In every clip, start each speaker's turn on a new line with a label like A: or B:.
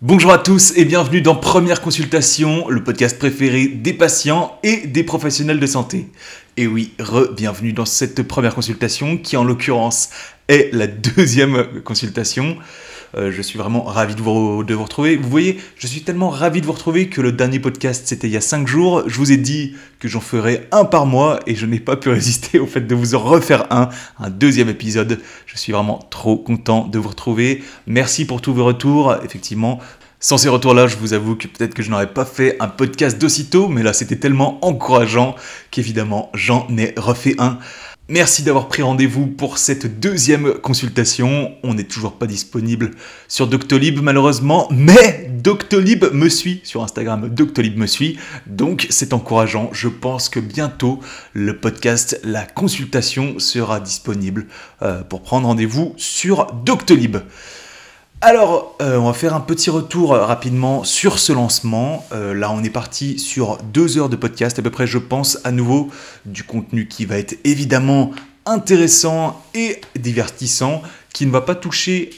A: Bonjour à tous et bienvenue dans Première Consultation, le podcast préféré des patients et des professionnels de santé. Et oui, re-bienvenue dans cette première consultation qui en l'occurrence est la deuxième consultation. Euh, je suis vraiment ravi de vous, de vous retrouver. Vous voyez, je suis tellement ravi de vous retrouver que le dernier podcast c'était il y a 5 jours. Je vous ai dit que j'en ferais un par mois et je n'ai pas pu résister au fait de vous en refaire un, un deuxième épisode. Je suis vraiment trop content de vous retrouver. Merci pour tous vos retours. Effectivement, sans ces retours-là, je vous avoue que peut-être que je n'aurais pas fait un podcast d'aussitôt, mais là c'était tellement encourageant qu'évidemment j'en ai refait un. Merci d'avoir pris rendez-vous pour cette deuxième consultation. On n'est toujours pas disponible sur Doctolib malheureusement, mais Doctolib me suit sur Instagram. Doctolib me suit, donc c'est encourageant. Je pense que bientôt le podcast, la consultation sera disponible euh, pour prendre rendez-vous sur Doctolib. Alors, euh, on va faire un petit retour euh, rapidement sur ce lancement. Euh, là, on est parti sur deux heures de podcast, à peu près, je pense, à nouveau, du contenu qui va être évidemment intéressant et divertissant, qui ne va pas toucher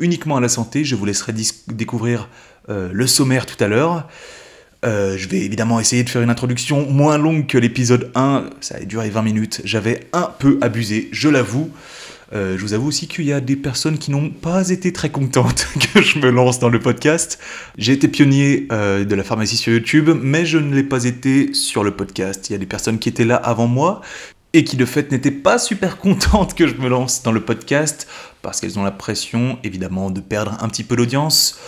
A: uniquement à la santé. Je vous laisserai découvrir le sommaire tout à l'heure. je vais évidemment essayer de faire une introduction moins longue que l'épisode 1. Ça a duré 20 minutes. J'avais un peu abusé, je l'avoue. Euh, je vous avoue aussi qu'il y a des personnes qui n'ont pas été très contentes que je me lance dans le podcast. J'ai été pionnier euh, de la pharmacie sur YouTube, mais je ne l'ai pas été sur le podcast. Il y a des personnes qui étaient là avant moi et qui de fait n'étaient pas super contentes que je me lance dans le podcast parce qu'elles ont la pression évidemment de perdre un petit peu d'audience.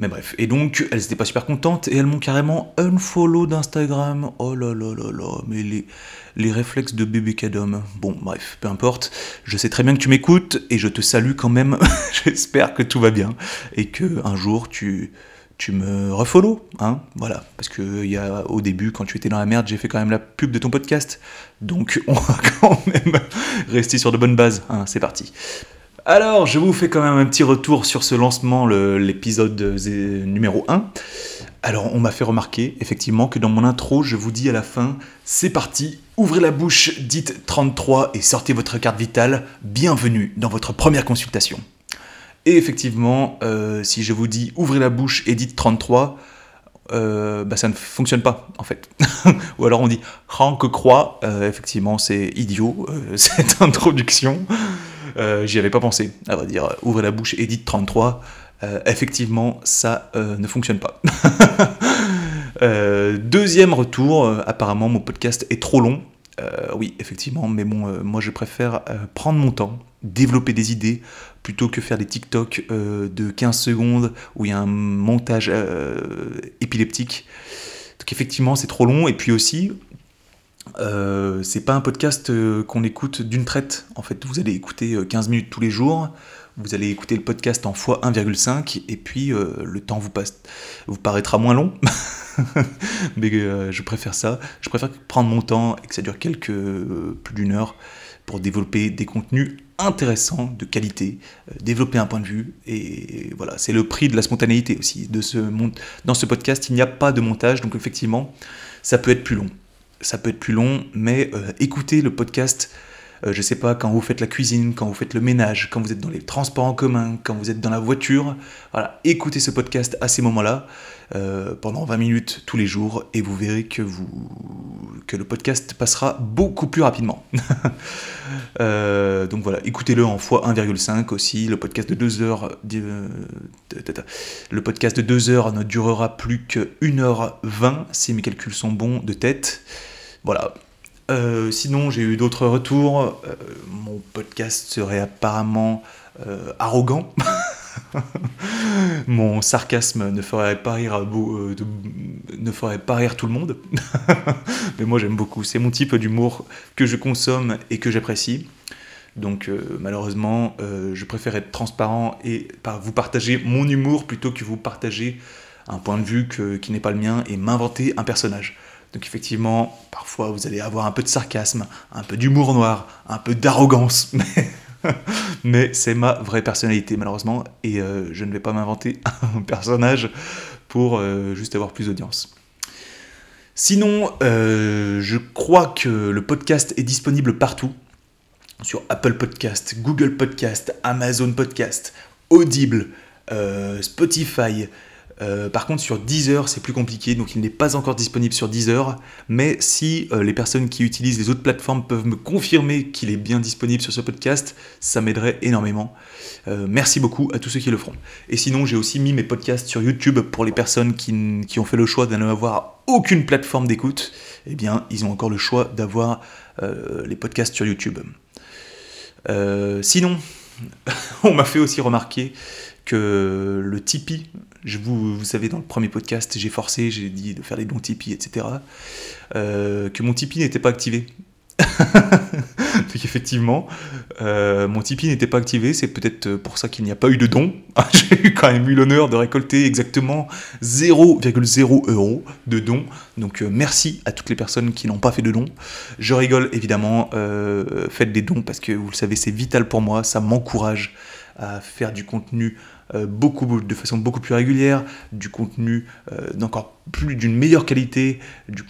A: Mais bref, et donc elles n'étaient pas super contentes et elles m'ont carrément unfollow d'Instagram. Oh là là là là, mais les, réflexes de bébé cadom. Bon, bref, peu importe. Je sais très bien que tu m'écoutes et je te salue quand même. J'espère que tout va bien et que un jour tu me refollow, hein, voilà, parce que y au début, quand tu étais dans la merde, j'ai fait quand même la pub de ton podcast, donc on va quand même rester sur de bonnes bases, hein, c'est parti. Alors, je vous fais quand même un petit retour sur ce lancement, l'épisode numéro 1. Alors, on m'a fait remarquer, effectivement, que dans mon intro, je vous dis à la fin, c'est parti, ouvrez la bouche, dites 33 et sortez votre carte vitale, bienvenue dans votre première consultation. Et effectivement, euh, si je vous dis ouvrez la bouche et dites 33, euh, bah, ça ne fonctionne pas en fait. Ou alors on dit que croix, euh, effectivement c'est idiot cette introduction. Euh, j'y avais pas pensé, à vrai dire. Ouvrez la bouche, Edith 33. Euh, effectivement, ça euh, ne fonctionne pas. deuxième retour, apparemment mon podcast est trop long. oui, effectivement, mais bon, moi je préfère prendre mon temps, développer des idées, plutôt que faire des TikTok de 15 secondes où il y a un montage épileptique. Donc effectivement, c'est trop long. Et puis aussi, euh, c'est pas un podcast euh, qu'on écoute d'une traite. En fait, vous allez écouter 15 euh, minutes tous les jours. Vous allez écouter le podcast en fois 1,5 et puis le temps vous, vous paraîtra moins long. Mais je préfère ça. Je préfère prendre mon temps et que ça dure quelques plus d'une heure pour développer des contenus intéressants, de qualité, développer un point de vue. Et voilà, c'est le prix de la spontanéité aussi. De ce, dans ce podcast, il n'y a pas de montage, donc effectivement, ça peut être plus long ça peut être plus long, mais euh, écoutez le podcast, euh, je sais pas, quand vous faites la cuisine, quand vous faites le ménage, quand vous êtes dans les transports en commun, quand vous êtes dans la voiture, voilà, écoutez ce podcast à ces moments-là, euh, pendant 20 minutes tous les jours, et vous verrez que, vous, le podcast passera beaucoup plus rapidement. donc voilà, écoutez-le en fois 1,5 aussi, le podcast de 2 heures, le podcast de 2 heures ne durera plus que 1h20, si mes calculs sont bons de tête. Voilà. Euh, sinon, j'ai eu d'autres retours. Euh, mon podcast serait apparemment euh, arrogant. mon sarcasme ne ferait pas rire, ne ferait pas rire tout le monde. Mais moi, j'aime beaucoup. C'est mon type d'humour que je consomme et que j'apprécie. Donc malheureusement, je préfère être transparent et vous partager mon humour plutôt que vous partager un point de vue qui n'est pas le mien et m'inventer un personnage. Donc effectivement, parfois vous allez avoir un peu de sarcasme, un peu d'humour noir, un peu d'arrogance, mais, c'est ma vraie personnalité malheureusement, et euh, je ne vais pas m'inventer un personnage pour euh, juste avoir plus d'audience. Sinon, euh, je crois que le podcast est disponible partout, sur Apple Podcast, Google Podcast, Amazon Podcast, Audible, Spotify, Euh, par contre, sur Deezer, c'est plus compliqué, donc il n'est pas encore disponible sur Deezer. Mais si euh, les personnes qui utilisent les autres plateformes peuvent me confirmer qu'il est bien disponible sur ce podcast, ça m'aiderait énormément. Euh, merci beaucoup à tous ceux qui le feront. Et sinon, j'ai aussi mis mes podcasts sur YouTube pour les personnes qui, ont fait le choix de n'avoir aucune plateforme d'écoute. Eh bien, ils ont encore le choix d'avoir les podcasts sur YouTube. sinon, on m'a fait aussi remarquer que le Tipeee, je vous, vous savez, dans le premier podcast, j'ai forcé, j'ai dit de faire les dons Tipeee, etc. Euh, que mon Tipeee n'était pas activé. Donc effectivement, euh, mon Tipeee n'était pas activé, c'est peut-être pour ça qu'il n'y a pas eu de dons. j'ai quand même eu l'honneur de récolter exactement 0,0 euros de dons. Donc euh, merci à toutes les personnes qui n'ont pas fait de dons. Je rigole évidemment, faites des dons parce que vous le savez, c'est vital pour moi, ça m'encourage à faire du contenu beaucoup, de façon beaucoup plus régulière, du contenu euh, d'encore plus d'une meilleure qualité. Du,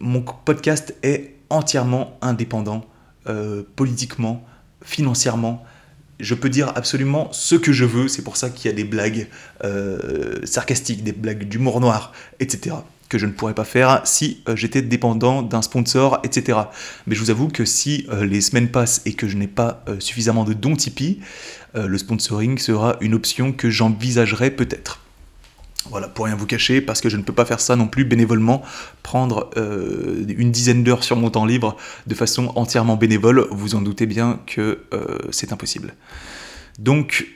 A: mon podcast est entièrement indépendant, euh, politiquement, financièrement. Je peux dire absolument ce que je veux, c'est pour ça qu'il y a des blagues sarcastiques, des blagues d'humour noir, etc que je ne pourrais pas faire si j'étais dépendant d'un sponsor, etc. Mais je vous avoue que si les semaines passent et que je n'ai pas suffisamment de dons Tipeee, euh, le sponsoring sera une option que j'envisagerai peut-être. Voilà, pour rien vous cacher, parce que je ne peux pas faire ça non plus bénévolement, prendre euh, une dizaine d'heures sur mon temps libre de façon entièrement bénévole, vous en doutez bien que euh, c'est impossible. Donc,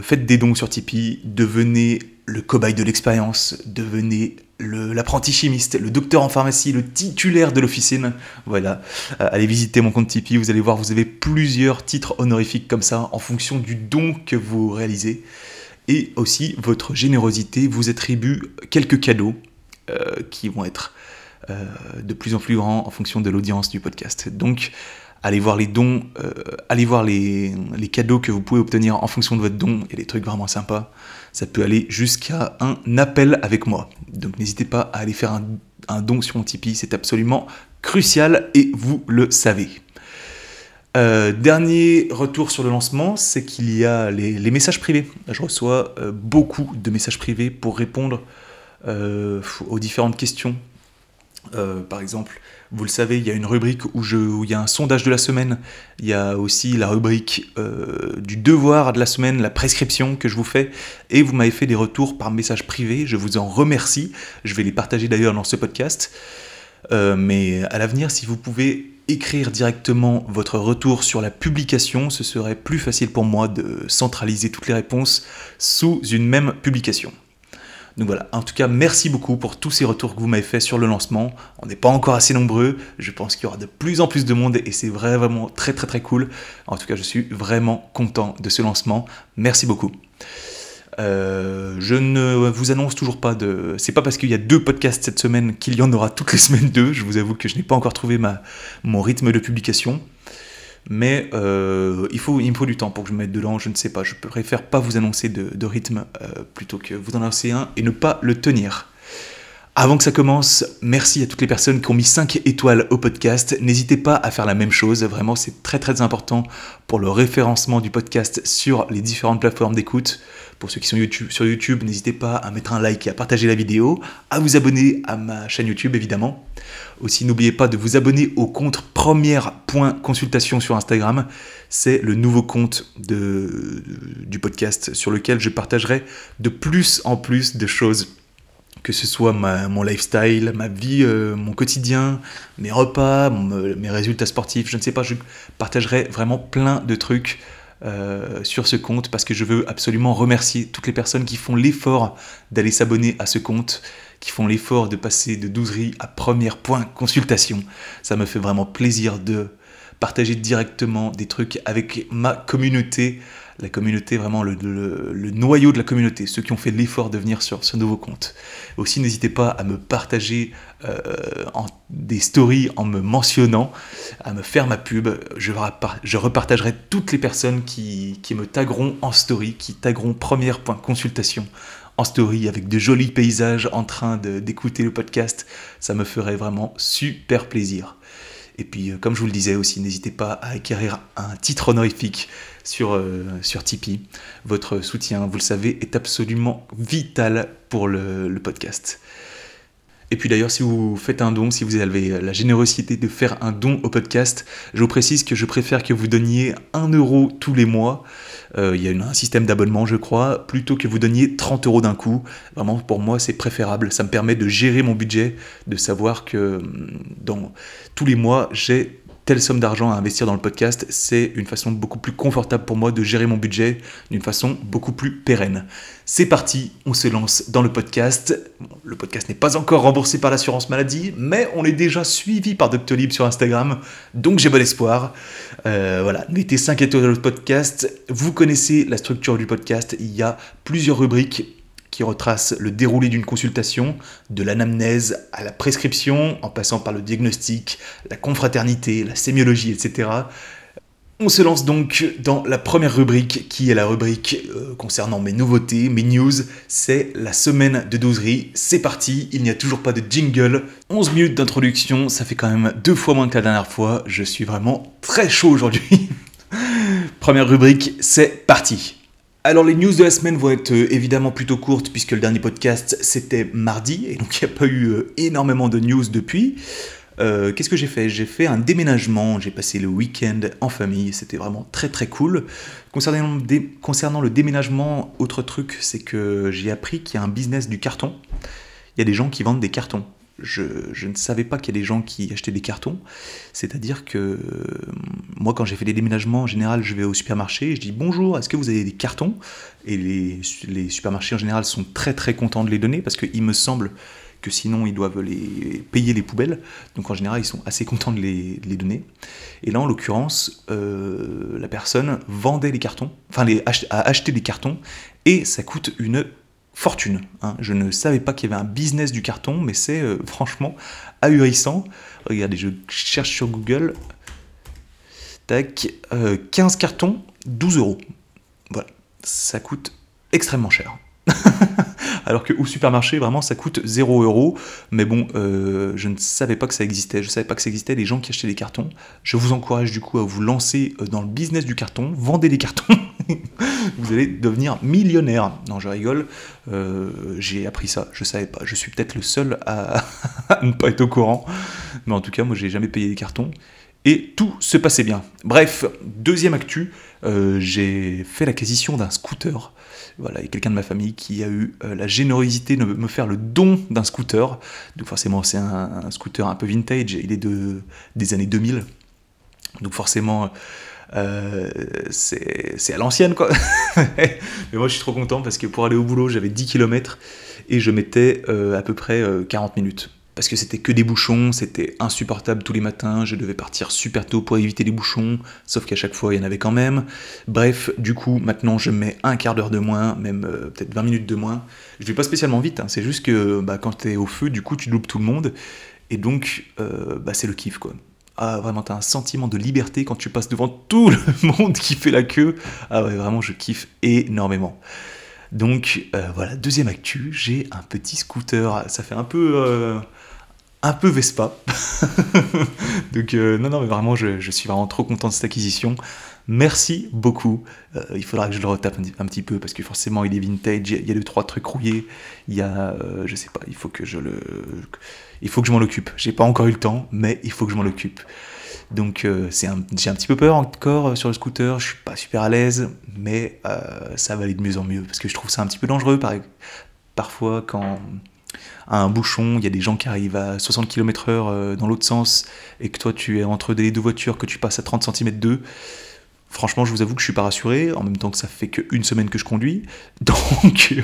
A: faites des dons sur Tipeee, devenez le cobaye de l'expérience, devenez l'apprenti chimiste, le docteur en pharmacie, le titulaire de l'officine. Voilà, euh, allez visiter mon compte Tipeee, vous allez voir, vous avez plusieurs titres honorifiques comme ça en fonction du don que vous réalisez. Et aussi, votre générosité vous attribue quelques cadeaux euh, qui vont être euh, de plus en plus grands en fonction de l'audience du podcast. Donc, allez voir les dons, allez voir les, cadeaux que vous pouvez obtenir en fonction de votre don. A des trucs vraiment sympas ça peut aller jusqu'à un appel avec moi. Donc n'hésitez pas à aller faire un, don sur mon Tipeee, c'est absolument crucial et vous le savez. Euh, dernier retour sur le lancement, c'est qu'il y a les, messages privés. Je reçois euh, beaucoup de messages privés pour répondre euh, aux différentes questions. par exemple, vous le savez, il y a une rubrique où, il y a un sondage de la semaine. Il y a aussi la rubrique euh, du devoir de la semaine, la prescription que je vous fais. Et vous m'avez fait des retours par message privé. Je vous en remercie. Je vais les partager d'ailleurs dans ce podcast. Euh, mais à l'avenir, si vous pouvez écrire directement votre retour sur la publication, ce serait plus facile pour moi de centraliser toutes les réponses sous une même publication. Donc voilà, en tout cas, merci beaucoup pour tous ces retours que vous m'avez fait sur le lancement. On n'est pas encore assez nombreux, je pense qu'il y aura de plus en plus de monde et c'est vraiment très très très cool. En tout cas, je suis vraiment content de ce lancement. Merci beaucoup. Euh, je ne vous annonce toujours pas de. C'est pas parce qu'il y a deux podcasts cette semaine qu'il y en aura toutes les semaines deux. Je vous avoue que je n'ai pas encore trouvé mon rythme de publication. Mais euh, il, faut, il me faut du temps pour que je me mette dedans, je ne sais pas. Je préfère pas vous annoncer de, rythme euh, plutôt que vous en annoncer un et ne pas le tenir. Avant que ça commence, merci à toutes les personnes qui ont mis 5 étoiles au podcast. N'hésitez pas à faire la même chose, vraiment c'est très très important pour le référencement du podcast sur les différentes plateformes d'écoute. Pour ceux qui sont YouTube, sur YouTube, n'hésitez pas à mettre un like et à partager la vidéo, à vous abonner à ma chaîne YouTube évidemment. Aussi, n'oubliez pas de vous abonner au compte première consultation sur Instagram. C'est le nouveau compte de, du podcast sur lequel je partagerai de plus en plus de choses que ce soit mon lifestyle, ma vie, euh, mon quotidien, mes repas, mes résultats sportifs, je ne sais pas, je partagerai vraiment plein de trucs euh, sur ce compte parce que je veux absolument remercier toutes les personnes qui font l'effort d'aller s'abonner à ce compte, qui font l'effort de passer de douzerie à première point consultation. Ça me fait vraiment plaisir de partager directement des trucs avec ma communauté la communauté, vraiment le, noyau de la communauté, ceux qui ont fait l'effort de venir sur ce nouveau compte. Aussi, n'hésitez pas à me partager euh, des stories en me mentionnant, à me faire ma pub. Je, repartagerai toutes les personnes qui, me tagueront en story, qui tagueront première point consultation en story avec de jolis paysages en train d'écouter le podcast. Ça me ferait vraiment super plaisir. Et puis, comme je vous le disais aussi, n'hésitez pas à acquérir un titre honorifique sur, sur Tipeee. Votre soutien, vous le savez, est absolument vital pour le podcast. Et puis d'ailleurs, si vous faites un don, si vous avez la générosité de faire un don au podcast, je vous précise que je préfère que vous donniez 1 euro tous les mois. Euh, il y a un système d'abonnement, je crois, plutôt que vous donniez 30 euros d'un coup. Vraiment, pour moi, c'est préférable. Ça me permet de gérer mon budget, de savoir que hum, dans tous les mois, j'ai telle somme d'argent à investir dans le podcast, c'est une façon beaucoup plus confortable pour moi de gérer mon budget d'une façon beaucoup plus pérenne. C'est parti, on se lance dans le podcast. le podcast n'est pas encore remboursé par l'assurance maladie, mais on est déjà suivi par Doctolib sur Instagram, donc j'ai bon espoir. Euh, voilà, mettez 5 étoiles dans le podcast. Vous connaissez la structure du podcast, il y a plusieurs rubriques qui retrace le déroulé d'une consultation, de l'anamnèse à la prescription, en passant par le diagnostic, la confraternité, la sémiologie, etc. On se lance donc dans la première rubrique, qui est la rubrique euh, concernant mes nouveautés, mes news. C'est la semaine de doserie. C'est parti, il n'y a toujours pas de jingle. 11 minutes d'introduction, ça fait quand même deux fois moins que la dernière fois. Je suis vraiment très chaud aujourd'hui. Première rubrique, c'est parti. Alors les news de la semaine vont être euh, évidemment plutôt courtes puisque le dernier podcast c'était mardi et donc il n'y a pas eu euh, énormément de news depuis. Euh, qu'est-ce que j'ai fait? J'ai fait un déménagement, j'ai passé le week-end en famille, c'était vraiment très très cool. Concernant, concernant le déménagement, autre truc, c'est que j'ai appris qu'il y a un business du carton. Il y a des gens qui vendent des cartons je, ne savais pas qu'il y a des gens qui achetaient des cartons. C'est-à-dire que euh, moi, quand j'ai fait des déménagements, en général, je vais au supermarché et je dis bonjour, est-ce que vous avez des cartons? Et les, les, supermarchés, en général, sont très très contents de les donner parce qu'il me semble que sinon, ils doivent les payer les poubelles. Donc, en général, ils sont assez contents de les, donner. Et là, en l'occurrence, euh, la personne vendait les cartons, enfin, les, a acheté des cartons et ça coûte une fortune. Hein. Je ne savais pas qu'il y avait un business du carton, mais c'est euh, franchement ahurissant. Regardez, je cherche sur Google. Tac, 15 euh, cartons, 12 euros. Voilà, ça coûte extrêmement cher. Alors que au supermarché, vraiment, ça coûte 0 euros. Mais bon, euh, je ne savais pas que ça existait. Je ne savais pas que ça existait, les gens qui achetaient des cartons. Je vous encourage du coup à vous lancer dans le business du carton. Vendez des cartons. vous allez devenir millionnaire. Non, je rigole. Euh, j'ai appris ça. Je savais pas. Je suis peut-être le seul à... ne pas être au courant. Mais en tout cas, moi, j'ai jamais payé des cartons. Et tout se passait bien. Bref, deuxième actu, euh, j'ai fait l'acquisition d'un scooter. Voilà, il y a quelqu'un de ma famille qui a eu euh, la générosité de me faire le don d'un scooter. Donc forcément, c'est un, scooter un peu vintage. Il est de, des années 2000. Donc forcément, euh, c'est à l'ancienne quoi. Mais moi je suis trop content parce que pour aller au boulot j'avais 10 km et je mettais euh, à peu près 40 euh, minutes. Parce que c'était que des bouchons, c'était insupportable tous les matins, je devais partir super tôt pour éviter les bouchons, sauf qu'à chaque fois il y en avait quand même. Bref, du coup maintenant je mets un quart d'heure de moins, même peut-être 20 minutes de moins. Je vais pas spécialement vite, hein. c'est juste que bah, quand tu es au feu, du coup tu loupes tout le monde. Et donc, bah, c'est le kiff quoi. Ah, vraiment, t'as un sentiment de liberté quand tu passes devant tout le monde qui fait la queue. Ah ouais, vraiment, je kiffe énormément. Donc euh, voilà, deuxième actu, j'ai un petit scooter. Ça fait un peu, euh, un peu Vespa. Donc euh, non, non, mais vraiment, je, suis vraiment trop content de cette acquisition. Merci beaucoup. Euh, il faudra que je le retape un, petit peu parce que forcément il est vintage. Il y a deux trois trucs rouillés. Il y a, euh, je sais pas. Il faut que je le, il faut que je m'en occupe. J'ai pas encore eu le temps, mais il faut que je m'en occupe. Donc euh, c'est j'ai un petit peu peur encore sur le scooter. Je suis pas super à l'aise, mais ça va aller de mieux en mieux parce que je trouve ça un petit peu dangereux. Par, parfois quand un bouchon, il y a des gens qui arrivent à 60 km/h dans l'autre sens et que toi tu es entre des deux voitures que tu passes à 30 cm d'eux Franchement, je vous avoue que je suis pas rassuré, en même temps que ça fait qu'une semaine que je conduis, donc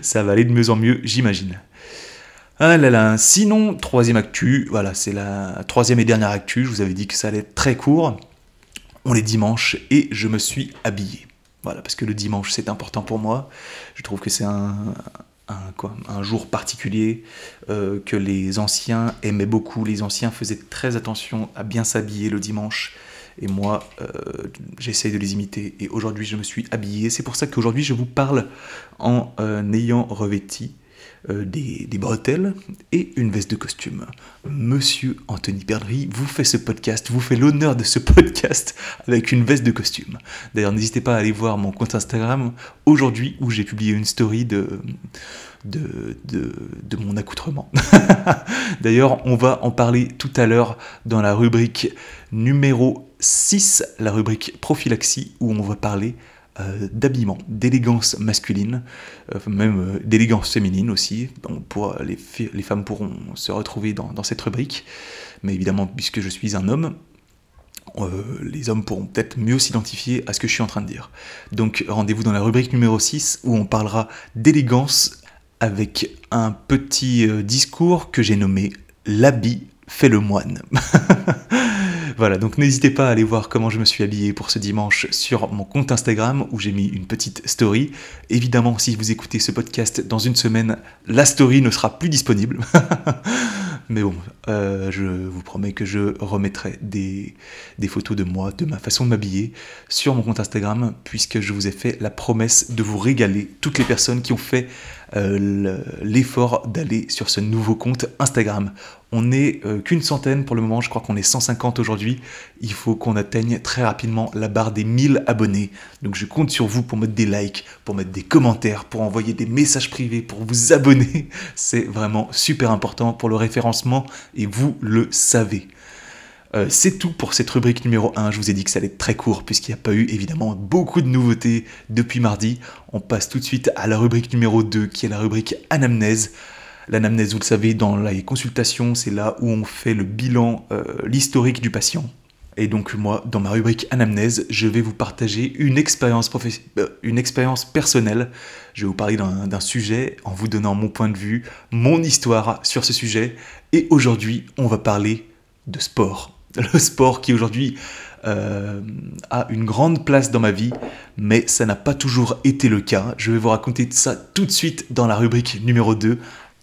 A: ça va aller de mieux en mieux, j'imagine. Ah sinon, troisième actu, voilà, c'est la troisième et dernière actu, je vous avais dit que ça allait être très court. On est dimanche et je me suis habillé. Voilà, parce que le dimanche c'est important pour moi. Je trouve que c'est un, un jour particulier euh, que les anciens aimaient beaucoup. Les anciens faisaient très attention à bien s'habiller le dimanche. Et moi, euh, j'essaye de les imiter. Et aujourd'hui, je me suis habillé. C'est pour ça qu'aujourd'hui, je vous parle en euh, ayant revêti. Euh, des, bretelles et une veste de costume. Monsieur Anthony Perdry vous fait ce podcast, vous fait l'honneur de ce podcast avec une veste de costume. D'ailleurs, n'hésitez pas à aller voir mon compte Instagram aujourd'hui où j'ai publié une story de, de, de mon accoutrement. D'ailleurs, on va en parler tout à l'heure dans la rubrique numéro 6, la rubrique prophylaxie, où on va parler d'habillement, d'élégance masculine, euh, même euh, d'élégance féminine aussi. les, les, femmes pourront se retrouver dans, cette rubrique, mais évidemment, puisque je suis un homme, les hommes pourront peut-être mieux s'identifier à ce que je suis en train de dire. Donc rendez-vous dans la rubrique numéro 6 où on parlera d'élégance avec un petit discours que j'ai nommé L'habit fait le moine. Voilà, donc n'hésitez pas à aller voir comment je me suis habillé pour ce dimanche sur mon compte Instagram où j'ai mis une petite story. Évidemment, si vous écoutez ce podcast dans une semaine, la story ne sera plus disponible. Mais bon, euh, je vous promets que je remettrai des, des photos de moi, de ma façon de m'habiller sur mon compte Instagram, puisque je vous ai fait la promesse de vous régaler toutes les personnes qui ont fait euh, l'effort d'aller sur ce nouveau compte Instagram. On n'est euh, qu'une centaine pour le moment, je crois qu'on est 150 aujourd'hui. Il faut qu'on atteigne très rapidement la barre des 1000 abonnés. Donc je compte sur vous pour mettre des likes, pour mettre des commentaires, pour envoyer des messages privés, pour vous abonner. C'est vraiment super important pour le référencement et vous le savez. Euh, c'est tout pour cette rubrique numéro 1. Je vous ai dit que ça allait être très court puisqu'il n'y a pas eu évidemment beaucoup de nouveautés depuis mardi. On passe tout de suite à la rubrique numéro 2 qui est la rubrique anamnèse. L'anamnèse, vous le savez, dans les consultations, c'est là où on fait le bilan, euh, l'historique du patient. Et donc moi, dans ma rubrique anamnèse, je vais vous partager une expérience, euh, une expérience personnelle. Je vais vous parler d'un sujet en vous donnant mon point de vue, mon histoire sur ce sujet. Et aujourd'hui, on va parler de sport. le sport qui aujourd'hui euh, a une grande place dans ma vie, mais ça n'a pas toujours été le cas. Je vais vous raconter ça tout de suite dans la rubrique numéro 2.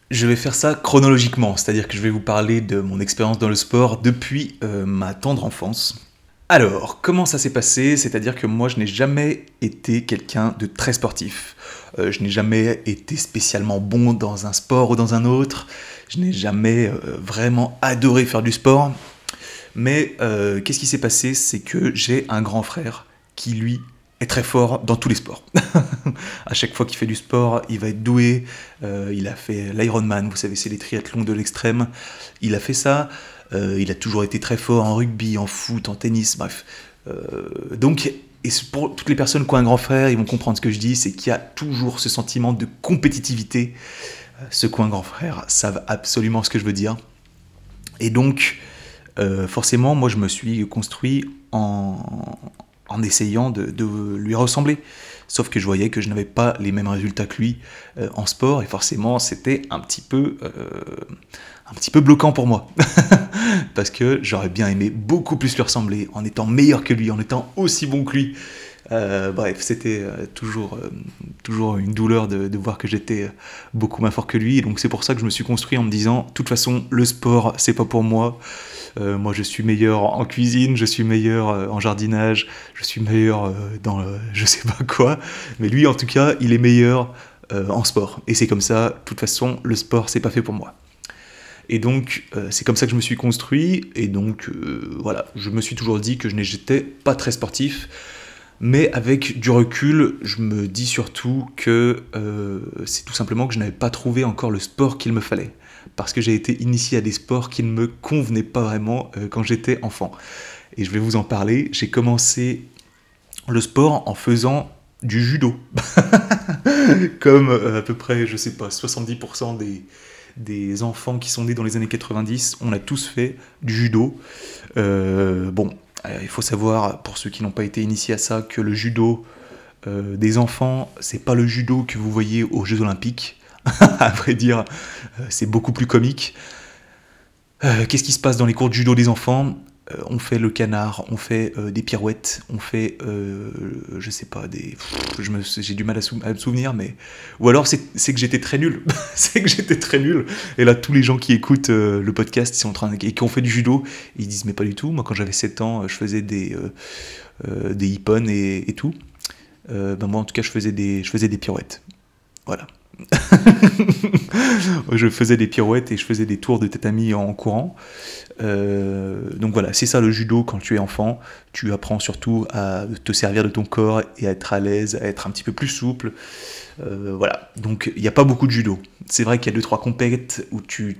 A: Je vais faire ça chronologiquement, c'est-à-dire que je vais vous parler de mon expérience dans le sport depuis euh, ma tendre enfance. Alors, comment ça s'est passé? C'est-à-dire que moi, je n'ai jamais été quelqu'un de très sportif. Euh, je n'ai jamais été spécialement bon dans un sport ou dans un autre. Je n'ai jamais vraiment adoré faire du sport. Mais euh, qu'est-ce qui s'est passé? C'est que j'ai un grand frère qui, lui, est très fort dans tous les sports. à chaque fois qu'il fait du sport, il va être doué. Euh, il a fait l'Ironman, vous savez, c'est les triathlons de l'extrême. Il a fait ça. Euh, il a toujours été très fort en rugby, en foot, en tennis, bref. donc, et pour toutes les personnes qui ont un grand frère, ils vont comprendre ce que je dis, c'est qu'il y a toujours ce sentiment de compétitivité. Ceux qui ont un grand frère savent absolument ce que je veux dire. Et donc, euh, forcément, moi, je me suis construit en, essayant de, lui ressembler. Sauf que je voyais que je n'avais pas les mêmes résultats que lui euh, en sport, et forcément, c'était un petit peu, euh, un petit peu bloquant pour moi, parce que j'aurais bien aimé beaucoup plus lui ressembler, en étant meilleur que lui, en étant aussi bon que lui. Bref, c'était toujours, toujours une douleur de, voir que j'étais beaucoup moins fort que lui. Et donc c'est pour ça que je me suis construit en me disant, de toute façon, le sport, c'est pas pour moi. Euh, moi, je suis meilleur en cuisine, je suis meilleur euh, en jardinage, je suis meilleur euh, dans je sais pas quoi. Mais lui, en tout cas, il est meilleur en sport. Et c'est comme ça, de toute façon, le sport, c'est pas fait pour moi. Et donc, c'est comme ça que je me suis construit. Et donc, voilà, je me suis toujours dit que je n'étais pas très sportif. Mais avec du recul, je me dis surtout que c'est tout simplement que je n'avais pas trouvé encore le sport qu'il me fallait parce que j'ai été initié à des sports qui ne me convenaient pas vraiment euh, quand j'étais enfant. Et je vais vous en parler. J'ai commencé le sport en faisant du judo. Comme euh, à peu près, je sais pas, 70% des, des enfants qui sont nés dans les années 90, on a tous fait du judo. Euh, bon, il faut savoir, pour ceux qui n'ont pas été initiés à ça, que le judo des enfants, c'est pas le judo que vous voyez aux Jeux Olympiques. à vrai dire, euh, c'est beaucoup plus comique. Euh, qu'est-ce qui se passe dans les cours de judo des enfants? euh, On fait le canard, on fait des pirouettes, on fait, je sais pas, des. J'ai du mal à, me souvenir, mais. Ou alors c'est que j'étais très nul. c'est que j'étais très nul. Et là, tous les gens qui écoutent le podcast sont en train, et qui ont fait du judo, ils disent Mais pas du tout. Moi, quand j'avais 7 ans, je faisais des, des et, tout. ben moi, en tout cas, je faisais des, faisais des pirouettes. Voilà. je faisais des pirouettes et je faisais des tours de tatami en courant. Euh, donc voilà, c'est ça le judo quand tu es enfant. Tu apprends surtout à te servir de ton corps et à être à l'aise, à être un petit peu plus souple. Euh, voilà, donc il n'y a pas beaucoup de judo. C'est vrai qu'il y a deux trois compètes où tu,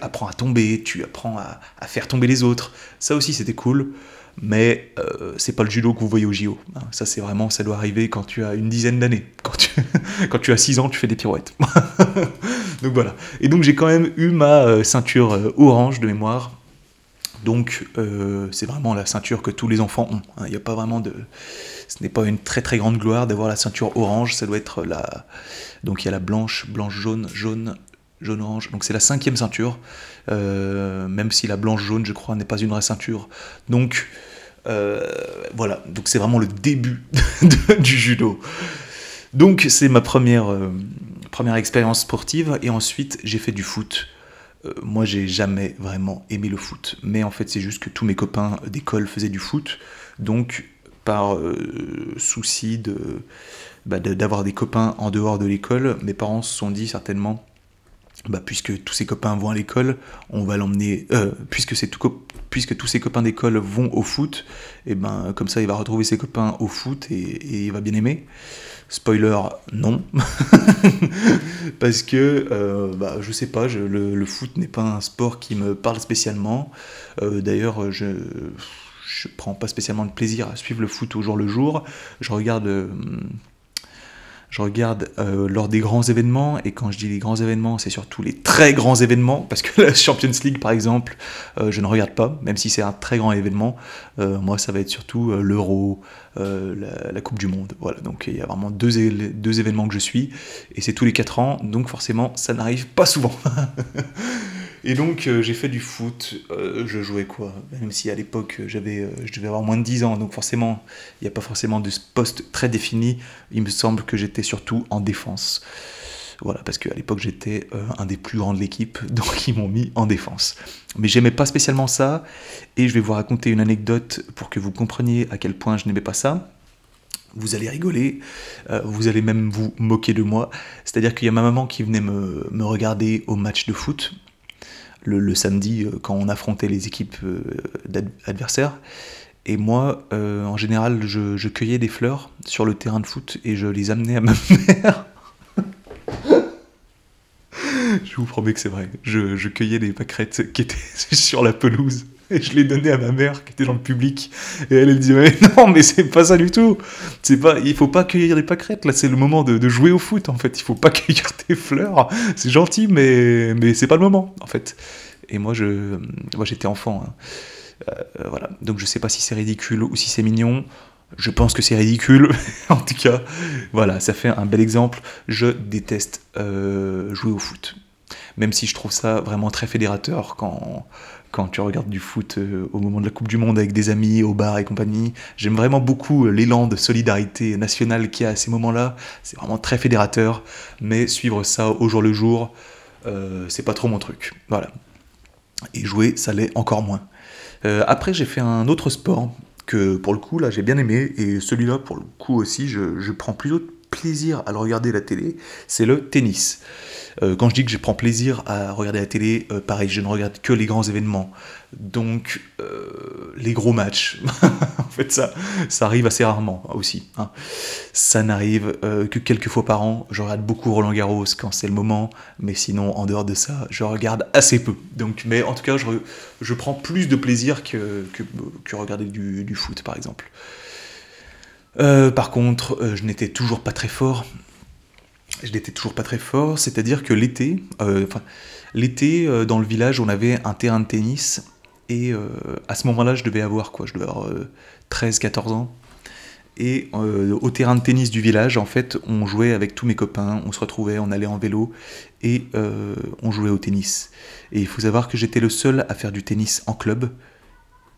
A: apprends à tomber, tu apprends à, faire tomber les autres. Ça aussi c'était cool mais euh, c'est pas le judo que vous voyez au JO. Hein. Ça, c'est vraiment, ça doit arriver quand tu as une dizaine d'années. Quand tu, quand tu as 6 ans, tu fais des pirouettes. donc voilà. Et donc, j'ai quand même eu ma euh, ceinture orange de mémoire. Donc, c'est vraiment la ceinture que tous les enfants ont. Hein. Il n'y a pas vraiment de. Ce n'est pas une très très grande gloire d'avoir la ceinture orange. Ça doit être la. Donc, il y a la blanche, blanche, jaune, jaune, jaune-orange. Donc c'est la cinquième ceinture, même si la blanche-jaune, je crois, n'est pas une vraie ceinture. Donc euh, voilà, donc c'est vraiment le début du judo. Donc c'est ma première, euh, première expérience sportive et ensuite j'ai fait du foot. Euh, moi j'ai jamais vraiment aimé le foot, mais en fait c'est juste que tous mes copains d'école faisaient du foot, donc par souci bah, de d'avoir des copains en dehors de l'école, mes parents se sont dit certainement bah, puisque tous ses copains vont à l'école, on va l'emmener, euh, puisque, puisque tous ses copains d'école vont au foot, et ben comme ça il va retrouver ses copains au foot et, il va bien aimer. Spoiler, non. Parce que, euh, bah, je sais pas, le, foot n'est pas un sport qui me parle spécialement. Euh, d'ailleurs, je, je prends pas spécialement de plaisir à suivre le foot au jour le jour. Je regarde je regarde euh, lors des grands événements, et quand je dis les grands événements, c'est surtout les très grands événements, parce que la Champions League, par exemple, euh, je ne regarde pas, même si c'est un très grand événement. Euh, moi, ça va être surtout l'Euro, la, Coupe du Monde. Voilà, donc il y a vraiment deux, deux événements que je suis, et c'est tous les 4 ans, donc forcément, ça n'arrive pas souvent. Et donc euh, j'ai fait du foot, euh, je jouais quoi? Même si à l'époque j'avais, euh, je devais avoir moins de 10 ans, donc forcément il n'y a pas forcément de poste très défini, il me semble que j'étais surtout en défense. Voilà, parce qu'à l'époque j'étais un des plus grands de l'équipe, donc ils m'ont mis en défense. Mais j'aimais pas spécialement ça, et je vais vous raconter une anecdote pour que vous compreniez à quel point je n'aimais pas ça. Vous allez rigoler, vous allez même vous moquer de moi. C'est-à-dire qu'il y a ma maman qui venait me, me, regarder au match de foot, le, samedi euh, quand on affrontait les équipes euh, adversaires. Et moi, euh, en général, je, cueillais des fleurs sur le terrain de foot et je les amenais à ma mère. je vous promets que c'est vrai. Je, je, cueillais des pâquerettes qui étaient sur la pelouse et je les donnais à ma mère qui était dans le public. Et elle, elle disait non, mais c'est pas ça du tout. C'est pas, il faut pas cueillir des pâquerettes. Là, c'est le moment de, jouer au foot. En fait, il faut pas cueillir des fleurs. C'est gentil, mais mais c'est pas le moment. En fait. Et moi, je, moi, j'étais enfant. Hein. Euh, voilà. Donc, je sais pas si c'est ridicule ou si c'est mignon. Je pense que c'est ridicule. en tout cas, voilà, ça fait un bel exemple. Je déteste euh, jouer au foot. Même si je trouve ça vraiment très fédérateur quand quand tu regardes du foot euh, au moment de la Coupe du Monde avec des amis, au bar et compagnie. J'aime vraiment beaucoup euh, l'élan de solidarité nationale qu'il y a à ces moments-là. C'est vraiment très fédérateur, mais suivre ça au jour le jour, euh, c'est pas trop mon truc. Voilà. Et jouer, ça l'est encore moins. après, j'ai fait un autre sport que pour le coup, là, j'ai bien aimé, et celui-là, pour le coup aussi, je, je prends plutôt plaisir à regarder la télé, c'est le tennis. Euh, quand je dis que je prends plaisir à regarder la télé, euh, pareil, je ne regarde que les grands événements. Donc, euh, les gros matchs, en fait, ça, ça arrive assez rarement aussi. Hein. Ça n'arrive que quelques fois par an. Je regarde beaucoup Roland Garros quand c'est le moment, mais sinon, en dehors de ça, je regarde assez peu. Donc, mais en tout cas, je, je prends plus de plaisir que, que, regarder du, foot, par exemple. Par contre, je n'étais toujours pas très fort je n'étais toujours pas très fort, c'est-à-dire que l'été, euh, l'été euh, dans le village, on avait un terrain de tennis et euh, à ce moment-là, je devais avoir quoi? Je devais avoir 13-14 ans. Et au terrain de tennis du village, en fait, on jouait avec tous mes copains, on se retrouvait, on allait en vélo et on jouait au tennis. Et il faut savoir que j'étais le seul à faire du tennis en club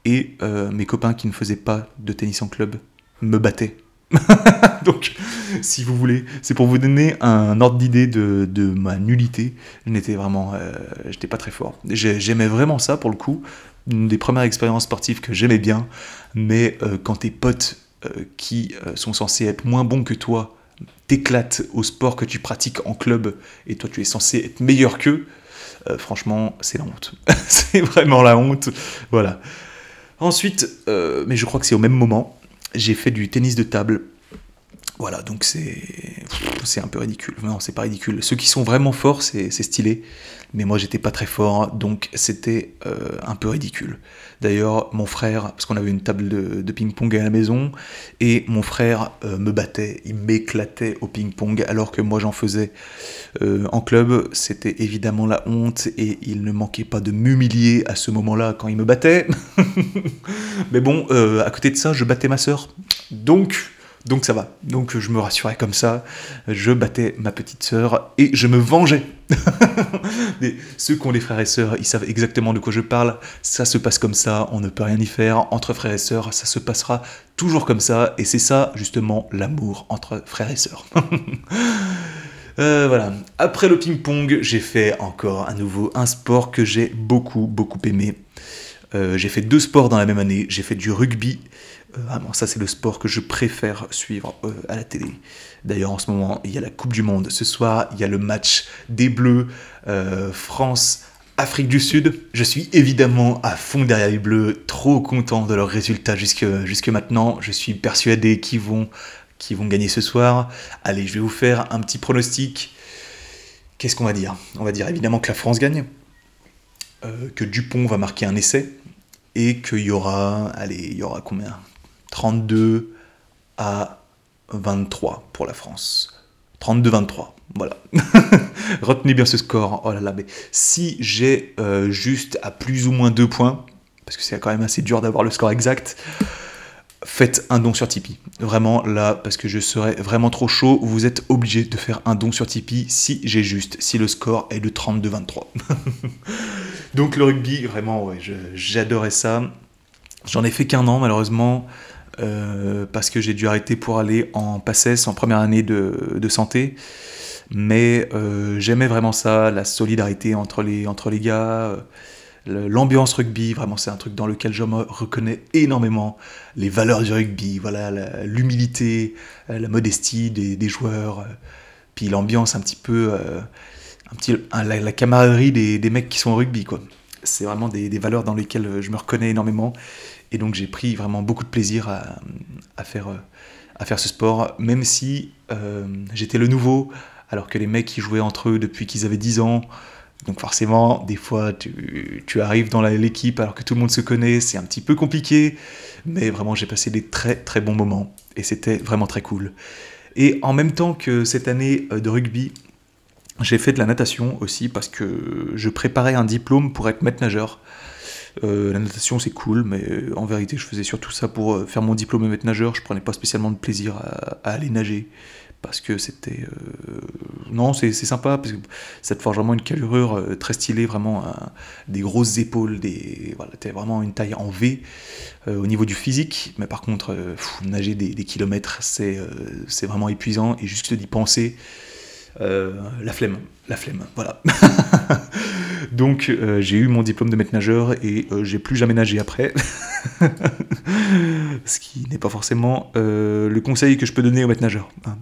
A: et mes copains qui ne faisaient pas de tennis en club me battaient Donc, si vous voulez, c'est pour vous donner un ordre d'idée de, ma nullité. Je n'étais vraiment, euh, j'étais pas très fort. J'aimais vraiment ça pour le coup, une des premières expériences sportives que j'aimais bien. Mais euh, quand tes potes euh, qui sont censés être moins bons que toi t'éclatent au sport que tu pratiques en club et toi tu es censé être meilleur qu'eux, franchement, c'est la honte. c'est vraiment la honte. Voilà. Ensuite, mais je crois que c'est au même moment, j'ai fait du tennis de table. Voilà, donc c'est c'est un peu ridicule. Non, c'est pas ridicule. Ceux qui sont vraiment forts, c'est stylé mais moi j'étais pas très fort, donc c'était euh, un peu ridicule. D'ailleurs, mon frère, parce qu'on avait une table de, ping-pong à la maison, et mon frère euh, me battait, il m'éclatait au ping-pong, alors que moi j'en faisais euh, en club, c'était évidemment la honte, et il ne manquait pas de m'humilier à ce moment-là quand il me battait. mais bon, à côté de ça, je battais ma sœur, donc donc ça va. Donc je me rassurais comme ça. Je battais ma petite sœur et je me vengeais. Mais ceux qui ont des frères et sœurs, ils savent exactement de quoi je parle. Ça se passe comme ça, on ne peut rien y faire. Entre frères et sœurs, ça se passera toujours comme ça. Et c'est ça, justement, l'amour entre frères et sœurs. Euh, voilà. Après le ping-pong, j'ai fait encore à nouveau un sport que j'ai beaucoup, beaucoup aimé. Euh, j'ai fait deux sports dans la même année. J'ai fait du rugby vraiment, ça c'est le sport que je préfère suivre euh, à la télé. D'ailleurs, en ce moment, il y a la Coupe du Monde. Ce soir, il y a le match des Bleus, euh, France. Afrique du Sud, je suis évidemment à fond derrière les Bleus, trop content de leurs résultats jusque, maintenant. Je suis persuadé qu'ils vont, qu'ils vont gagner ce soir. Allez, je vais vous faire un petit pronostic. Qu'est-ce qu'on va dire? On va dire évidemment que la France gagne, que Dupont va marquer un essai, et qu'il y aura, allez, il y aura combien? 32 à 23 pour la France. 32-23, voilà. Retenez bien ce score. Oh là là, mais si j'ai euh, juste à plus ou moins 2 points, parce que c'est quand même assez dur d'avoir le score exact, faites un don sur Tipeee. Vraiment là, parce que je serais vraiment trop chaud, vous êtes obligé de faire un don sur Tipeee si j'ai juste, si le score est de 32-23. Donc le rugby, vraiment, j'adorais ça. J'en ai fait qu'un an malheureusement. Euh, parce que j'ai dû arrêter pour aller en PACES en première année de, santé. Mais euh, j'aimais vraiment ça, la solidarité entre les, entre les gars, euh, l'ambiance rugby, vraiment c'est un truc dans lequel je me reconnais énormément. Les valeurs du rugby, voilà, l'humilité, la, modestie des, joueurs, puis l'ambiance un petit peu, un petit, la, camaraderie des, mecs qui sont au rugby. C'est vraiment des, des valeurs dans lesquelles je me reconnais énormément. Et donc j'ai pris vraiment beaucoup de plaisir à, faire, à faire ce sport, même si euh, j'étais le nouveau, alors que les mecs qui jouaient entre eux depuis qu'ils avaient 10 ans. Donc forcément, des fois, tu, tu arrives dans l'équipe alors que tout le monde se connaît, c'est un petit peu compliqué, mais vraiment j'ai passé des très très bons moments, et c'était vraiment très cool. Et en même temps que cette année euh, de rugby, j'ai fait de la natation aussi parce que je préparais un diplôme pour être maître nageur. Euh, la natation c'est cool, mais euh, en vérité je faisais surtout ça pour euh, faire mon diplôme et maître nageur. Je prenais pas spécialement de plaisir à, aller nager parce que c'était non c'est sympa parce que ça te forge vraiment une calurure très stylée vraiment des grosses épaules des voilà t'es vraiment une taille en V au niveau du physique. Mais par contre nager des, des kilomètres c'est vraiment épuisant. Et juste d'y penser la flemme la flemme voilà Donc euh, j'ai eu mon diplôme de maître nageur et euh, j'ai plus jamais nagé après. Ce qui n'est pas forcément euh, le conseil que je peux donner aux maîtres nageurs. Hein.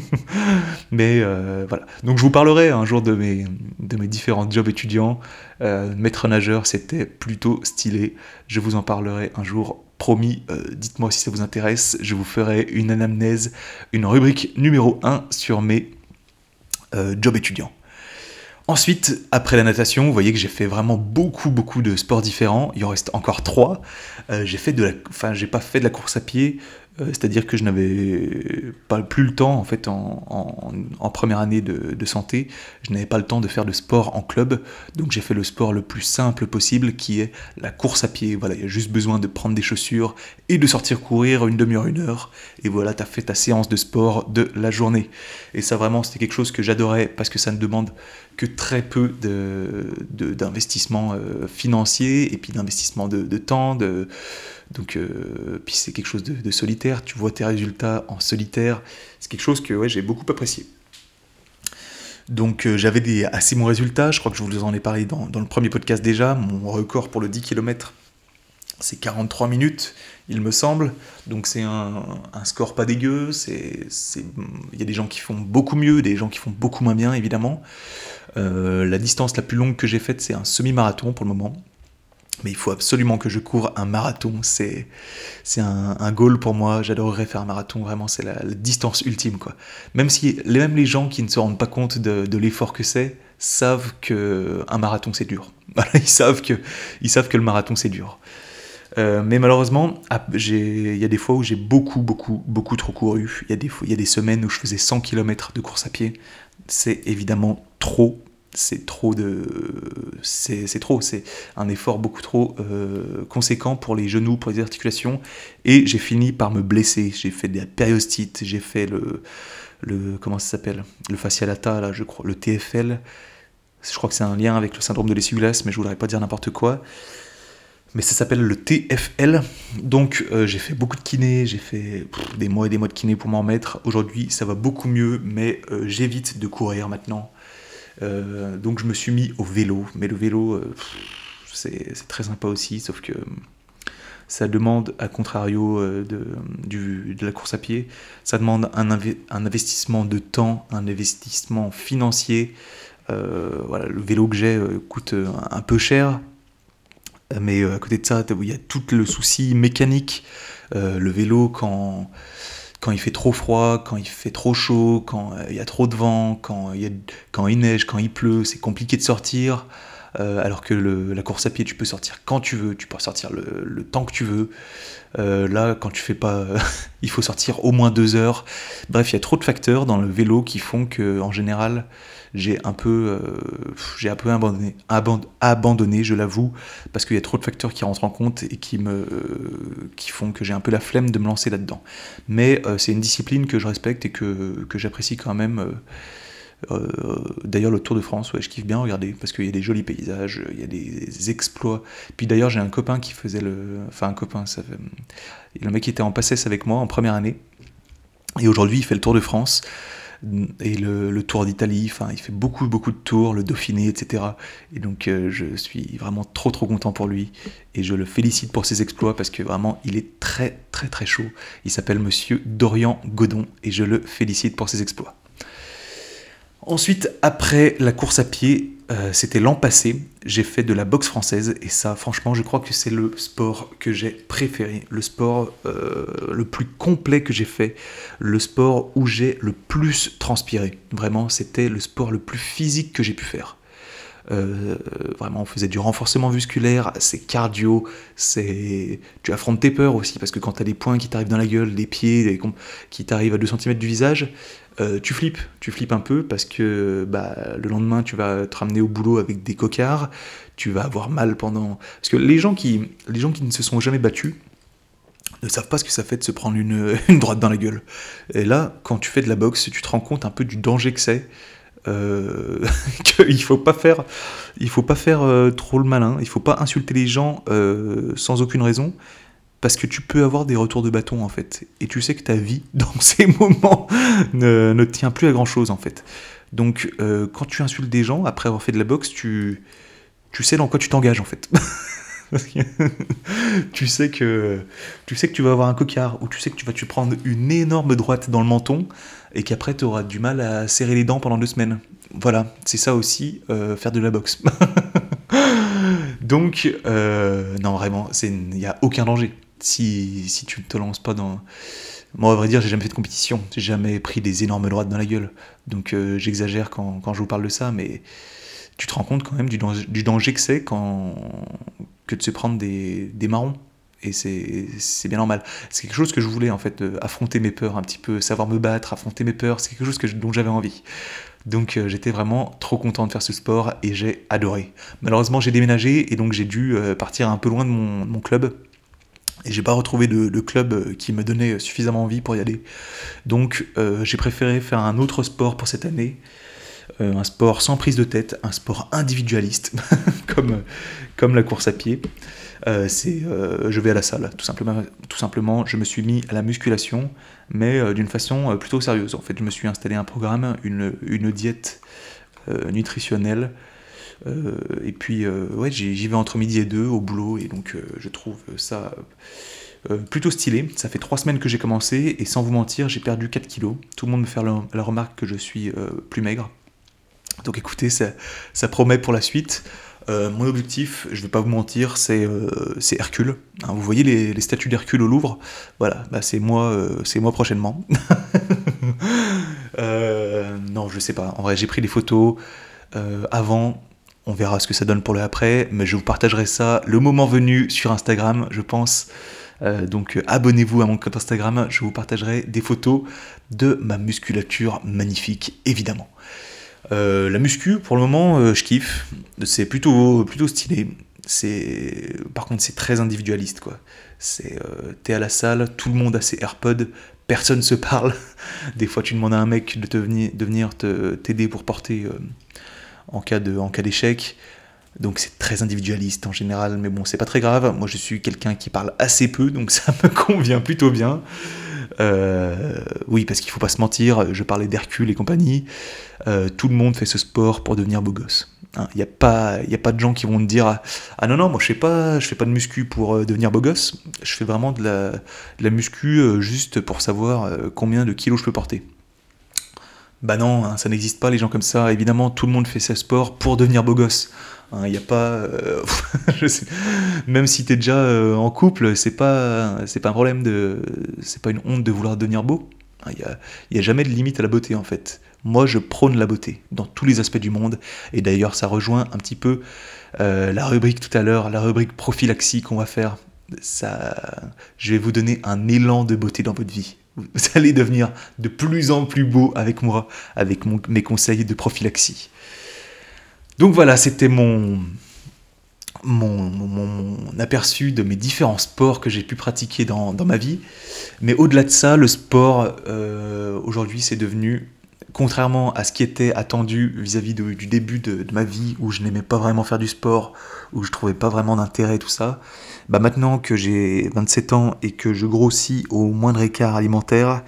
A: Mais voilà. Donc je vous parlerai un jour de mes, de mes différents jobs étudiants. maître nageur, c'était plutôt stylé. Je vous en parlerai un jour promis, dites-moi si ça vous intéresse, je vous ferai une anamnèse, une rubrique numéro 1 sur mes jobs étudiants. Ensuite, après la natation, vous voyez que j'ai fait vraiment beaucoup, beaucoup de sports différents. Il en reste encore trois. Euh, j'ai fait de la, enfin, j'ai pas fait de la course à pied. Euh, c'est-à-dire que je n'avais pas plus le temps, en fait, en, première année de, santé, je n'avais pas le temps de faire de sport en club, donc j'ai fait le sport le plus simple possible, qui est la course à pied. Voilà, il y a juste besoin de prendre des chaussures et de sortir courir une demi-heure, une heure, et voilà, tu as fait ta séance de sport de la journée. Et ça, vraiment, c'était quelque chose que j'adorais, parce que ça ne demande que très peu d'investissement de, euh, financier, et puis d'investissement de, de temps, de donc, euh, c'est quelque chose de, solitaire, tu vois tes résultats en solitaire, c'est quelque chose que j'ai beaucoup apprécié. Donc euh, j'avais des assez bons résultats, je crois que je vous en ai parlé dans, le premier podcast déjà, mon record pour le 10 km c'est 43 minutes, il me semble. Donc c'est un, score pas dégueu. Il y a des gens qui font beaucoup mieux, des gens qui font beaucoup moins bien, évidemment. Euh, la distance la plus longue que j'ai faite, c'est un semi-marathon pour le moment. Mais il faut absolument que je cours un marathon. C'est, c'est un, goal pour moi. J'adorerais faire un marathon. Vraiment, c'est la, distance ultime. Quoi. Même si même les gens qui ne se rendent pas compte de, l'effort que c'est savent que un marathon c'est dur. ils savent que ils savent que le marathon c'est dur. Euh, mais malheureusement, il y a des fois où j'ai beaucoup, beaucoup, beaucoup trop couru. Il y, a des il y a des semaines où je faisais 100 km de course à pied. C'est évidemment trop. C'est trop de. C'est trop. C'est un effort beaucoup trop euh, conséquent pour les genoux, pour les articulations. Et j'ai fini par me blesser. J'ai fait des périostites. J'ai fait le. le comment ça s'appelle? Le fascialata, là, je crois. Le TFL. Je crois que c'est un lien avec le syndrome de l'essuie-glace, mais je voudrais pas dire n'importe quoi mais ça s'appelle le TFL. Donc euh, j'ai fait beaucoup de kiné, j'ai fait des mois et des mois de kiné pour m'en mettre. Aujourd'hui ça va beaucoup mieux, mais euh, j'évite de courir maintenant. Euh, donc je me suis mis au vélo, mais le vélo c'est très sympa aussi, sauf que ça demande, à contrario de, la course à pied, ça demande un, investissement de temps, un investissement financier. voilà, le vélo que j'ai coûte un peu cher, mais euh, à côté de ça, il y a tout le souci mécanique. Euh, le vélo, quand, quand il fait trop froid, quand il fait trop chaud, quand euh, il y a trop de vent, quand il, quand il neige, quand il pleut, c'est compliqué de sortir. alors que la course à pied, tu peux sortir quand tu veux, tu peux sortir le, temps que tu veux. là, quand tu fais pas, il faut sortir au moins deux heures. Bref, il y a trop de facteurs dans le vélo qui font que, en général, j'ai un peu, euh, j'ai un peu abandonné, abandonné je l'avoue, parce qu'il y a trop de facteurs qui rentrent en compte et qui me, qui font que j'ai un peu la flemme de me lancer là-dedans. Mais euh, c'est une discipline que je respecte et que, que j'apprécie quand même. Euh, d'ailleurs, le Tour de France, je kiffe bien regarder parce qu'il y a des jolis paysages, il y a des exploits. Puis d'ailleurs, j'ai un copain qui faisait le. Enfin, un copain, ça fait... le mec qui était en passesse avec moi en première année. Et aujourd'hui, il fait le Tour de France et le, Tour d'Italie, enfin il fait beaucoup beaucoup de tours, le Dauphiné, etc. Et donc euh, je suis vraiment trop trop content pour lui et je le félicite pour ses exploits parce que vraiment il est très très très chaud. Il s'appelle Monsieur Dorian Godon et je le félicite pour ses exploits. Ensuite, après la course à pied, euh, c'était l'an passé, j'ai fait de la boxe française et ça, franchement, je crois que c'est le sport que j'ai préféré, le sport euh, le plus complet que j'ai fait, le sport où j'ai le plus transpiré. Vraiment, c'était le sport le plus physique que j'ai pu faire. Euh, vraiment, on faisait du renforcement musculaire, c'est cardio, c'est tu affrontes tes peurs aussi parce que quand tu as des points qui t'arrivent dans la gueule, des pieds qui t'arrivent à 2 cm du visage, euh, tu flippes, tu flippes un peu parce que bah, le lendemain tu vas te ramener au boulot avec des cocards, tu vas avoir mal pendant. Parce que les gens qui, les gens qui ne se sont jamais battus ne savent pas ce que ça fait de se prendre une, une droite dans la gueule. Et là, quand tu fais de la boxe, tu te rends compte un peu du danger que c'est. Euh, qu'il faut pas faire, il faut pas faire euh, trop le malin, il faut pas insulter les gens sans aucune raison, parce que tu peux avoir des retours de bâton en fait. Et tu sais que ta vie, dans ces moments, ne, ne tient plus à grand chose en fait. Donc euh, quand tu insultes des gens, après avoir fait de la boxe, tu, tu sais dans quoi tu t'engages en fait. tu sais que tu sais que tu vas avoir un cocard ou tu sais que tu vas te prendre une énorme droite dans le menton et qu'après tu auras du mal à serrer les dents pendant deux semaines. Voilà, c'est ça aussi euh, faire de la boxe. Donc euh, non vraiment, il n'y a aucun danger si, si tu ne te lances pas dans... Moi, à vrai dire, j'ai jamais fait de compétition, j'ai jamais pris des énormes droites dans la gueule. Donc euh, j'exagère quand, je vous parle de ça, mais tu te rends compte quand même du danger, que c'est que de se prendre des, marrons. Et c'est bien normal. C'est quelque chose que je voulais en fait, euh, affronter mes peurs un petit peu, savoir me battre, affronter mes peurs, c'est quelque chose que dont j'avais envie. Donc euh, j'étais vraiment trop content de faire ce sport et j'ai adoré. Malheureusement j'ai déménagé et donc j'ai dû partir un peu loin de mon club et j'ai pas retrouvé de, club euh, qui me donnait suffisamment envie pour y aller. Donc euh, j'ai préféré faire un autre sport pour cette année. Euh, un sport sans prise de tête, un sport individualiste, comme, comme la course à pied. c'est, je vais à la salle, tout simplement, tout simplement. Je me suis mis à la musculation, mais d'une façon plutôt sérieuse. En fait, je me suis installé un programme, une, une diète nutritionnelle et puis, ouais, j'y vais entre midi et deux au boulot, et donc je trouve ça plutôt stylé. Ça fait trois semaines que j'ai commencé, et sans vous mentir, j'ai perdu 4 kilos. Tout le monde me fait la, remarque que je suis plus maigre. Donc écoutez, ça, ça promet pour la suite. Euh, mon objectif, je vais pas vous mentir, c'est euh, Hercule. Hein, vous voyez les, statues d'Hercule au Louvre? Voilà, bah, c'est moi, euh, c'est moi prochainement. non, je sais pas. En vrai, j'ai pris des photos avant. On verra ce que ça donne pour le après, mais je vous partagerai ça le moment venu sur Instagram, je pense. donc abonnez-vous à mon compte Instagram, je vous partagerai des photos de ma musculature magnifique, évidemment. Euh, la muscu, pour le moment, euh, je kiffe. C'est plutôt, plutôt stylé. C'est, par contre, c'est très individualiste, quoi. C'est, euh, t'es à la salle, tout le monde a ses AirPods, personne se parle. Des fois, tu demandes à un mec de, te venir, venir te, t'aider pour porter en cas de, en cas d'échec. Donc c'est très individualiste en général, mais bon, c'est pas très grave. Moi, je suis quelqu'un qui parle assez peu, donc ça me convient plutôt bien. Euh, oui, parce qu'il faut pas se mentir, je parlais d'Hercule et compagnie, euh, tout le monde fait ce sport pour devenir beau gosse. Il hein, n'y a, pas, a pas de gens qui vont te dire Ah non, non, moi je fais pas, fais pas de muscu pour euh, devenir beau gosse, je fais vraiment de la, de la muscu juste pour savoir combien de kilos je peux porter. Bah non, hein, ça n'existe pas les gens comme ça. Évidemment, tout le monde fait ce sport pour devenir beau gosse. Il hein, n'y a pas. Euh, même si tu es déjà euh, en couple, c'est pas, c'est pas un problème de. C'est pas une honte de vouloir devenir beau. Il hein, n'y a, a, jamais de limite à la beauté en fait. Moi, je prône la beauté dans tous les aspects du monde. Et d'ailleurs, ça rejoint un petit peu euh, la rubrique tout à l'heure, la rubrique prophylaxie qu'on va faire. Ça, je vais vous donner un élan de beauté dans votre vie. Vous allez devenir de plus en plus beau avec moi, avec mes conseils de prophylaxie. Donc voilà, c'était mon, mon, aperçu de mes différents sports que j'ai pu pratiquer dans, ma vie. Mais au-delà de ça, le sport, euh, aujourd'hui, c'est devenu, contrairement à ce qui était attendu vis-à-vis du début de, ma vie, où je n'aimais pas vraiment faire du sport, où je trouvais pas vraiment d'intérêt, tout ça, bah maintenant que j'ai 27 ans et que je grossis au moindre écart alimentaire,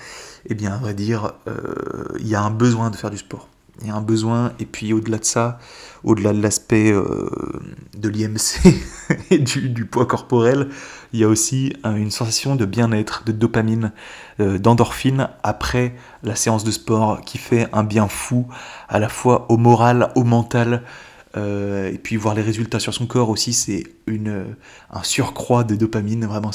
A: eh bien, à vrai dire, euh, il y a un besoin de faire du sport. Il y a un besoin, et puis au-delà de ça, au-delà de l'aspect euh, de l'IMC et du, poids corporel, il y a aussi euh, une sensation de bien-être, de dopamine, euh, d'endorphine après la séance de sport qui fait un bien fou à la fois au moral, au mental. et puis voir les résultats sur son corps aussi, c'est un surcroît de dopamine. Vraiment,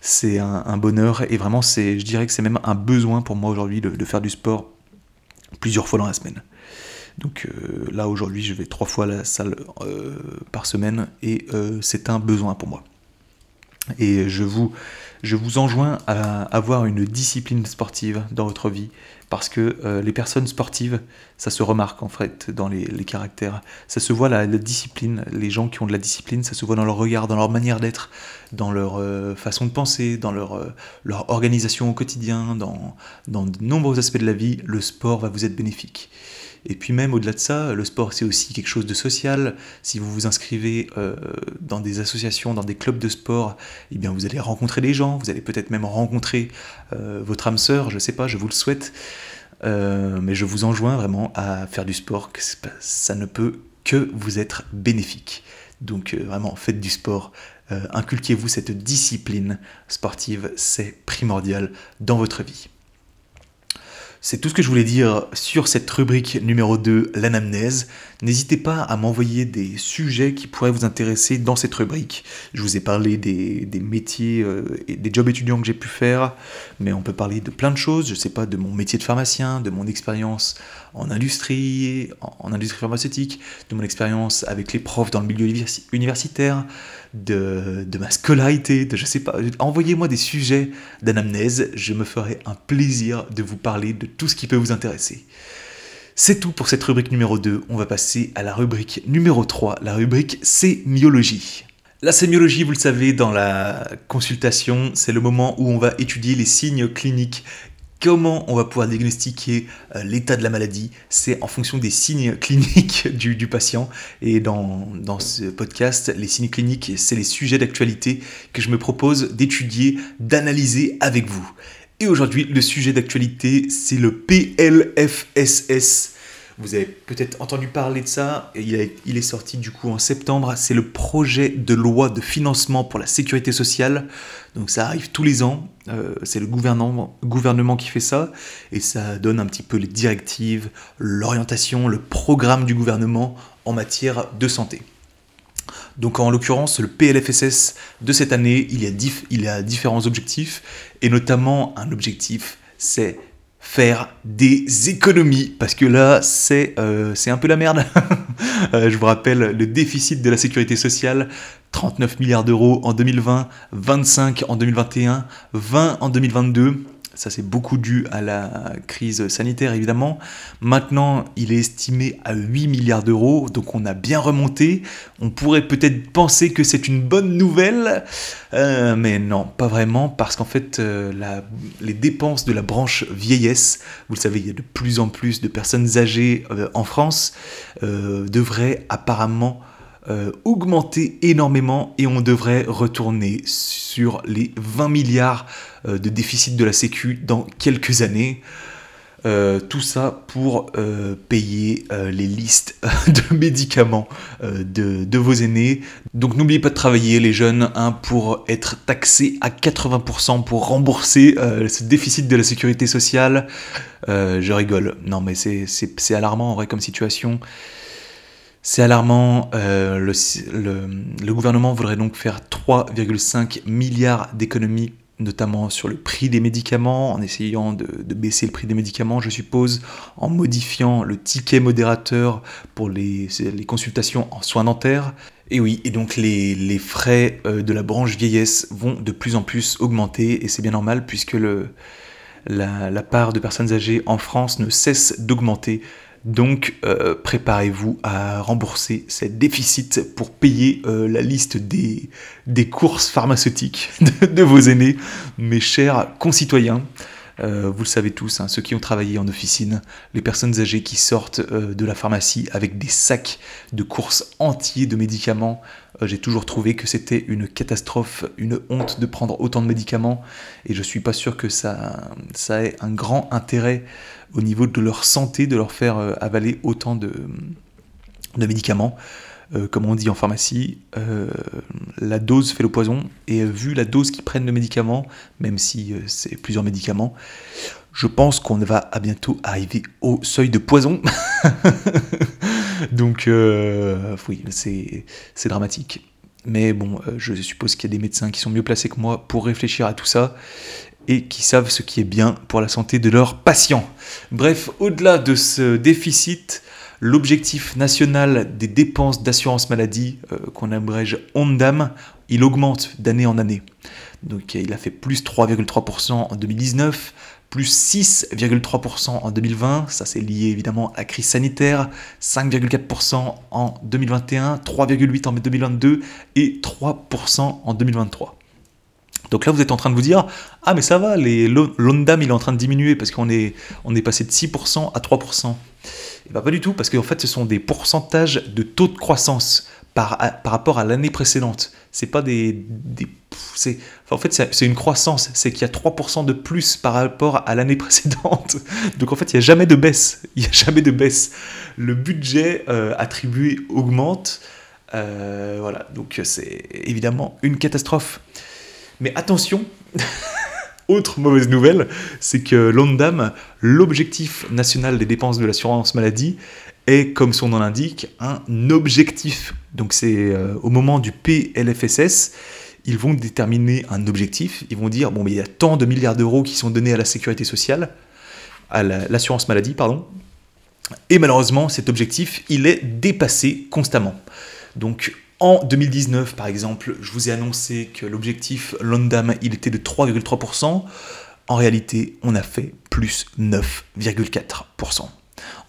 A: c'est un, bonheur et vraiment, c'est, je dirais que c'est même un besoin pour moi aujourd'hui de faire du sport plusieurs fois dans la semaine. Donc euh, là aujourd'hui je vais trois fois à la salle euh, par semaine et euh, c'est un besoin pour moi. Et je vous, je vous enjoins à avoir une discipline sportive dans votre vie parce que les personnes sportives, ça se remarque en fait dans les, caractères. Ça se voit la, discipline, les gens qui ont de la discipline, ça se voit dans leur regard, dans leur manière d'être, dans leur façon de penser, dans leur, leur organisation au quotidien, dans, dans de nombreux aspects de la vie. Le sport va vous être bénéfique. Et puis même au-delà de ça, le sport c'est aussi quelque chose de social. Si vous vous inscrivez euh, dans des associations, dans des clubs de sport, eh bien vous allez rencontrer des gens, vous allez peut-être même rencontrer euh, votre âme sœur, je sais pas, je vous le souhaite. Euh, mais je vous enjoins vraiment à faire du sport, ça ne peut que vous être bénéfique. Donc vraiment, faites du sport, inculquez-vous cette discipline sportive, c'est primordial dans votre vie. C'est tout ce que je voulais dire sur cette rubrique numéro 2, l'anamnèse. N'hésitez pas à m'envoyer des sujets qui pourraient vous intéresser dans cette rubrique. Je vous ai parlé des, métiers euh, et des jobs étudiants que j'ai pu faire, mais on peut parler de plein de choses. Je ne sais pas, de mon métier de pharmacien, de mon expérience en industrie, en, industrie pharmaceutique, de mon expérience avec les profs dans le milieu universitaire, de, ma scolarité, de je sais pas. Envoyez-moi des sujets d'anamnèse, je me ferai un plaisir de vous parler de tout ce qui peut vous intéresser. C'est tout pour cette rubrique numéro 2, on va passer à la rubrique numéro 3, la rubrique sémiologie. La sémiologie, vous le savez, dans la consultation, c'est le moment où on va étudier les signes cliniques Comment on va pouvoir diagnostiquer euh, l'état de la maladie C'est en fonction des signes cliniques du, patient. Et dans, dans, ce podcast, les signes cliniques, c'est les sujets d'actualité que je me propose d'étudier, d'analyser avec vous. Et aujourd'hui, le sujet d'actualité, c'est le PLFSS. Vous avez peut-être entendu parler de ça. Il, est sorti du coup en septembre. C'est le projet de loi de financement pour la sécurité sociale. Donc ça arrive tous les ans. Euh, c'est le gouvernement, qui fait ça. Et ça donne un petit peu les directives, l'orientation, le programme du gouvernement en matière de santé. Donc en l'occurrence, le PLFSS de cette année, il a différents objectifs, et notamment un objectif, c'est faire des économies, parce que là, c'est euh, un peu la merde. Euh, je vous rappelle, le déficit de la sécurité sociale, 39 milliards d'euros en 2020, 25 en 2021, 20 en 2022. Ça, c'est beaucoup dû à la crise sanitaire, évidemment. Maintenant, il est estimé à 8 milliards d'euros, donc on a bien remonté. On pourrait peut-être penser que c'est une bonne nouvelle, euh, mais non, pas vraiment, parce qu'en fait, euh, les dépenses de la branche vieillesse, vous le savez, il y a de plus en plus de personnes âgées euh, en France, devraient apparemment augmenter énormément et on devrait retourner sur les 20 milliards de déficit de la Sécu dans quelques années. Euh, tout ça pour payer les listes de médicaments de, vos aînés. Donc n'oubliez pas de travailler les jeunes hein, pour être taxés à 80% pour rembourser ce déficit de la sécurité sociale. je rigole, non mais c'est alarmant en vrai comme situation. C'est alarmant. Euh, le, gouvernement voudrait donc faire 3,5 milliards d'économies, notamment sur le prix des médicaments, en essayant de, baisser le prix des médicaments, je suppose, en modifiant le ticket modérateur pour les, consultations en soins dentaires. Et oui, et donc les, frais euh, de la branche vieillesse vont de plus en plus augmenter, et c'est bien normal puisque la part de personnes âgées en France ne cesse d'augmenter donc euh, préparez-vous à rembourser ces déficits pour payer euh, la liste des, courses pharmaceutiques de, vos aînés, mes chers concitoyens. Euh, vous le savez tous, hein, ceux qui ont travaillé en officine, les personnes âgées qui sortent de la pharmacie avec des sacs de courses entiers de médicaments. J'ai toujours trouvé que c'était une catastrophe, une honte de prendre autant de médicaments, et je suis pas sûr que ça, ça ait un grand intérêt au niveau de leur santé, de leur faire euh, avaler autant de, médicaments. Euh, comme on dit en pharmacie, euh, la dose fait le poison, et vu la dose qu'ils prennent de médicaments, même si c'est plusieurs médicaments, je pense qu'on va à bientôt arriver au seuil de poison. Donc, oui, c'est dramatique. Mais bon, je suppose qu'il y a des médecins qui sont mieux placés que moi pour réfléchir à tout ça et qui savent ce qui est bien pour la santé de leurs patients. Bref, au-delà de ce déficit, l'objectif national des dépenses d'assurance maladie, euh, qu'on abrège ONDAM, il augmente d'année en année. Donc il a fait plus 3,3% en 2019, plus 6,3% en 2020, ça c'est lié évidemment à la crise sanitaire, 5,4% en 2021, 3,8% en 2022 et 3% en 2023. Donc là, vous êtes en train de vous dire, ah mais ça va, l'ONDAM il est en train de diminuer parce qu'on est, on est passé de 6% à 3%. Et bah pas du tout, parce qu'en fait ce sont des pourcentages de taux de croissance par, par rapport à l'année précédente. C'est pas des... des en fait c'est une croissance, c'est qu'il y a 3% de plus par rapport à l'année précédente. Donc en fait il n'y a jamais de baisse, il n'y a jamais de baisse. Le budget euh, attribué augmente. Euh, voilà, donc c'est évidemment une catastrophe. Mais attention, autre mauvaise nouvelle, c'est que l'ONDAM, l'objectif national des dépenses de l'assurance maladie, est, comme son nom l'indique, un objectif. Donc c'est euh, au moment du PLFSS, ils vont déterminer un objectif, ils vont dire, bon, mais il y a tant de milliards d'euros qui sont donnés à la sécurité sociale, à l'assurance maladie, pardon, et malheureusement, cet objectif, il est dépassé constamment. Donc en 2019, par exemple, je vous ai annoncé que l'objectif Londam, il était de 3,3%. En réalité, on a fait plus 9,4%.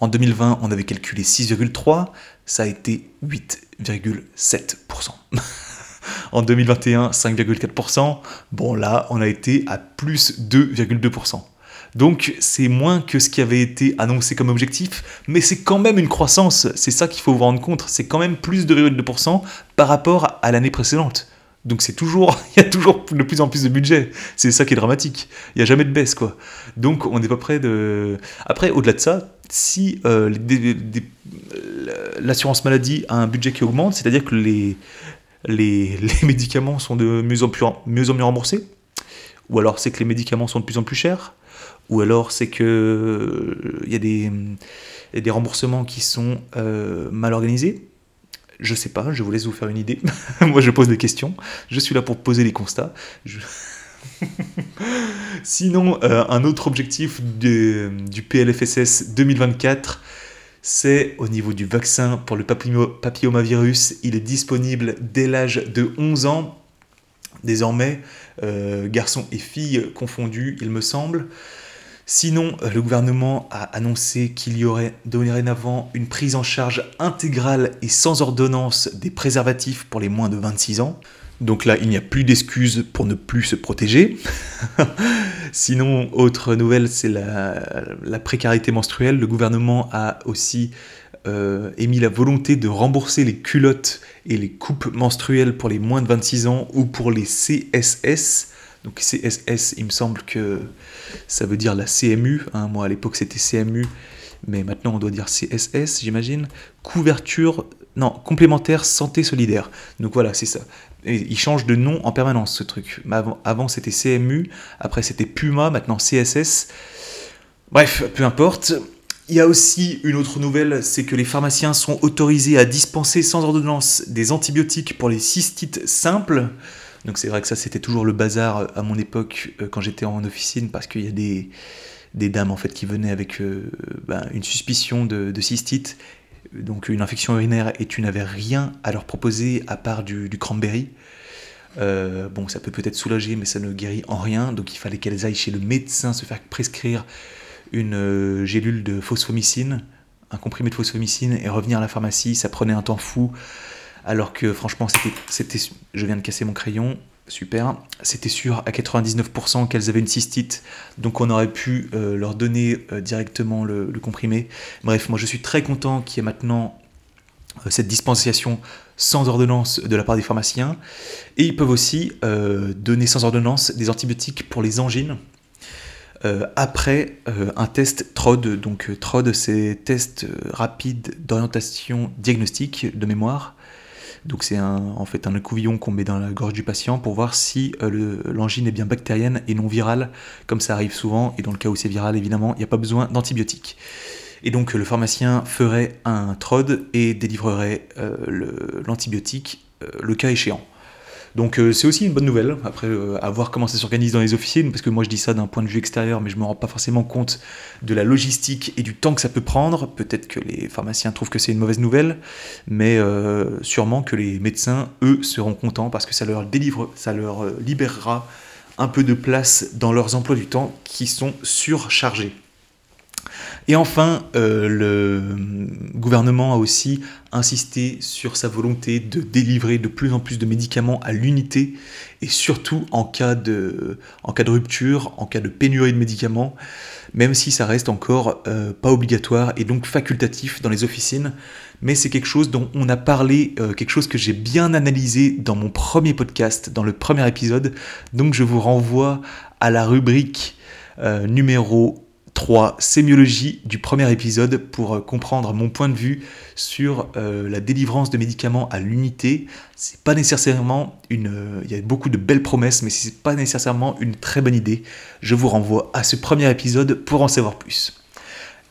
A: En 2020, on avait calculé 6,3%, ça a été 8,7%. en 2021, 5,4%. Bon, là, on a été à plus 2,2%. Donc c'est moins que ce qui avait été annoncé comme objectif, mais c'est quand même une croissance, c'est ça qu'il faut vous rendre compte, c'est quand même plus de 2,2% par rapport à l'année précédente. Donc c'est toujours, il y a toujours de plus en plus de budget. C'est ça qui est dramatique. Il n'y a jamais de baisse, quoi. Donc on n'est pas près de. Après, au-delà de ça, si euh, l'assurance maladie a un budget qui augmente, c'est-à-dire que les, les, médicaments sont de mieux en, mieux en mieux remboursés, ou alors c'est que les médicaments sont de plus en plus chers, ou alors c'est que il y a des, des remboursements qui sont euh, mal organisés je sais pas, je vous laisse vous faire une idée. Moi, je pose des questions. Je suis là pour poser les constats. Sinon, euh, un autre objectif du PLFSS 2024, c'est au niveau du vaccin pour le papillomavirus. Il est disponible dès l'âge de 11 ans. Désormais, euh, garçons et filles confondus, il me semble. Sinon, euh, le gouvernement a annoncé qu'il y aurait dorénavant une prise en charge intégrale et sans ordonnance des préservatifs pour les moins de 26 ans. Donc là, il n'y a plus d'excuses pour ne plus se protéger. Sinon, autre nouvelle, c'est la, précarité menstruelle. Le gouvernement a aussi euh, émis la volonté de rembourser les culottes et les coupes menstruelles pour les moins de 26 ans ou pour les CSS. Donc CSS, il me semble que ça veut dire la CMU. Hein. Moi, à l'époque, c'était CMU, mais maintenant, on doit dire CSS, j'imagine. Couverture, non, complémentaire santé solidaire. Donc voilà, c'est ça. il change de nom en permanence, ce truc. Avant c'était CMU, après, c'était Puma, maintenant CSS. Bref, peu importe. Il y a aussi une autre nouvelle, c'est que les pharmaciens sont autorisés à dispenser sans ordonnance des antibiotiques pour les cystites simples. Donc c'est vrai que ça c'était toujours le bazar euh, à mon époque euh, quand j'étais en officine parce qu'il y a des, des, dames en fait qui venaient avec euh, ben, une suspicion de, cystite, donc une infection urinaire et tu n'avais rien à leur proposer à part du, cranberry. bon, ça peut peut-être soulager, mais ça ne guérit en rien. Donc il fallait qu'elles aillent chez le médecin se faire prescrire une gélule de phosphomycine, un comprimé de phosphomycine, et revenir à la pharmacie. Ça prenait un temps fou alors que franchement, c'était, je viens de casser mon crayon, super, c'était sûr à 99% qu'elles avaient une cystite, donc on aurait pu euh, leur donner euh, directement le, comprimé. Bref, moi je suis très content qu'il y ait maintenant euh, cette dispensation sans ordonnance de la part des pharmaciens, et ils peuvent aussi donner sans ordonnance des antibiotiques pour les angines. après un test TROD, donc TROD c'est test rapide d'orientation diagnostique de mémoire, donc c'est en fait un couvillon qu'on met dans la gorge du patient pour voir si euh, l'angine est bien bactérienne et non virale, comme ça arrive souvent, et dans le cas où c'est viral évidemment, il n'y a pas besoin d'antibiotiques. Et donc le pharmacien ferait un TROD et délivrerait euh, l'antibiotique euh, le cas échéant. Donc euh, c'est aussi une bonne nouvelle, après euh, à voir comment ça s'organise dans les officines, parce que moi je dis ça d'un point de vue extérieur, mais je ne me rends pas forcément compte de la logistique et du temps que ça peut prendre. Peut-être que les pharmaciens trouvent que c'est une mauvaise nouvelle, mais euh, sûrement que les médecins, eux, seront contents parce que ça leur délivre, ça leur libérera un peu de place dans leurs emplois du temps qui sont surchargés. Et enfin, euh, le gouvernement a aussi insisté sur sa volonté de délivrer de plus en plus de médicaments à l'unité, et surtout en cas, de, en cas de rupture, en cas de pénurie de médicaments, même si ça reste encore euh, pas obligatoire et donc facultatif dans les officines. Mais c'est quelque chose dont on a parlé, euh, quelque chose que j'ai bien analysé dans mon premier podcast, dans le premier épisode. Donc je vous renvoie à la rubrique numéro 3. Sémiologie du premier épisode pour euh, comprendre mon point de vue sur euh, la délivrance de médicaments à l'unité. C'est pas nécessairement une. Euh, il y a beaucoup de belles promesses, mais c'est pas nécessairement une très bonne idée. Je vous renvoie à ce premier épisode pour en savoir plus.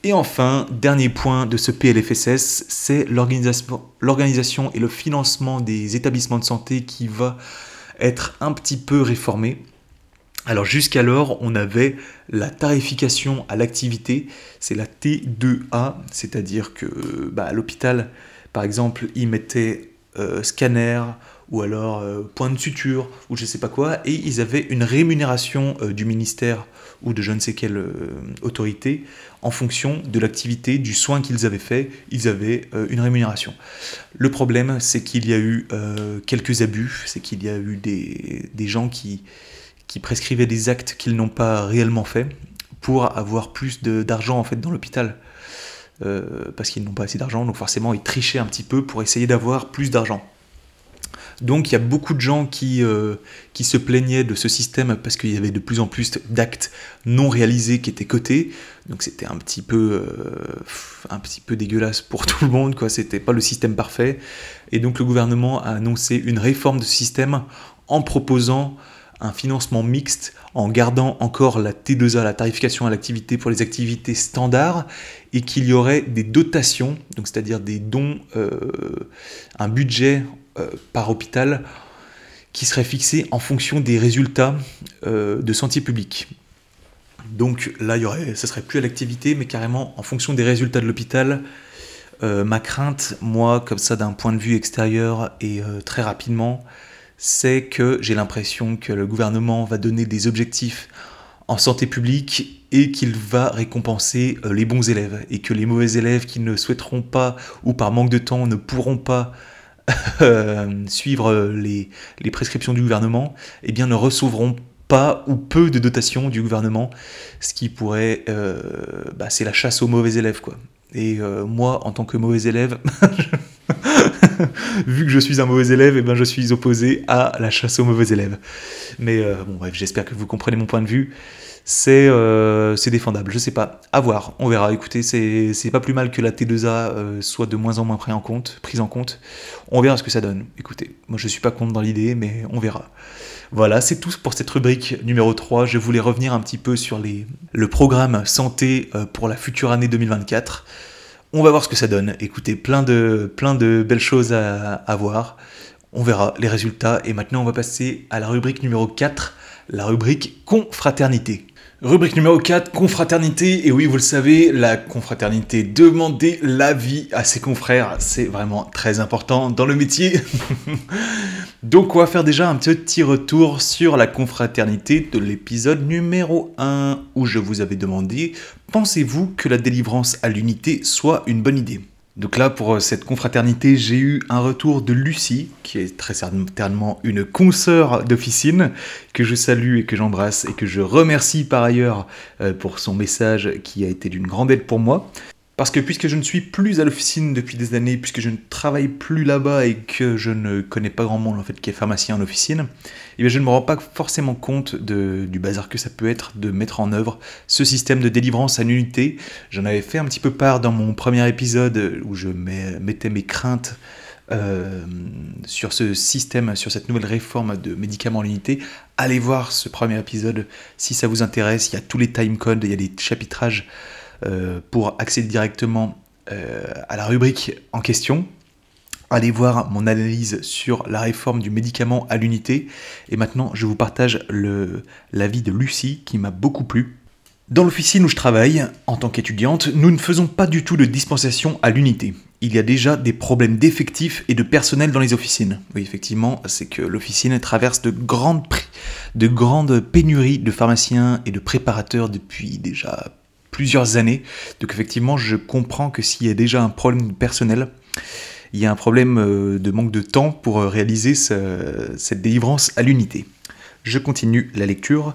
A: Et enfin, dernier point de ce PLFSS, c'est l'organisation et le financement des établissements de santé qui va être un petit peu réformé. Alors jusqu'alors, on avait la tarification à l'activité, c'est la T2A, c'est-à-dire que bah, à l'hôpital, par exemple, ils mettaient euh, scanner ou alors euh, point de suture ou je sais pas quoi, et ils avaient une rémunération euh, du ministère ou de je ne sais quelle autorité en fonction de l'activité, du soin qu'ils avaient fait, ils avaient une rémunération. Le problème, c'est qu'il y a eu quelques abus, c'est qu'il y a eu des gens qui qui prescrivaient des actes qu'ils n'ont pas réellement fait pour avoir plus d'argent en fait dans l'hôpital. Euh, parce qu'ils n'ont pas assez d'argent, donc forcément ils trichaient un petit peu pour essayer d'avoir plus d'argent. Donc il y a beaucoup de gens qui, euh, qui se plaignaient de ce système parce qu'il y avait de plus en plus d'actes non réalisés qui étaient cotés. Donc c'était un petit peu euh, un petit peu dégueulasse pour tout le monde quoi, c'était pas le système parfait et donc le gouvernement a annoncé une réforme de ce système en proposant un financement mixte en gardant encore la T2A, la tarification à l'activité pour les activités standards, et qu'il y aurait des dotations, c'est-à-dire des dons, euh, un budget euh, par hôpital qui serait fixé en fonction des résultats euh, de santé publique. Donc là, il y aurait, serait plus à l'activité, mais carrément en fonction des résultats de l'hôpital. ma crainte, moi, comme ça, d'un point de vue extérieur et très rapidement, c'est que j'ai l'impression que le gouvernement va donner des objectifs en santé publique et qu'il va récompenser euh, les bons élèves et que les mauvais élèves qui ne souhaiteront pas ou par manque de temps ne pourront pas euh, suivre les, prescriptions du gouvernement, eh bien ne recevront pas ou peu de dotations du gouvernement, ce qui pourrait, euh, bah, c'est la chasse aux mauvais élèves quoi. Et moi, en tant que mauvais élève, vu que je suis un mauvais élève, eh ben je suis opposé à la chasse aux mauvais élèves. Mais euh, bon, j'espère que vous comprenez mon point de vue. C'est euh, défendable, je sais pas. À voir, on verra. Écoutez, c'est pas plus mal que la T2A euh, soit de moins en moins prise en, compte. On verra ce que ça donne. Écoutez, moi je suis pas contre dans l'idée, mais on verra. Voilà, c'est tout pour cette rubrique numéro 3. Je voulais revenir un petit peu sur le programme santé pour la future année 2024. On va voir ce que ça donne. Écoutez, plein de, plein de belles choses à, à voir. On verra les résultats. Et maintenant, on va passer à la rubrique numéro 4, la rubrique confraternité. Rubrique numéro 4, confraternité. Et oui, vous le savez, la confraternité, demander l'avis à ses confrères, c'est vraiment très important dans le métier. Donc on va faire déjà un petit retour sur la confraternité de l'épisode numéro 1, où je vous avais demandé, pensez-vous que la délivrance à l'unité soit une bonne idée? Donc là, pour euh, cette confraternité, j'ai eu un retour de Lucie, qui est très certainement une consoeur d'officine, que je salue et que j'embrasse et que je remercie par ailleurs euh, pour son message qui a été d'une grande aide pour moi. Parce que puisque je ne suis plus à l'officine depuis des années, puisque je ne travaille plus là-bas et que je ne connais pas grand monde en fait qui est pharmacien en officine, eh je ne me rends pas forcément compte du bazar que ça peut être de mettre en œuvre ce système de délivrance à l'unité. J'en avais fait un petit peu part dans mon premier épisode où je mettais mes craintes euh, sur ce système, sur cette nouvelle réforme de médicaments à l'unité, allez voir ce premier épisode si ça vous intéresse. Il y a tous les timecodes, il y a des chapitrages pour accéder directement euh, à la rubrique en question. Allez voir mon analyse sur la réforme du médicament à l'unité. Et maintenant, je vous partage l'avis de Lucie qui m'a beaucoup plu. Dans l'officine où je travaille, en tant qu'étudiante, nous ne faisons pas du tout de dispensation à l'unité. Il y a déjà des problèmes d'effectifs et de personnel dans les officines. Oui, effectivement, c'est que l'officine traverse de grandes, de grandes pénuries de pharmaciens et de préparateurs depuis déjà plusieurs années. Donc effectivement, je comprends que s'il y a déjà un problème personnel, il y a un problème euh, de manque de temps pour euh, réaliser cette délivrance à l'unité. Je continue la lecture.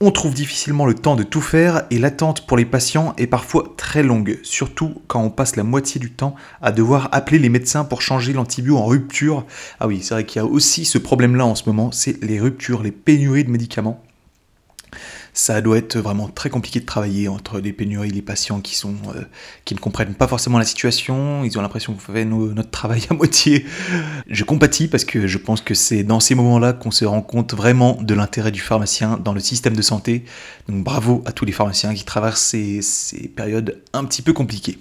A: On trouve difficilement le temps de tout faire et l'attente pour les patients est parfois très longue, surtout quand on passe la moitié du temps à devoir appeler les médecins pour changer l'antibio en rupture. Ah oui, c'est vrai qu'il y a aussi ce problème-là en ce moment, c'est les ruptures, les pénuries de médicaments ça doit être vraiment très compliqué de travailler entre des pénuries, les patients qui sont euh, qui ne comprennent pas forcément la situation, ils ont l'impression qu'on fait notre travail à moitié. Je compatis parce que je pense que c'est dans ces moments-là qu'on se rend compte vraiment de l'intérêt du pharmacien dans le système de santé. Donc bravo à tous les pharmaciens qui traversent ces périodes un petit peu compliquées.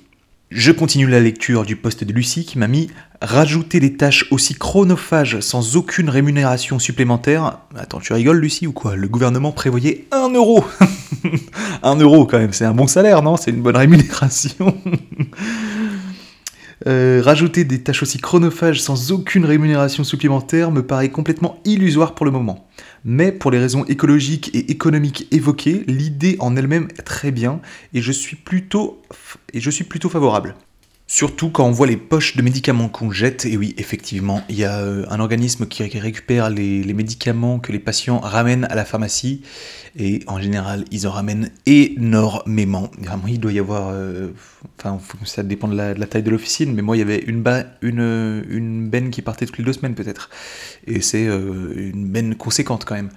A: Je continue la lecture du poste de Lucie qui m'a mis rajouter des tâches aussi chronophages sans aucune rémunération supplémentaire. Attends, tu rigoles Lucie ou quoi? Le gouvernement prévoyait 1 euro 1 euro quand même, c'est un bon salaire, non? C'est une bonne rémunération Euh, rajouter des tâches aussi chronophages sans aucune rémunération supplémentaire me paraît complètement illusoire pour le moment. Mais pour les raisons écologiques et économiques évoquées, l'idée en elle-même est très bien et je suis plutôt, favorable. Surtout quand on voit les poches de médicaments qu'on jette, et oui, effectivement, il y a euh, un organisme qui récupère les, médicaments que les patients ramènent à la pharmacie, et en général, ils en ramènent énormément. Vraiment, il doit y avoir, euh, enfin, ça dépend de la, taille de l'officine, mais moi, il y avait une, benne qui partait toutes les deux semaines peut-être, et c'est euh, une benne conséquente quand même.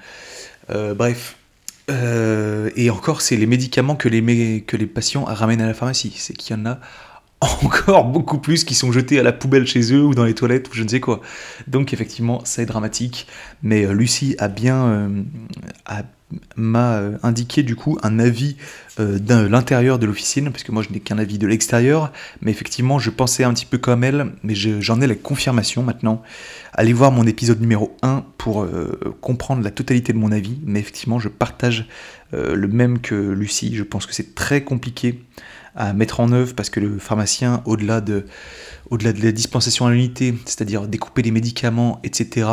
A: bref. et encore, c'est les médicaments que les, que les patients ramènent à la pharmacie. C'est qu'il y en a encore beaucoup plus qui sont jetés à la poubelle chez eux ou dans les toilettes ou je ne sais quoi. Donc effectivement, c'est dramatique. Mais euh, Lucie a bien euh, m'a euh, indiqué du coup un avis de l'intérieur de l'officine, parce que moi je n'ai qu'un avis de l'extérieur, mais effectivement je pensais un petit peu comme elle, mais j'en ai la confirmation maintenant. Allez voir mon épisode numéro 1 pour comprendre la totalité de mon avis, mais effectivement je partage le même que Lucie, je pense que c'est très compliqué à mettre en œuvre parce que le pharmacien, au-delà de, au-delà de la dispensation à l'unité, c'est-à-dire découper les médicaments, etc.,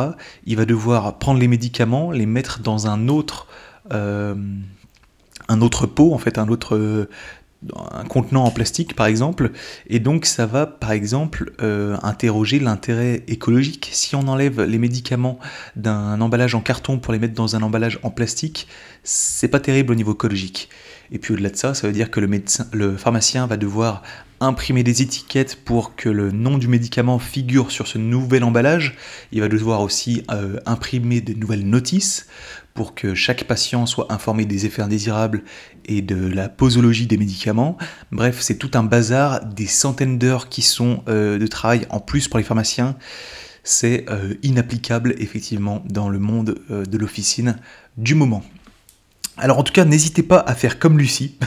A: il va devoir prendre les médicaments, les mettre dans un autre, euh, un autre pot, en fait, un autre un contenant en plastique par exemple, et donc ça va par exemple euh, interroger l'intérêt écologique. Si on enlève les médicaments d'un emballage en carton pour les mettre dans un emballage en plastique, c'est pas terrible au niveau écologique. Et puis au-delà de ça, ça veut dire que le, médecin, le pharmacien va devoir imprimer des étiquettes pour que le nom du médicament figure sur ce nouvel emballage. Il va devoir aussi euh, imprimer de nouvelles notices pour que chaque patient soit informé des effets indésirables et de la posologie des médicaments. Bref, c'est tout un bazar, des centaines d'heures qui sont euh, de travail en plus pour les pharmaciens. C'est euh, inapplicable effectivement dans le monde de l'officine du moment. Alors en tout cas, n'hésitez pas à faire comme Lucie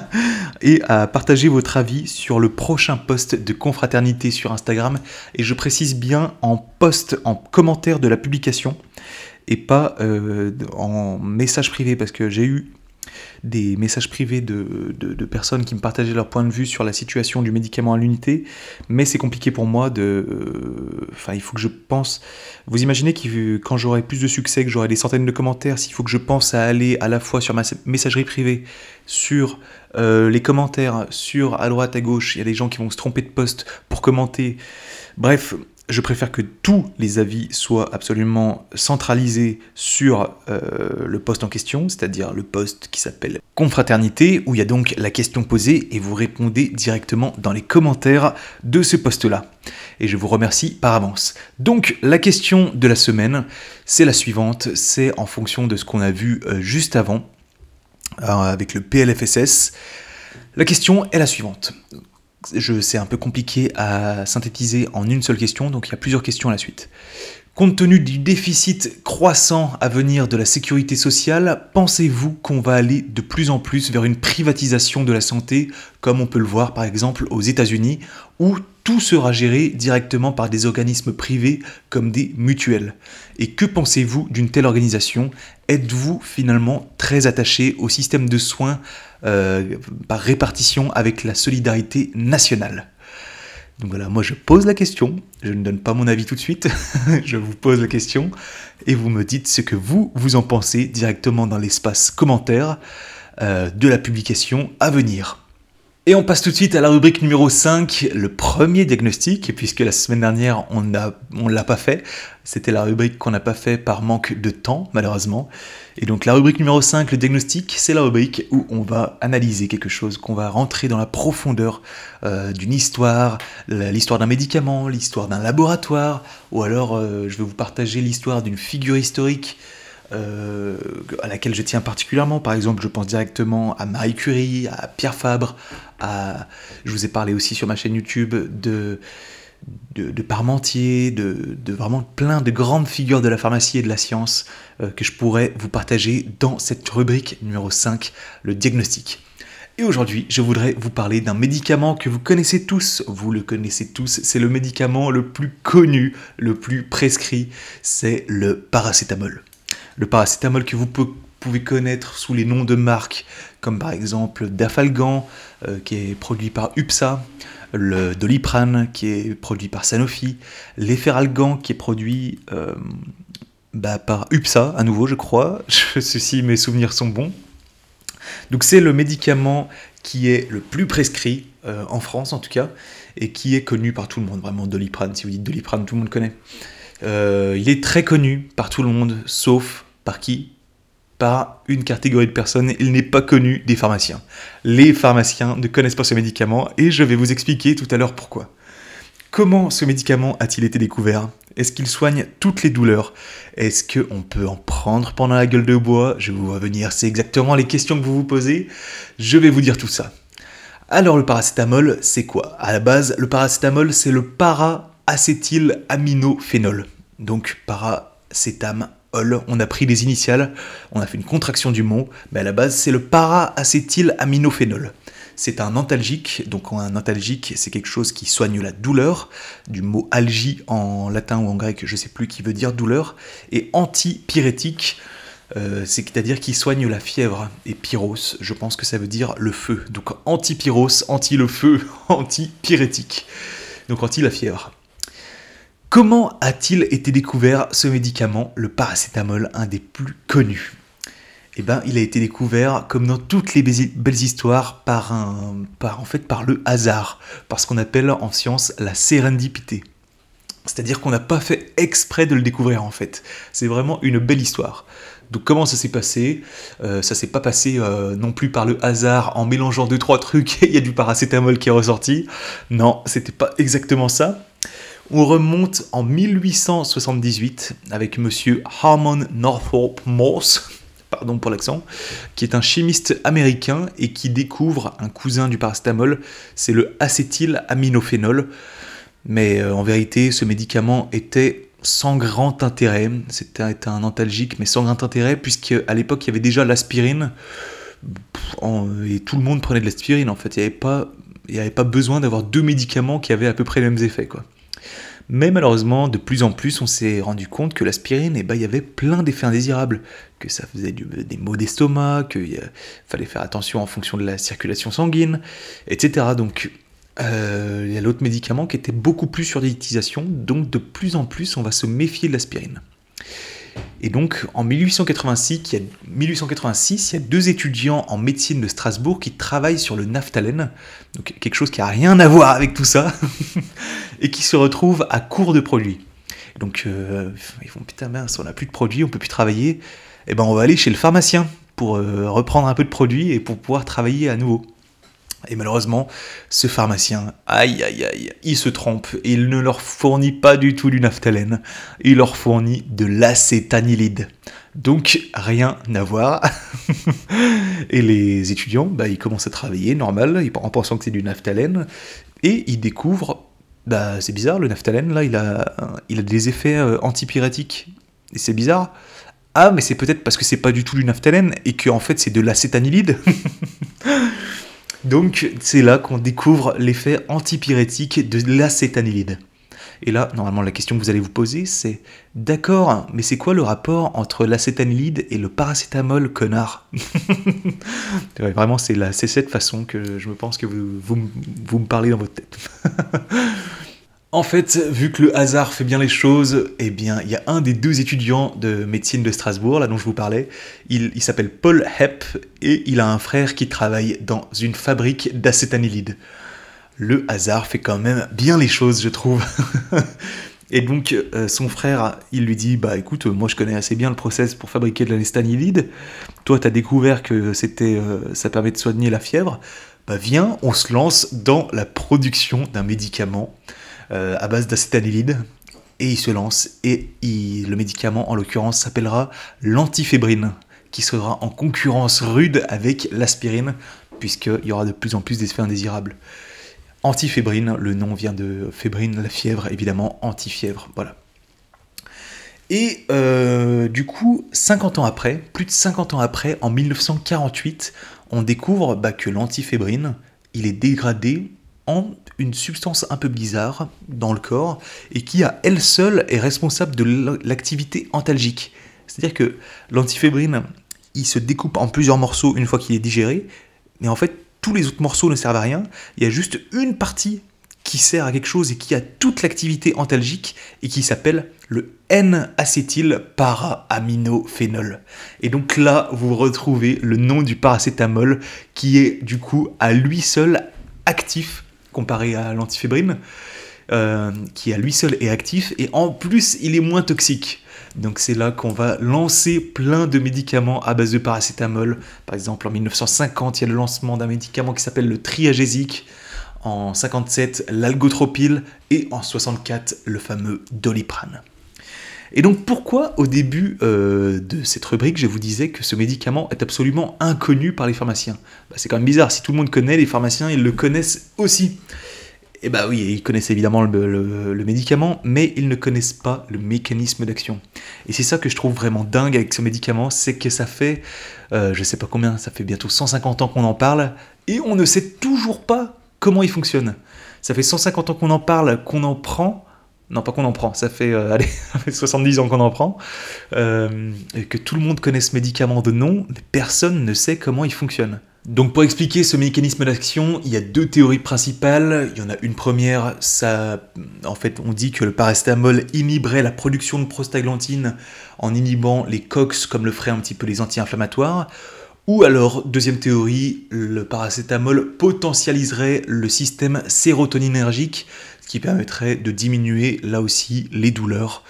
A: et à partager votre avis sur le prochain post de confraternité sur Instagram. Et je précise bien en post, en commentaire de la publication et pas euh, en message privé parce que j'ai eu des messages privés de, de, personnes qui me partageaient leur point de vue sur la situation du médicament à l'unité, mais c'est compliqué pour moi de... Euh, enfin, il faut que je pense... Vous imaginez que quand j'aurai plus de succès, que j'aurai des centaines de commentaires, s'il faut que je pense à aller à la fois sur ma messagerie privée, sur euh, les commentaires, sur à droite, à gauche, il y a des gens qui vont se tromper de poste pour commenter. Bref, je préfère que tous les avis soient absolument centralisés sur euh, le poste en question, c'est-à-dire le poste qui s'appelle Confraternité, où il y a donc la question posée et vous répondez directement dans les commentaires de ce poste-là. Et je vous remercie par avance. Donc la question de la semaine, c'est la suivante, c'est en fonction de ce qu'on a vu euh, juste avant, euh, avec le PLFSS. La question est la suivante c'est un peu compliqué à synthétiser en une seule question, donc il y a plusieurs questions à la suite. Compte tenu du déficit croissant à venir de la sécurité sociale, pensez-vous qu'on va aller de plus en plus vers une privatisation de la santé, comme on peut le voir par exemple aux États-Unis, où tout sera géré directement par des organismes privés comme des mutuelles. Et que pensez-vous d'une telle organisation? Êtes-vous finalement très attaché au système de soins euh, par répartition avec la solidarité nationale? Donc voilà, moi je pose la question, je ne donne pas mon avis tout de suite, je vous pose la question et vous me dites ce que vous, vous en pensez directement dans l'espace commentaire euh, de la publication à venir. Et on passe tout de suite à la rubrique numéro 5, le premier diagnostic, puisque la semaine dernière on ne l'a pas fait. C'était la rubrique qu'on n'a pas fait par manque de temps, malheureusement. Et donc la rubrique numéro 5, le diagnostic, c'est la rubrique où on va analyser quelque chose, qu'on va rentrer dans la profondeur euh, d'une histoire, l'histoire d'un médicament, l'histoire d'un laboratoire, ou alors euh, je vais vous partager l'histoire d'une figure historique euh, à laquelle je tiens particulièrement. Par exemple, je pense directement à Marie Curie, à Pierre Fabre, à... je vous ai parlé aussi sur ma chaîne YouTube de, de, Parmentier, de, vraiment plein de grandes figures de la pharmacie et de la science euh, que je pourrais vous partager dans cette rubrique numéro 5, le diagnostic. Et aujourd'hui, je voudrais vous parler d'un médicament que vous connaissez tous, vous le connaissez tous, c'est le médicament le plus connu, le plus prescrit, c'est le paracétamol le paracétamol que vous pouvez connaître sous les noms de marques, comme par exemple Dafalgan, euh, qui est produit par UPSA, le Doliprane, qui est produit par Sanofi, l'Efferalgan, qui est produit euh, bah, par UPSA, à nouveau, je crois. Ceci, mes souvenirs sont bons. Donc c'est le médicament qui est le plus prescrit euh, en France en tout cas, et qui est connu par tout le monde, vraiment Doliprane, si vous dites Doliprane, tout le monde connaît. Il est très connu par tout le monde, sauf par qui Par une catégorie de personnes, il n'est pas connu des pharmaciens. Les pharmaciens ne connaissent pas ce médicament, et je vais vous expliquer tout à l'heure pourquoi. Comment ce médicament a-t-il été découvert? Est-ce qu'il soigne toutes les douleurs? Est-ce qu'on peut en prendre pendant la gueule de bois? Je vais vous revenir, c'est exactement les questions que vous vous posez. Je vais vous dire tout ça. Alors le paracétamol, c'est quoi? À la base, le paracétamol, c'est le para-acétylaminophénol. Donc on a pris les initiales, on a fait une contraction du mot, mais à la base, c'est le para-acétylaminophénol. C'est un antalgique, donc un antalgique, c'est quelque chose qui soigne la douleur, du mot algie en latin ou en grec, je sais plus qui veut dire douleur, et antipyrétique, euh, c'est-à-dire qui soigne la fièvre. Et pyros, je pense que ça veut dire le feu. Donc anti-pyros, anti-le feu, anti-pyrétique. Donc anti la fièvre. Comment a-t-il été découvert ce médicament, le paracétamol, un des plus connus? Eh ben, il a été découvert, comme dans toutes les belles histoires, par, un, par, en fait, par le hasard, par ce qu'on appelle en science la sérendipité. C'est-à-dire qu'on n'a pas fait exprès de le découvrir en fait. C'est vraiment une belle histoire. Donc comment ça s'est passé? Euh, Ça s'est pas passé euh, non plus par le hasard en mélangeant deux trois trucs et il y a du paracétamol qui est ressorti. Non, c'était pas exactement ça. On remonte en 1878 avec monsieur Harmon Northrop Morse, pardon pour l'accent, qui est un chimiste américain et qui découvre un cousin du paracétamol, c'est le acétylaminophénol. Mais euh, en vérité, ce médicament était sans grand intérêt. C'était un antalgique, mais sans grand intérêt, puisque à l'époque, il y avait déjà l'aspirine. Et tout le monde prenait de l'aspirine, en fait. Il n'y avait, pas, besoin d'avoir deux médicaments qui avaient à peu près les mêmes effets. Mais malheureusement, de plus en plus, on s'est rendu compte que l'aspirine, eh ben, il y avait plein d'effets indésirables, que ça faisait des maux d'estomac, qu'il fallait faire attention en fonction de la circulation sanguine, etc. Donc, euh, il y a l'autre médicament qui était beaucoup plus sur l'utilisation, donc de plus en plus, on va se méfier de l'aspirine. Et donc, en 1886 il, y a, 1886, il y a deux étudiants en médecine de Strasbourg qui travaillent sur le naphthalène, donc quelque chose qui n'a rien à voir avec tout ça, et qui se retrouvent à court de produits. Donc, euh, ils font putain mince, on n'a plus de produits, on peut plus travailler. Et eh ben, on va aller chez le pharmacien pour euh, reprendre un peu de produits et pour pouvoir travailler à nouveau. Et malheureusement, ce pharmacien, aïe aïe aïe, il se trompe, il ne leur fournit pas du tout du naphthalène, il leur fournit de l'acétanilide. Donc rien à voir. et les étudiants, bah, ils commencent à travailler normal, en pensant que c'est du naphthalène, et ils découvrent, bah c'est bizarre, le naphthalène là, il a, il a des effets euh, antipyrétiques. Et c'est bizarre. Ah, mais c'est peut-être parce que c'est pas du tout du naphthalène et que en fait c'est de l'acétanilide. Donc c'est là qu'on découvre l'effet antipyrétique de l'acétanilide. Et là, normalement, la question que vous allez vous poser, c'est d'accord, mais c'est quoi le rapport entre l'acétanilide et le paracétamol, connard? Vraiment, c'est cette façon que je me pense que vous, vous me parlez dans votre tête. En fait, vu que le hasard fait bien les choses, eh bien, il y a un des deux étudiants de médecine de Strasbourg, là dont je vous parlais, il, s'appelle Paul Hepp, et il a un frère qui travaille dans une fabrique d'acétanilide. Le hasard fait quand même bien les choses, je trouve. et donc, euh, son frère, il lui dit, bah écoute, moi je connais assez bien le process pour fabriquer de l'acétanilide, toi tu as découvert que c'était, euh, ça permet de soigner la fièvre, bah viens, on se lance dans la production d'un médicament euh, à base d'acétanilide. Et il se lance, et le médicament en l'occurrence s'appellera l'antifébrine, qui sera en concurrence rude avec l'aspirine, puisqu'il y aura de plus en plus d'effets indésirables. Antifébrine, le nom vient de fébrine, la fièvre, évidemment, antifièvre, voilà. Et euh, du coup, 50 ans après, plus de 50 ans après, en 1948, on découvre bah, que l'antifébrine, il est dégradé en une substance un peu bizarre dans le corps et qui à elle seule est responsable de l'activité antalgique. C'est-à-dire que l'antifébrine, il se découpe en plusieurs morceaux une fois qu'il est digéré, mais en fait tous les autres morceaux ne servent à rien. Il y a juste une partie qui sert à quelque chose et qui a toute l'activité antalgique et qui s'appelle le N-acétyl para-aminophénol. Et donc là, vous retrouvez le nom du paracétamol qui est du coup à lui seul actif comparé à l'antifébrine, euh, qui à lui seul est actif, et en plus il est moins toxique. Donc c'est là qu'on va lancer plein de médicaments à base de paracétamol. Par exemple, en 1950, il y a le lancement d'un médicament qui s'appelle le triagésique. En 57, l'algotropile. Et en 64, le fameux doliprane. Et donc pourquoi au début euh, de cette rubrique je vous disais que ce médicament est absolument inconnu par les pharmaciens? Bah, C'est quand même bizarre, si tout le monde connaît, les pharmaciens ils le connaissent aussi. Et bah oui, ils connaissent évidemment le, médicament, mais ils ne connaissent pas le mécanisme d'action. Et c'est ça que je trouve vraiment dingue avec ce médicament, c'est que ça fait, euh, je sais pas combien, ça fait bientôt 150 ans qu'on en parle, et on ne sait toujours pas comment il fonctionne. Ça fait 150 ans qu'on en parle, qu'on en prend, non pas qu'on en prend, ça fait, euh, allez, 70 ans qu'on en prend, euh, que tout le monde connaît ce médicament de nom, mais personne ne sait comment il fonctionne. Donc pour expliquer ce mécanisme d'action, il y a deux théories principales. Il y en a une première, ça, en fait, on dit que le paracétamol inhiberait la production de prostaglandine en inhibant les COX comme le feraient un petit peu les anti-inflammatoires. Ou alors, deuxième théorie, le paracétamol potentialiserait le système sérotoninergique, ce qui permettrait de diminuer là aussi les douleurs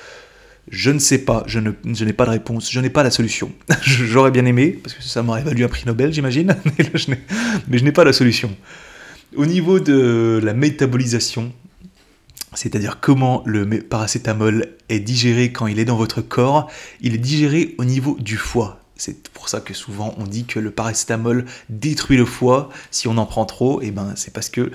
A: je ne sais pas, je, n'ai pas de réponse, je n'ai pas la solution. J'aurais bien aimé, parce que ça m'aurait valu un prix Nobel, j'imagine, mais je n'ai pas la solution. Au niveau de la métabolisation, c'est-à-dire comment le paracétamol est digéré quand il est dans votre corps, il est digéré au niveau du foie. C'est pour ça que souvent on dit que le paracétamol détruit le foie. Si on en prend trop, et eh ben c'est parce que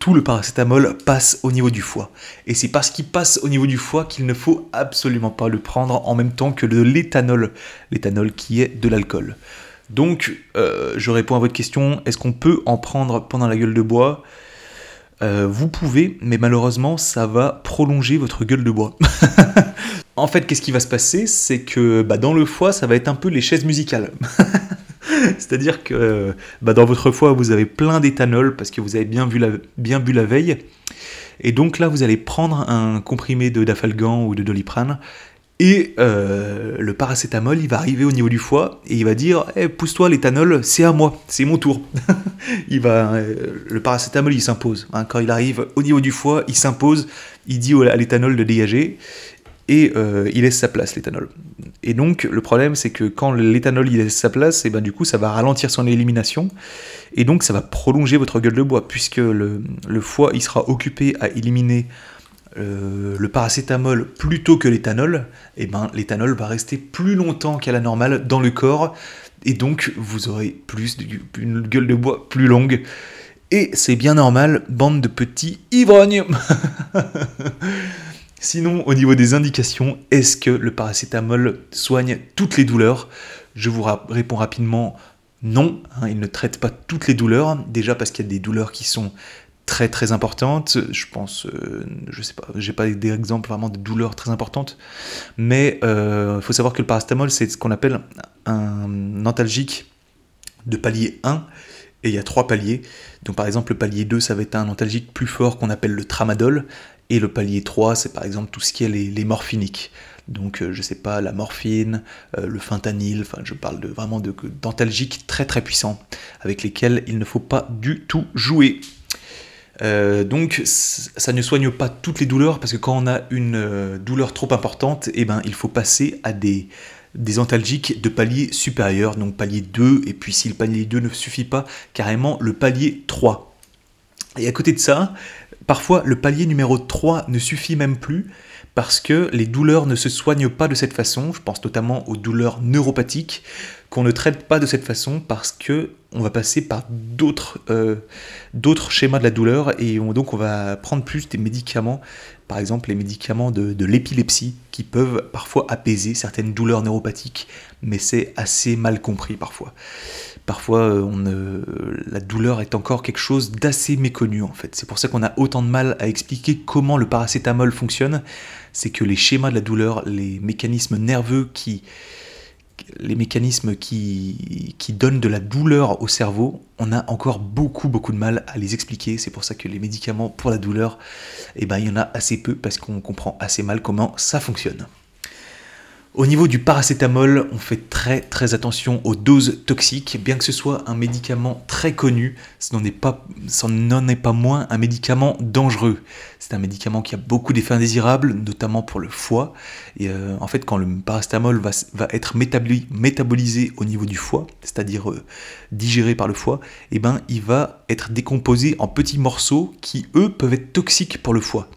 A: tout le paracétamol passe au niveau du foie. Et c'est parce qu'il passe au niveau du foie qu'il ne faut absolument pas le prendre en même temps que de l'éthanol. L'éthanol qui est de l'alcool. Donc, euh, je réponds à votre question, est-ce qu'on peut en prendre pendant la gueule de bois? Euh, Vous pouvez, mais malheureusement, ça va prolonger votre gueule de bois. En fait, qu'est-ce qui va se passer? C'est que bah, dans le foie, ça va être un peu les chaises musicales. C'est-à-dire que bah, dans votre foie, vous avez plein d'éthanol parce que vous avez bien, vu la, bien bu la veille. Et donc là, vous allez prendre un comprimé de dafalgan ou de doliprane. Et euh, le paracétamol, il va arriver au niveau du foie et il va dire eh, Pousse-toi, l'éthanol, c'est à moi, c'est mon tour. il va, euh, le paracétamol, il s'impose. Hein. quand il arrive au niveau du foie, il s'impose, il dit à l'éthanol de dégager et euh, il laisse sa place, l'éthanol. Et donc, le problème, c'est que quand l'éthanol il laisse sa place, et eh ben, du coup, ça va ralentir son élimination, et donc ça va prolonger votre gueule de bois, puisque le, foie, il sera occupé à éliminer euh, le paracétamol plutôt que l'éthanol, eh ben l'éthanol va rester plus longtemps qu'à la normale dans le corps, et donc vous aurez plus une gueule de bois plus longue. Et c'est bien normal, bande de petits ivrognes. Sinon, au niveau des indications, est-ce que le paracétamol soigne toutes les douleurs? Je vous réponds rapidement non, hein, il ne traite pas toutes les douleurs, déjà parce qu'il y a des douleurs qui sont très très importantes, je pense, euh, je sais pas, j'ai pas d'exemple vraiment de douleurs très importantes, mais il euh, faut savoir que le paracétamol c'est ce qu'on appelle un antalgique de palier 1, et il y a trois paliers. Donc par exemple le palier 2 ça va être un antalgique plus fort qu'on appelle le tramadol, et le palier 3, c'est par exemple tout ce qui est les, morphiniques. Donc, euh, je sais pas, la morphine, le fentanyl, enfin, je parle de, vraiment d'antalgiques très très puissants, avec lesquels il ne faut pas du tout jouer. Euh, donc, ça ne soigne pas toutes les douleurs, parce que quand on a une douleur trop importante, eh ben, il faut passer à des, des antalgiques de palier supérieur, donc palier 2, et puis si le palier 2 ne suffit pas, carrément le palier 3. Et à côté de ça, Parfois, le palier numéro 3 ne suffit même plus parce que les douleurs ne se soignent pas de cette façon. Je pense notamment aux douleurs neuropathiques qu'on ne traite pas de cette façon parce que on va passer par d'autres euh, schémas de la douleur et donc on va prendre plus des médicaments, par exemple les médicaments de l'épilepsie qui peuvent parfois apaiser certaines douleurs neuropathiques, mais c'est assez mal compris parfois parfois euh, la douleur est encore quelque chose d'assez méconnu en fait. C'est pour ça qu'on a autant de mal à expliquer comment le paracétamol fonctionne. C'est que les schémas de la douleur, les mécanismes nerveux qui, les mécanismes qui, donnent de la douleur au cerveau, on a encore beaucoup beaucoup de mal à les expliquer. C'est pour ça que les médicaments pour la douleur, eh ben, il y en a assez peu parce qu'on comprend assez mal comment ça fonctionne. Au niveau du paracétamol, on fait très très attention aux doses toxiques, bien que ce soit un médicament très connu, ce n'en est est pas moins un médicament dangereux. C'est un médicament qui a beaucoup d'effets indésirables, notamment pour le foie. Et euh, en fait, quand le paracétamol va, être métabolisé au niveau du foie, c'est-à-dire euh, digéré par le foie, eh ben, il va être décomposé en petits morceaux qui, eux, peuvent être toxiques pour le foie.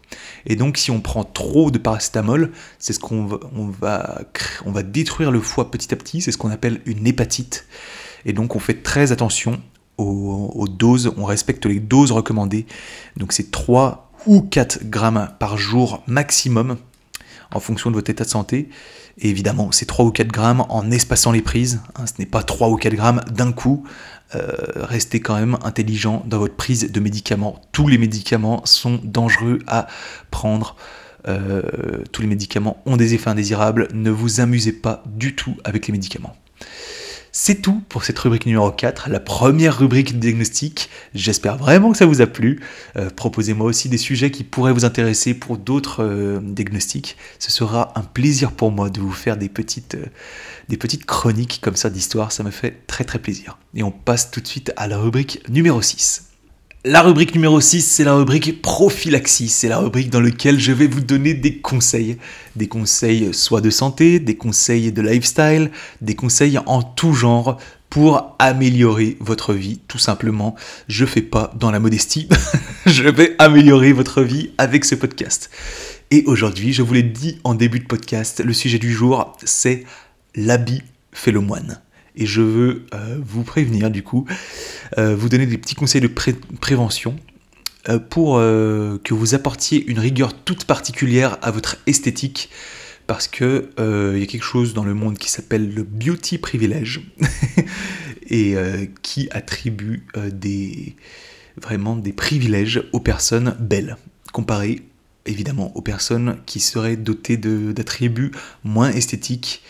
A: Et donc, si on prend trop de paracétamol, c'est ce qu'on va, on va on va détruire le foie petit à petit, c'est ce qu'on appelle une hépatite. Et donc on fait très attention aux, doses, on respecte les doses recommandées. Donc c'est 3 ou 4 grammes par jour maximum en fonction de votre état de santé. Évidemment, c'est 3 ou 4 grammes en espaçant les prises. Hein. ce n'est pas 3 ou 4 grammes d'un coup. Euh, restez quand même intelligent dans votre prise de médicaments. Tous les médicaments sont dangereux à prendre. Euh, tous les médicaments ont des effets indésirables. Ne vous amusez pas du tout avec les médicaments. C'est tout pour cette rubrique numéro 4, la première rubrique diagnostic. J'espère vraiment que ça vous a plu. Euh, proposez-moi aussi des sujets qui pourraient vous intéresser pour d'autres euh, diagnostics. Ce sera un plaisir pour moi de vous faire des petites, des petites chroniques comme ça d'histoire. Ça me fait très très plaisir. Et on passe tout de suite à la rubrique numéro 6. La rubrique numéro 6, c'est la rubrique prophylaxie. C'est la rubrique dans laquelle je vais vous donner des conseils. Des conseils soit de santé, des conseils de lifestyle, des conseils en tout genre pour améliorer votre vie, tout simplement. Je fais pas dans la modestie, je vais améliorer votre vie avec ce podcast. Et aujourd'hui, je vous l'ai dit en début de podcast, le sujet du jour, c'est l'habit fait le moine et je veux euh, vous prévenir du coup, euh, vous donner des petits conseils de prévention euh, pour que vous apportiez une rigueur toute particulière à votre esthétique parce que il y a quelque chose dans le monde qui s'appelle le beauty privilège et qui attribue des vraiment des privilèges aux personnes belles comparé évidemment aux personnes qui seraient dotées d'attributs moins esthétiques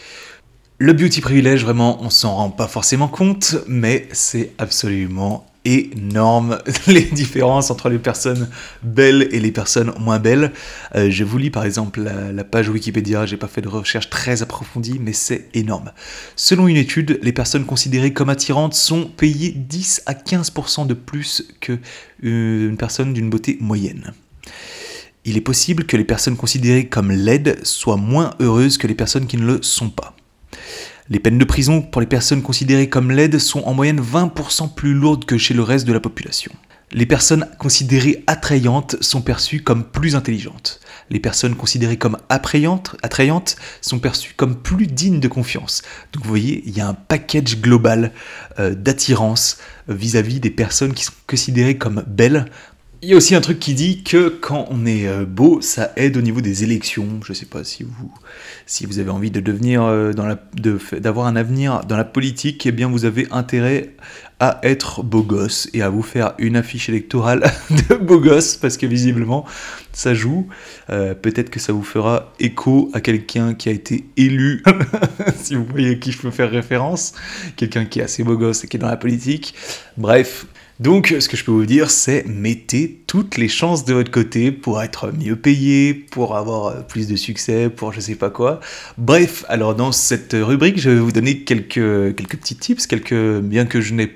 A: le beauty privilège, vraiment, on s'en rend pas forcément compte, mais c'est absolument énorme les différences entre les personnes belles et les personnes moins belles. Euh, je vous lis par exemple la, page Wikipédia, j'ai pas fait de recherche très approfondie, mais c'est énorme. Selon une étude, les personnes considérées comme attirantes sont payées 10 à 15% de plus que euh, personne d'une beauté moyenne. Il est possible que les personnes considérées comme laides soient moins heureuses que les personnes qui ne le sont pas. Les peines de prison pour les personnes considérées comme laides sont en moyenne 20% plus lourdes que chez le reste de la population. Les personnes considérées attrayantes sont perçues comme plus intelligentes. Les personnes considérées comme attrayantes, sont perçues comme plus dignes de confiance. Donc vous voyez, il y a un package global euh, d'attirance euh, vis-à-vis des personnes qui sont considérées comme belles il y a aussi un truc qui dit que quand on est euh, beau, ça aide au niveau des élections. Je ne sais pas si vous, si vous avez envie de devenir, euh, dans la, d'avoir un avenir dans la politique, eh bien vous avez intérêt à être beau gosse et à vous faire une affiche électorale de beau gosse parce que visiblement ça joue. Euh, peut-être que ça vous fera écho à quelqu'un qui a été élu, si vous voyez à qui je peux faire référence, quelqu'un qui est assez beau gosse et qui est dans la politique. Bref, donc, ce que je peux vous dire, c'est mettez toutes les chances de votre côté pour être mieux payé, pour avoir euh, plus de succès, pour je sais pas quoi. Bref, alors dans cette rubrique, je vais vous donner quelques, quelques petits tips, quelques, bien que je n'ai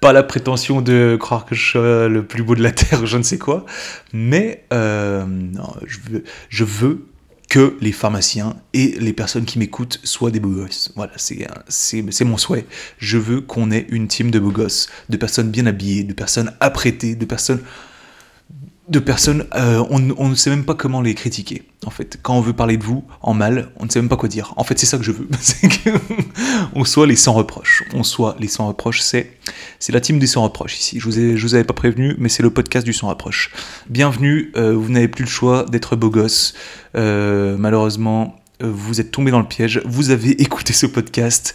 A: pas la prétention de croire que je suis le plus beau de la Terre, je ne sais quoi, mais euh, je veux que les pharmaciens et les personnes qui m'écoutent soient des beaux gosses. Voilà, c'est mon souhait. Je veux qu'on ait une team de beaux gosses, de personnes bien habillées, de personnes apprêtées, de personnes de personnes, euh, on, ne sait même pas comment les critiquer. En fait, quand on veut parler de vous en mal, on ne sait même pas quoi dire. En fait, c'est ça que je veux. on soit les sans reproches. On soit les sans reproches. C'est, c'est la team des sans reproches ici. Je vous, ai, vous avais pas prévenu, mais c'est le podcast du sans reproche. Bienvenue. Euh, vous n'avez plus le choix d'être beau gosse. Euh, malheureusement, vous êtes tombé dans le piège, vous avez écouté ce podcast,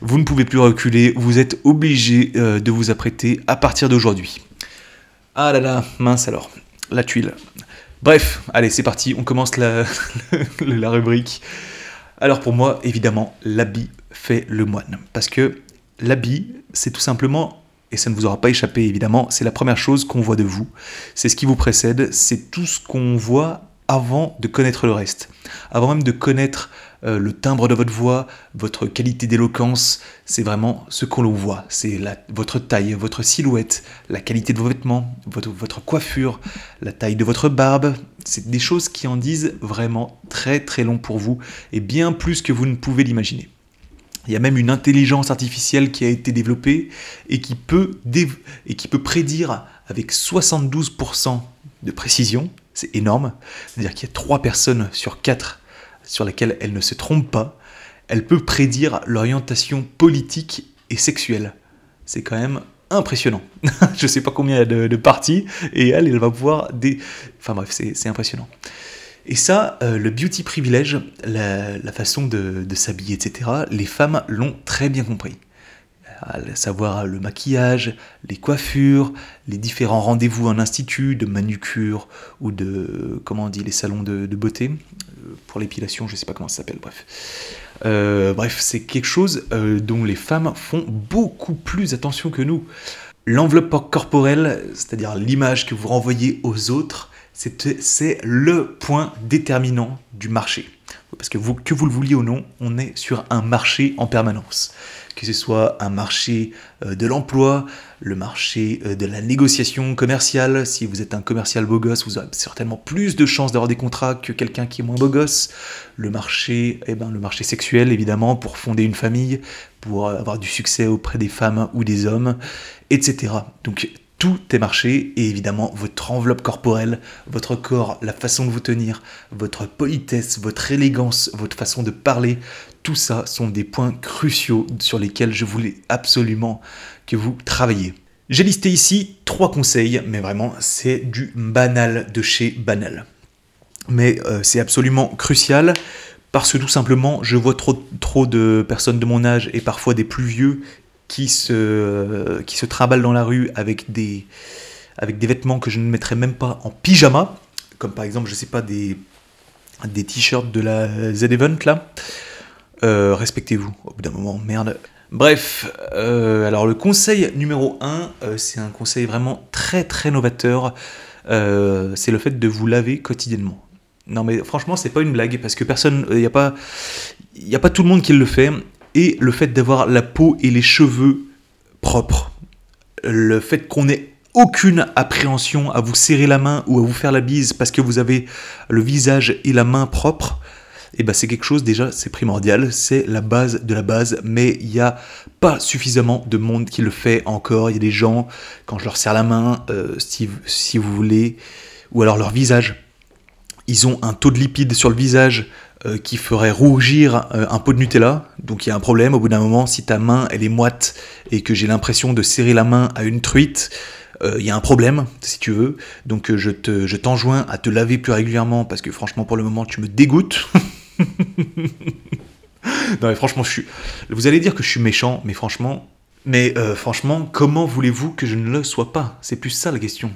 A: vous ne pouvez plus reculer, vous êtes obligé de vous apprêter à partir d'aujourd'hui. Ah là là, mince alors la tuile. Bref, allez, c'est parti, on commence la, la rubrique. Alors pour moi, évidemment, l'habit fait le moine. Parce que l'habit, c'est tout simplement, et ça ne vous aura pas échappé évidemment, c'est la première chose qu'on voit de vous. C'est ce qui vous précède, c'est tout ce qu'on voit avant de connaître le reste, avant même de connaître euh, le timbre de votre voix, votre qualité d'éloquence, c'est vraiment ce qu'on voit. C'est votre taille, votre silhouette, la qualité de vos vêtements, votre, coiffure, la taille de votre barbe. C'est des choses qui en disent vraiment très très long pour vous et bien plus que vous ne pouvez l'imaginer. Il y a même une intelligence artificielle qui a été développée et qui peut, et qui peut prédire avec 72% de précision, c'est énorme, c'est-à-dire qu'il y a 3 personnes sur 4 sur lesquelles elle ne se trompe pas, elle peut prédire l'orientation politique et sexuelle. C'est quand même impressionnant. Je sais pas combien il y a de, parties, et elle, elle va pouvoir des... Enfin bref, c'est impressionnant. Et ça, euh, le beauty privilège, la, façon de, s'habiller, etc., les femmes l'ont très bien compris à savoir le maquillage, les coiffures, les différents rendez-vous en institut de manucure ou de, comment on dit, les salons de, beauté, pour l'épilation, je sais pas comment ça s'appelle, bref. Euh, bref, c'est quelque chose euh, dont les femmes font beaucoup plus attention que nous. L'enveloppe corporelle, c'est-à-dire l'image que vous renvoyez aux autres, c'est le point déterminant du marché. Parce que vous, que vous le vouliez ou non, on est sur un marché en permanence que ce soit un marché euh, de l'emploi, le marché euh, de la négociation commerciale. Si vous êtes un commercial beau gosse, vous avez certainement plus de chances d'avoir des contrats que quelqu'un qui est moins beau gosse. Le marché, eh ben, le marché sexuel, évidemment, pour fonder une famille, pour avoir du succès auprès des femmes ou des hommes, etc. Donc tout est marché et évidemment votre enveloppe corporelle, votre corps, la façon de vous tenir, votre politesse, votre élégance, votre façon de parler, tout ça sont des points cruciaux sur lesquels je voulais absolument que vous travailliez. J'ai listé ici trois conseils, mais vraiment c'est du banal de chez banal. Mais euh, c'est absolument crucial parce que tout simplement je vois trop, de personnes de mon âge et parfois des plus vieux qui se, trimballent dans la rue avec des, avec des vêtements que je ne mettrais même pas en pyjama, comme par exemple, je sais pas, des, des t-shirts de la Z-Event là. Euh, respectez-vous, au bout d'un moment, merde. Bref, euh, alors le conseil numéro 1, euh, c'est un conseil vraiment très très novateur, c'est le fait de vous laver quotidiennement. Non mais franchement, c'est pas une blague, parce que personne, il n'y a, pas, a pas tout le monde qui le fait, et le fait d'avoir la peau et les cheveux propres, le fait qu'on ait aucune appréhension à vous serrer la main ou à vous faire la bise parce que vous avez le visage et la main propres, et eh ben c'est quelque chose déjà, c'est primordial, c'est la base de la base, mais il n'y a pas suffisamment de monde qui le fait encore. Il y a des gens, quand je leur serre la main, euh, si, vous voulez, ou alors leur visage, ils ont un taux de lipides sur le visage euh, qui ferait rougir euh, un pot de Nutella. Donc il y a un problème au bout d'un moment, si ta main elle est moite et que j'ai l'impression de serrer la main à une truite, euh, il y a un problème si tu veux. Donc je te, je t'enjoins à te laver plus régulièrement parce que franchement pour le moment tu me dégoûtes. non mais franchement je suis. Vous allez dire que je suis méchant, mais franchement, mais franchement, comment voulez-vous que je ne le sois pas? C'est plus ça la question.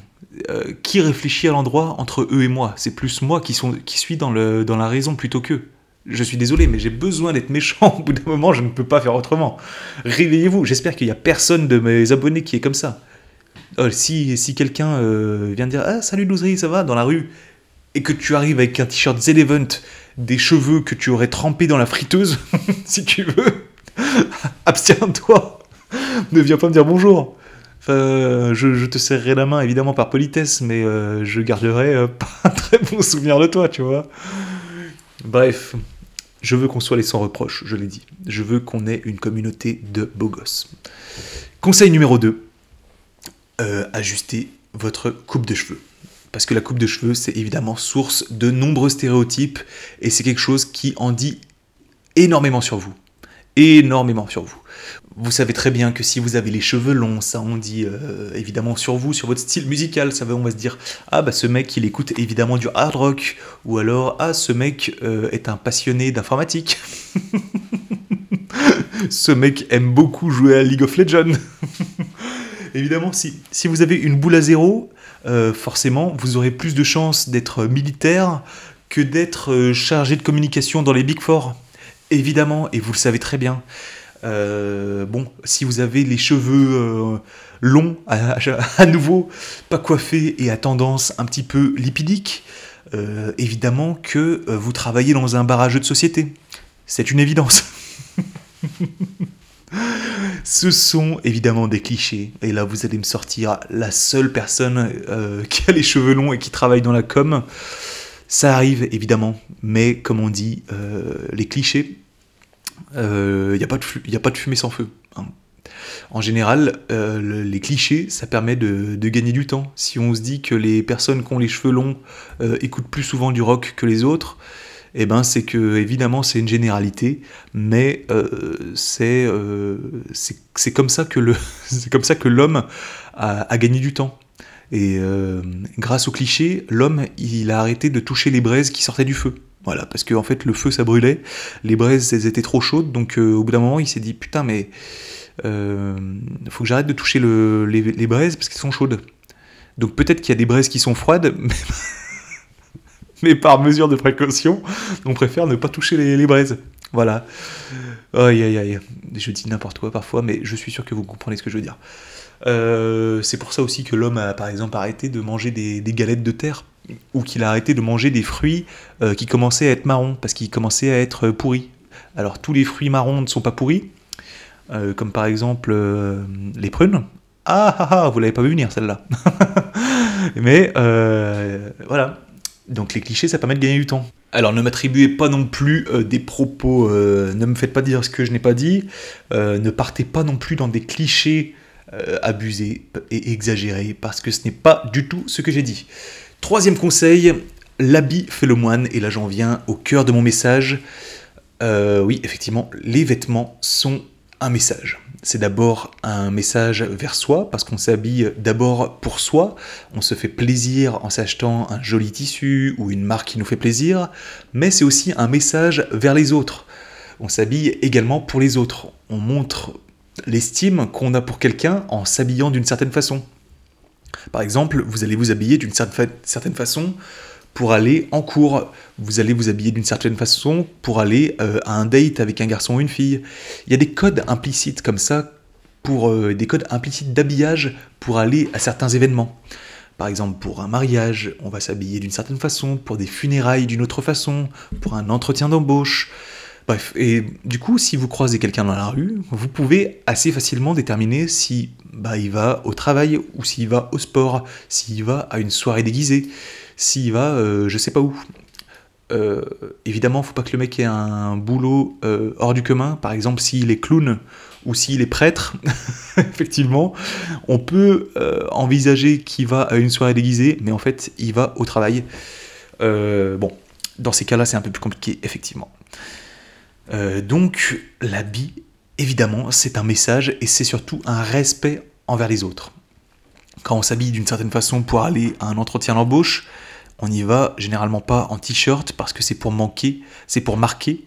A: Euh, qui réfléchit à l'endroit entre eux et moi? C'est plus moi qui, sont, qui suis dans, le, dans la raison plutôt qu'eux. Je suis désolé, mais j'ai besoin d'être méchant. Au bout d'un moment, je ne peux pas faire autrement. Réveillez-vous. J'espère qu'il n'y a personne de mes abonnés qui est comme ça. Oh, si quelqu'un euh, vient dire Ah, salut Louzri, ça va? Dans la rue et que tu arrives avec un t-shirt Z-Event, des cheveux que tu aurais trempés dans la friteuse, si tu veux, abstiens-toi. Ne viens pas me dire bonjour. Je, te serrerai la main évidemment par politesse, mais euh, je garderai euh, pas un très bon souvenir de toi, tu vois. Bref, je veux qu'on soit les sans reproches, je l'ai dit. Je veux qu'on ait une communauté de beaux gosses. Conseil numéro 2, euh, ajustez votre coupe de cheveux. Parce que la coupe de cheveux, c'est évidemment source de nombreux stéréotypes et c'est quelque chose qui en dit énormément sur vous. Énormément sur vous. Vous savez très bien que si vous avez les cheveux longs, ça on dit euh, évidemment sur vous, sur votre style musical, ça va, on va se dire ah bah ce mec il écoute évidemment du hard rock ou alors ah ce mec euh, est un passionné d'informatique. ce mec aime beaucoup jouer à League of Legends. évidemment si, si vous avez une boule à zéro, euh, forcément vous aurez plus de chances d'être militaire que d'être chargé de communication dans les Big Four. Évidemment, et vous le savez très bien. Euh, bon, si vous avez les cheveux euh, longs, à, nouveau, pas coiffés et à tendance un petit peu lipidique, euh, évidemment que euh, vous travaillez dans un barrage de société. C'est une évidence. Ce sont évidemment des clichés. Et là, vous allez me sortir la seule personne euh, qui a les cheveux longs et qui travaille dans la com. Ça arrive évidemment, mais comme on dit, les clichés, il n'y a, pas de de fumée sans feu. Hein. En général, euh, les clichés, ça permet de, gagner du temps. Si on se dit que les personnes qui ont les cheveux longs euh, écoutent plus souvent du rock que les autres, eh ben c'est que évidemment c'est une généralité, mais euh, c'est comme ça que le c'est comme ça que l'homme a, gagné du temps. Et grâce aux clichés, l'homme il a arrêté de toucher les braises qui sortaient du feu. Voilà, parce que en fait le feu ça brûlait, les braises elles étaient trop chaudes, donc au bout d'un moment il s'est dit putain mais il euh, faut que j'arrête de toucher les, braises parce qu'elles sont chaudes. Donc peut-être qu'il y a des braises qui sont froides, mais, par mesure de précaution, on préfère ne pas toucher les, braises. Voilà. Aïe aïe aïe. Je dis n'importe quoi parfois, mais je suis sûr que vous comprenez ce que je veux dire. Euh, c'est pour ça aussi que l'homme a par exemple arrêté de manger des, galettes de terre, ou qu'il a arrêté de manger des fruits euh, qui commençaient à être marrons, parce qu'ils commençaient à être pourris. Alors tous les fruits marrons ne sont pas pourris, euh, comme par exemple euh, les prunes. Ah ah ah, vous l'avez pas vu venir celle-là. Mais euh, voilà. Donc les clichés, ça permet de gagner du temps. Alors ne m'attribuez pas non plus des propos, ne me faites pas dire ce que je n'ai pas dit, ne partez pas non plus dans des clichés abusés et exagérés, parce que ce n'est pas du tout ce que j'ai dit. Troisième conseil, l'habit fait le moine, et là j'en viens au cœur de mon message. oui, effectivement, les vêtements sont un message. C'est d'abord un message vers soi, parce qu'on s'habille d'abord pour soi, on se fait plaisir en s'achetant un joli tissu ou une marque qui nous fait plaisir, mais c'est aussi un message vers les autres. On s'habille également pour les autres. On montre l'estime qu'on a pour quelqu'un en s'habillant d'une certaine façon. Par exemple, vous allez vous habiller d'une certaine façon pour aller en cours. Vous allez vous habiller d'une certaine façon pour aller euh, à un date avec un garçon ou une fille. Il y a des codes implicites comme ça, pour euh, des codes implicites d'habillage pour aller à certains événements. Par exemple, pour un mariage, on va s'habiller d'une certaine façon, pour des funérailles d'une autre façon, pour un entretien d'embauche. Bref, et du coup, si vous croisez quelqu'un dans la rue, vous pouvez assez facilement déterminer si bah, il va au travail ou s'il va au sport, s'il va à une soirée déguisée s'il va euh, je sais pas où. Euh, évidemment, faut pas que le mec ait un boulot euh, hors du commun. Par exemple, s'il est clown ou s'il est prêtre, effectivement, on peut envisager qu'il va à une soirée déguisée, mais en fait, il va au travail. bon, dans ces cas-là, c'est un peu plus compliqué, effectivement. donc, l'habit, évidemment, c'est un message et c'est surtout un respect envers les autres. Quand on s'habille d'une certaine façon pour aller à un entretien d'embauche, on n'y va généralement pas en t-shirt parce que c'est pour manquer, c'est pour marquer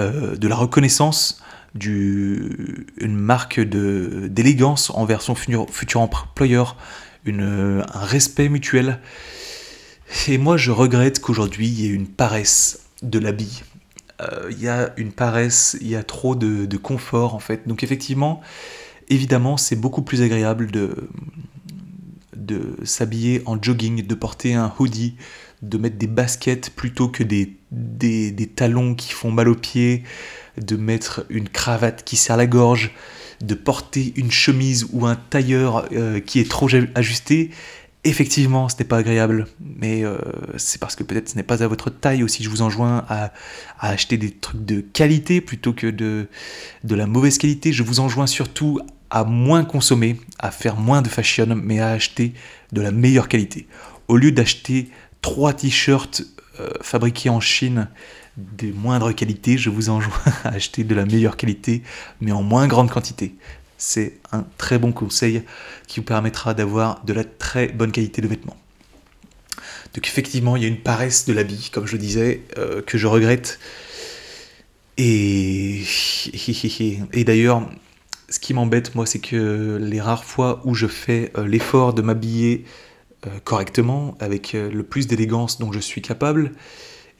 A: euh, de la reconnaissance d'une marque d'élégance envers son futur employeur, une, un respect mutuel. Et moi, je regrette qu'aujourd'hui, il y ait une paresse de l'habit. Euh, il y a une paresse, il y a trop de, confort en fait. Donc effectivement, évidemment, c'est beaucoup plus agréable de, de s'habiller en jogging, de porter un hoodie, de mettre des baskets plutôt que des, talons qui font mal aux pieds, de mettre une cravate qui serre la gorge, de porter une chemise ou un tailleur euh, qui est trop ajusté. Effectivement, ce n'est pas agréable, mais euh, c'est parce que peut-être ce n'est pas à votre taille aussi. Je vous enjoins à, acheter des trucs de qualité plutôt que de, de la mauvaise qualité. Je vous enjoins surtout à moins consommer, à faire moins de fashion, mais à acheter de la meilleure qualité. Au lieu d'acheter trois t-shirts euh, fabriqués en Chine de moindre qualité, je vous enjoins à acheter de la meilleure qualité, mais en moins grande quantité. C'est un très bon conseil qui vous permettra d'avoir de la très bonne qualité de vêtements. Donc effectivement, il y a une paresse de l'habit, comme je disais, euh, que je regrette. Et, et d'ailleurs, ce qui m'embête, moi, c'est que les rares fois où je fais euh, l'effort de m'habiller euh, correctement, avec euh, le plus d'élégance dont je suis capable,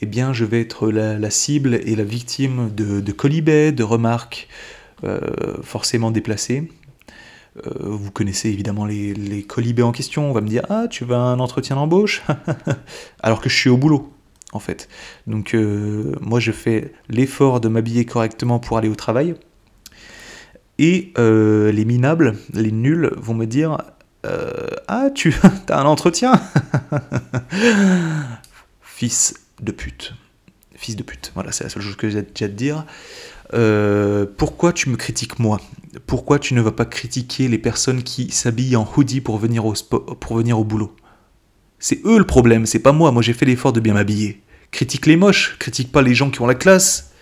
A: eh bien, je vais être la, cible et la victime de, de colibets, de remarques forcément déplacées. Vous connaissez évidemment les, les colibés en question. On va me dire Ah, tu vas un entretien d'embauche? Alors que je suis au boulot, en fait. Donc, moi, je fais l'effort de m'habiller correctement pour aller au travail. Et euh, les minables, les nuls, vont me dire Ah, tu as un entretien? Fils de pute. Fils de pute. Voilà, c'est la seule chose que j'ai à te dire. Euh, pourquoi tu me critiques moi? Pourquoi tu ne vas pas critiquer les personnes qui s'habillent en hoodie pour venir au, pour venir au boulot? C'est eux le problème, c'est pas moi. Moi j'ai fait l'effort de bien m'habiller. Critique les moches, critique pas les gens qui ont la classe.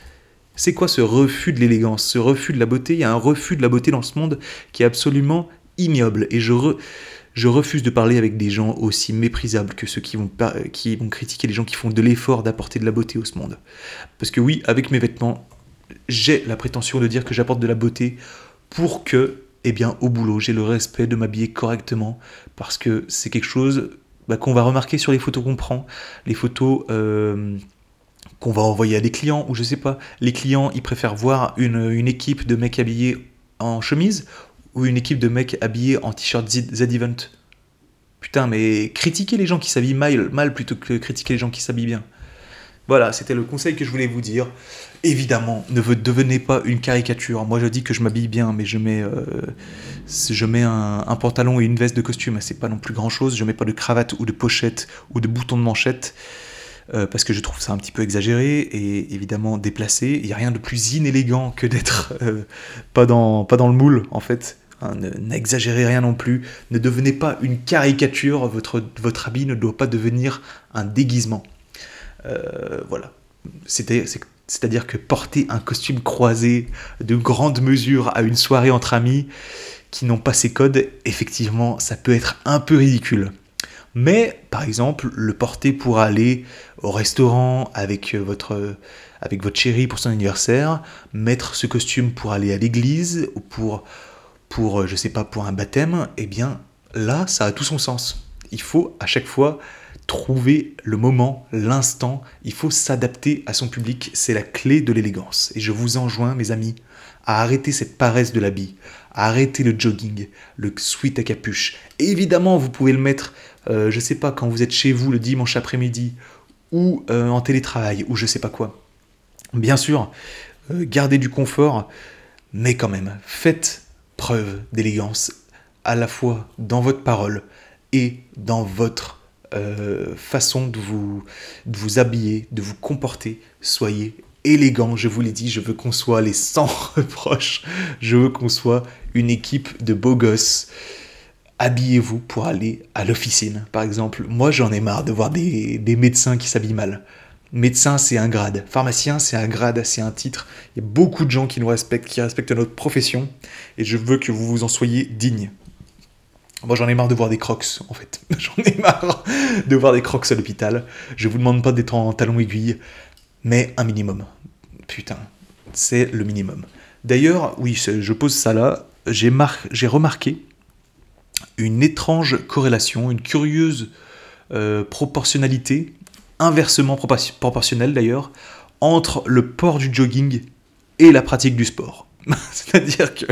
A: C'est quoi ce refus de l'élégance, ce refus de la beauté? Il y a un refus de la beauté dans ce monde qui est absolument ignoble. Et je, je refuse de parler avec des gens aussi méprisables que ceux qui vont, qui vont critiquer les gens qui font de l'effort d'apporter de la beauté au ce monde. Parce que oui, avec mes vêtements, j'ai la prétention de dire que j'apporte de la beauté pour que, eh bien, au boulot, j'ai le respect de m'habiller correctement, parce que c'est quelque chose bah, qu'on va remarquer sur les photos qu'on prend, les photos euh, qu'on va envoyer à des clients, ou je sais pas, les clients, ils préfèrent voir une, équipe de mecs habillés en chemise, ou une équipe de mecs habillés en t-shirt Z-Event. Putain, mais critiquer les gens qui s'habillent mal, mal plutôt que critiquer les gens qui s'habillent bien. Voilà, c'était le conseil que je voulais vous dire. Évidemment, ne devenez pas une caricature. Moi, je dis que je m'habille bien, mais je mets, euh, je mets un, pantalon et une veste de costume. C'est pas non plus grand chose. Je mets pas de cravate ou de pochette ou de bouton de manchette. Euh, parce que je trouve ça un petit peu exagéré et évidemment déplacé. Il n'y a rien de plus inélégant que d'être euh, pas, dans, pas dans le moule, en fait. Hein, n'exagérez rien non plus. Ne devenez pas une caricature. Votre, votre habit ne doit pas devenir un déguisement. voilà. C'était c'est-à-dire que porter un costume croisé de grande mesure à une soirée entre amis qui n'ont pas ces codes, effectivement, ça peut être un peu ridicule. Mais, par exemple, le porter pour aller au restaurant avec votre, avec votre chérie pour son anniversaire, mettre ce costume pour aller à l'église ou pour, pour, je sais pas, pour un baptême, eh bien, là, ça a tout son sens. Il faut à chaque fois trouver le moment, l'instant, il faut s'adapter à son public, c'est la clé de l'élégance. Et je vous enjoins, mes amis, à arrêter cette paresse de l'habit, à arrêter le jogging, le sweat à capuche. évidemment, vous pouvez le mettre, euh, je sais pas, quand vous êtes chez vous le dimanche après-midi, ou euh, en télétravail, ou je sais pas quoi. Bien sûr, euh, gardez du confort, mais quand même, faites preuve d'élégance, à la fois dans votre parole et dans votre façon de vous, de vous habiller, de vous comporter. Soyez élégant, je vous l'ai dit, je veux qu'on soit les sans reproches, je veux qu'on soit une équipe de beaux gosses. Habillez-vous pour aller à l'officine, par exemple. Moi, j'en ai marre de voir des, médecins qui s'habillent mal. Médecin, c'est un grade. Pharmacien, c'est un grade, c'est un titre. Il y a beaucoup de gens qui nous respectent, qui respectent notre profession, et je veux que vous vous en soyez digne. Moi, j'en ai marre de voir des crocs, en fait. J'en ai marre de voir des crocs à l'hôpital. Je vous demande pas d'être en talon aiguille, mais un minimum. Putain, c'est le minimum. D'ailleurs, oui, je pose ça là. J'ai remarqué une étrange corrélation, une curieuse euh, proportionnalité, inversement proportionnelle d'ailleurs, entre le port du jogging et la pratique du sport. C'est-à-dire que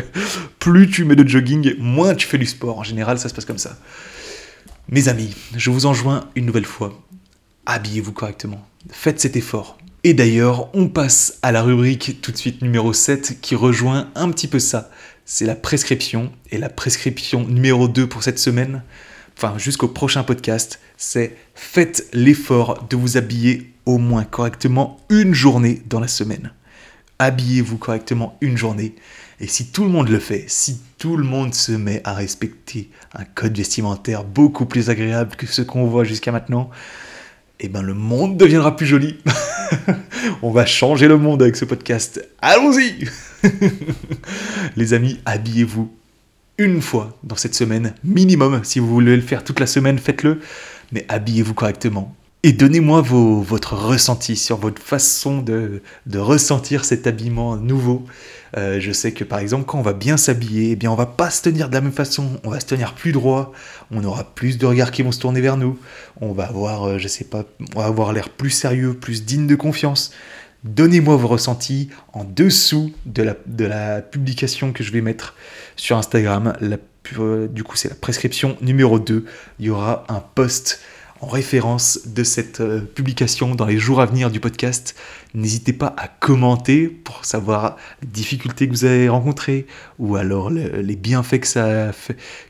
A: plus tu mets de jogging, moins tu fais du sport. En général, ça se passe comme ça. Mes amis, je vous enjoins une nouvelle fois. Habillez-vous correctement. Faites cet effort. Et d'ailleurs, on passe à la rubrique tout de suite numéro 7 qui rejoint un petit peu ça. C'est la prescription. Et la prescription numéro 2 pour cette semaine, enfin jusqu'au prochain podcast, c'est faites l'effort de vous habiller au moins correctement une journée dans la semaine habillez-vous correctement une journée. Et si tout le monde le fait, si tout le monde se met à respecter un code vestimentaire beaucoup plus agréable que ce qu'on voit jusqu'à maintenant, eh ben le monde deviendra plus joli. On va changer le monde avec ce podcast. Allons-y Les amis, habillez-vous une fois dans cette semaine, minimum. Si vous voulez le faire toute la semaine, faites-le. Mais habillez-vous correctement. Et donnez-moi votre ressenti sur votre façon de, ressentir cet habillement nouveau. Euh, je sais que par exemple, quand on va bien s'habiller, eh bien, on va pas se tenir de la même façon, on va se tenir plus droit, on aura plus de regards qui vont se tourner vers nous, on va avoir, euh, je sais pas, on va avoir l'air plus sérieux, plus digne de confiance. Donnez-moi vos ressentis en dessous de la, de la publication que je vais mettre sur Instagram. La du coup c'est la prescription numéro 2. Il y aura un post en référence de cette euh, publication dans les jours à venir du podcast. N'hésitez pas à commenter pour savoir les difficultés que vous avez rencontrées ou alors les bienfaits que ça a,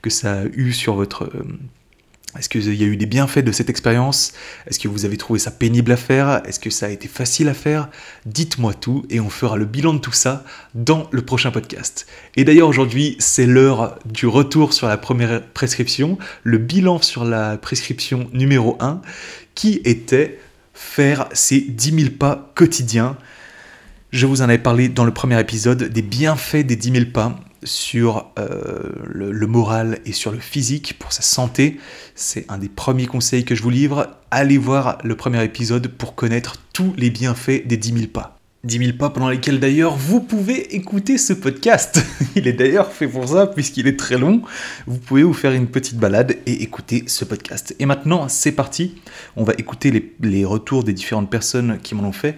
A: que ça a eu sur votre euh, est-ce qu'il y a eu des bienfaits de cette expérience? Est-ce que vous avez trouvé ça pénible à faire? Est-ce que ça a été facile à faire? Dites-moi tout et on fera le bilan de tout ça dans le prochain podcast. Et d'ailleurs aujourd'hui c'est l'heure du retour sur la première prescription, le bilan sur la prescription numéro 1 qui était faire ces 10 000 pas quotidiens. Je vous en avais parlé dans le premier épisode des bienfaits des 10 000 pas sur euh, le, moral et sur le physique, pour sa santé. C'est un des premiers conseils que je vous livre. Allez voir le premier épisode pour connaître tous les bienfaits des 10 000 pas. 10 000 pas pendant lesquels d'ailleurs vous pouvez écouter ce podcast. Il est d'ailleurs fait pour ça puisqu'il est très long. Vous pouvez vous faire une petite balade et écouter ce podcast. Et maintenant c'est parti. On va écouter les, les retours des différentes personnes qui m'en ont fait.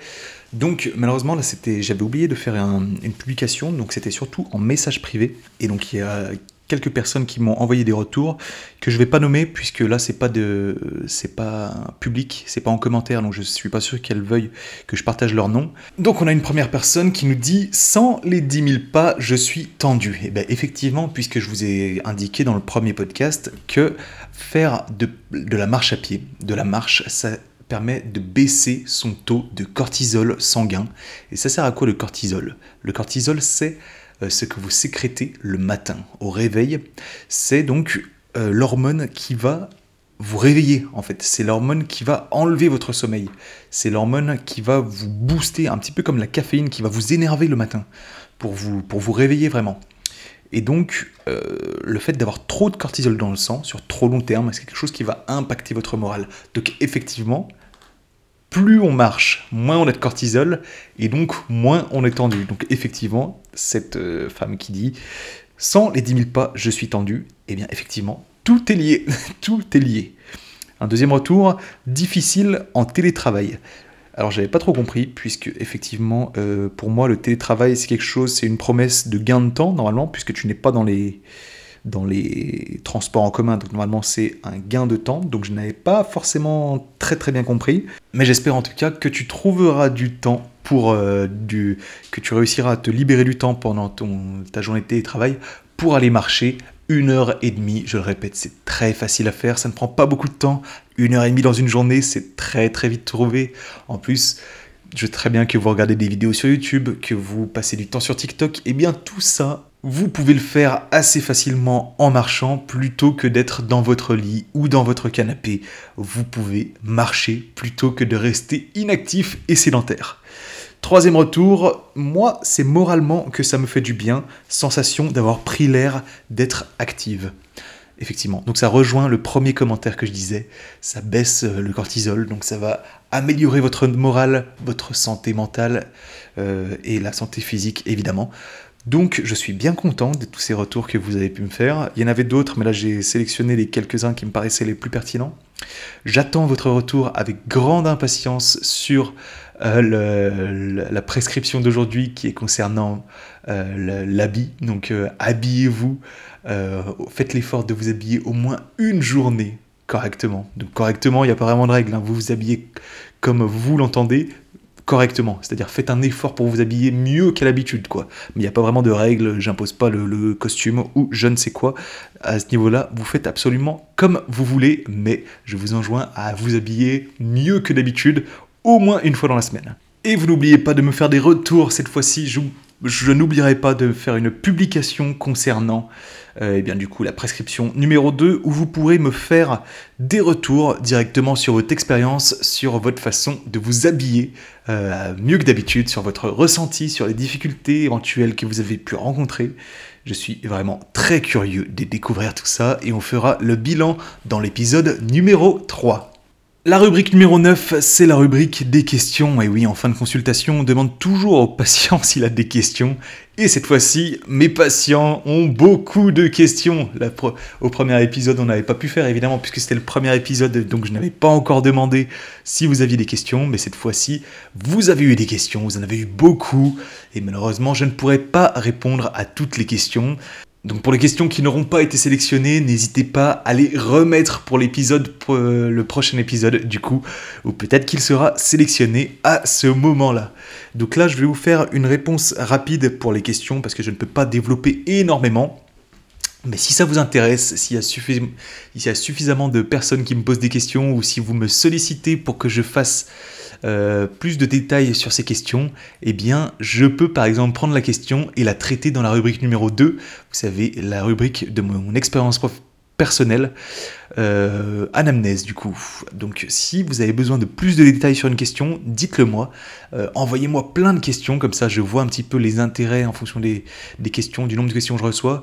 A: Donc malheureusement là c'était j'avais oublié de faire une publication donc c'était surtout en message privé et donc il y a quelques personnes qui m'ont envoyé des retours que je vais pas nommer puisque là c'est pas de c'est pas public, c'est pas en commentaire donc je suis pas sûr qu'elles veuillent que je partage leur nom. Donc on a une première personne qui nous dit sans les 10 000 pas je suis tendu. Et bien effectivement puisque je vous ai indiqué dans le premier podcast que faire de, de la marche à pied, de la marche ça permet de baisser son taux de cortisol sanguin. Et ça sert à quoi le cortisol? Le cortisol, c'est euh, ce que vous sécrétez le matin au réveil. C'est donc euh, l'hormone qui va vous réveiller en fait. C'est l'hormone qui va enlever votre sommeil. C'est l'hormone qui va vous booster, un petit peu comme la caféine, qui va vous énerver le matin pour vous, pour vous réveiller vraiment. Et donc, euh, le fait d'avoir trop de cortisol dans le sang sur trop long terme, c'est quelque chose qui va impacter votre morale? Donc, effectivement, plus on marche, moins on a de cortisol, et donc moins on est tendu. Donc, effectivement, cette euh, femme qui dit sans les 10 000 pas, je suis tendu, eh bien, effectivement, tout est lié. tout est lié. Un deuxième retour, difficile en télétravail. Alors j'avais pas trop compris, puisque effectivement, euh, pour moi, le télétravail, c'est quelque chose, c'est une promesse de gain de temps, normalement, puisque tu n'es pas dans les, dans les transports en commun, donc normalement c'est un gain de temps, donc je n'avais pas forcément très très bien compris, mais j'espère en tout cas que tu trouveras du temps pour euh, du, que tu réussiras à te libérer du temps pendant ton, ta journée de télétravail pour aller marcher une heure et demie, je le répète, c'est très facile à faire, ça ne prend pas beaucoup de temps. Une heure et demie dans une journée, c'est très très vite trouvé. En plus, je sais très bien que vous regardez des vidéos sur YouTube, que vous passez du temps sur TikTok, et eh bien tout ça, vous pouvez le faire assez facilement en marchant plutôt que d'être dans votre lit ou dans votre canapé. Vous pouvez marcher plutôt que de rester inactif et sédentaire. Troisième retour, moi, c'est moralement que ça me fait du bien, sensation d'avoir pris l'air, d'être active. Effectivement, donc ça rejoint le premier commentaire que je disais, ça baisse euh, le cortisol, donc ça va améliorer votre morale, votre santé mentale euh, et la santé physique évidemment. Donc je suis bien content de tous ces retours que vous avez pu me faire. Il y en avait d'autres, mais là j'ai sélectionné les quelques-uns qui me paraissaient les plus pertinents. J'attends votre retour avec grande impatience sur euh, la prescription d'aujourd'hui qui est concernant euh, l'habit. Donc euh, habillez-vous, faites l'effort de vous habiller au moins une journée correctement. Donc correctement, il n'y a pas vraiment de règle. Hein. Vous vous habillez comme vous l'entendez, correctement. C'est-à-dire faites un effort pour vous habiller mieux qu'à l'habitude, quoi. Mais il n'y a pas vraiment de règles, j'impose pas le, costume ou je ne sais quoi. À ce niveau-là, vous faites absolument comme vous voulez, mais je vous enjoins à vous habiller mieux que d'habitude, au moins une fois dans la semaine. Et vous n'oubliez pas de me faire des retours cette fois-ci. Je, n'oublierai pas de faire une publication concernant et euh, eh bien du coup la prescription numéro 2 où vous pourrez me faire des retours directement sur votre expérience, sur votre façon de vous habiller euh, mieux que d'habitude, sur votre ressenti, sur les difficultés éventuelles que vous avez pu rencontrer. Je suis vraiment très curieux de découvrir tout ça et on fera le bilan dans l'épisode numéro 3. La rubrique numéro 9, c'est la rubrique des questions. Et oui, en fin de consultation, on demande toujours au patient s'il a des questions. Et cette fois-ci, mes patients ont beaucoup de questions. au premier épisode, on n'avait pas pu faire, évidemment, puisque c'était le premier épisode, donc je n'avais pas encore demandé si vous aviez des questions. Mais cette fois-ci, vous avez eu des questions, vous en avez eu beaucoup. Et malheureusement, je ne pourrais pas répondre à toutes les questions. Donc pour les questions qui n'auront pas été sélectionnées, n'hésitez pas à les remettre pour l'épisode, le prochain épisode du coup, ou peut-être qu'il sera sélectionné à ce moment-là. Donc là, je vais vous faire une réponse rapide pour les questions parce que je ne peux pas développer énormément. Mais si ça vous intéresse, s'il y, a suffisamment de personnes qui me posent des questions ou si vous me sollicitez pour que je fasse euh, plus de détails sur ces questions, eh bien, je peux par exemple prendre la question et la traiter dans la rubrique numéro 2. Vous savez, la rubrique de mon expérience personnelle, euh, anamnèse du coup. Donc si vous avez besoin de plus de détails sur une question, dites-le moi. Euh, envoyez-moi plein de questions, comme ça je vois un petit peu les intérêts en fonction des, des questions, du nombre de questions que je reçois.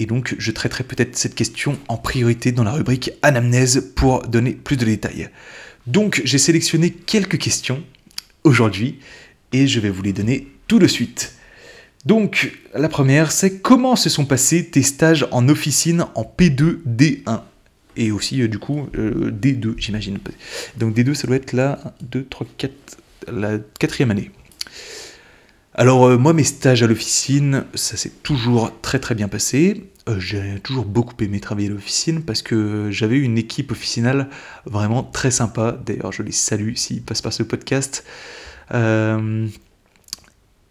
A: Et donc, je traiterai peut-être cette question en priorité dans la rubrique anamnèse pour donner plus de détails. Donc, j'ai sélectionné quelques questions aujourd'hui et je vais vous les donner tout de suite. Donc, la première, c'est comment se sont passés tes stages en officine en P2 D1 et aussi, euh, du coup, euh, D2, j'imagine. Donc, D2, ça doit être la 2, 3, 4, la quatrième année. Alors euh, moi mes stages à l'officine, ça s'est toujours très très bien passé. Euh, j'ai toujours beaucoup aimé travailler à l'officine parce que j'avais une équipe officinale vraiment très sympa. D'ailleurs je les salue s'ils passent par ce podcast. Euh,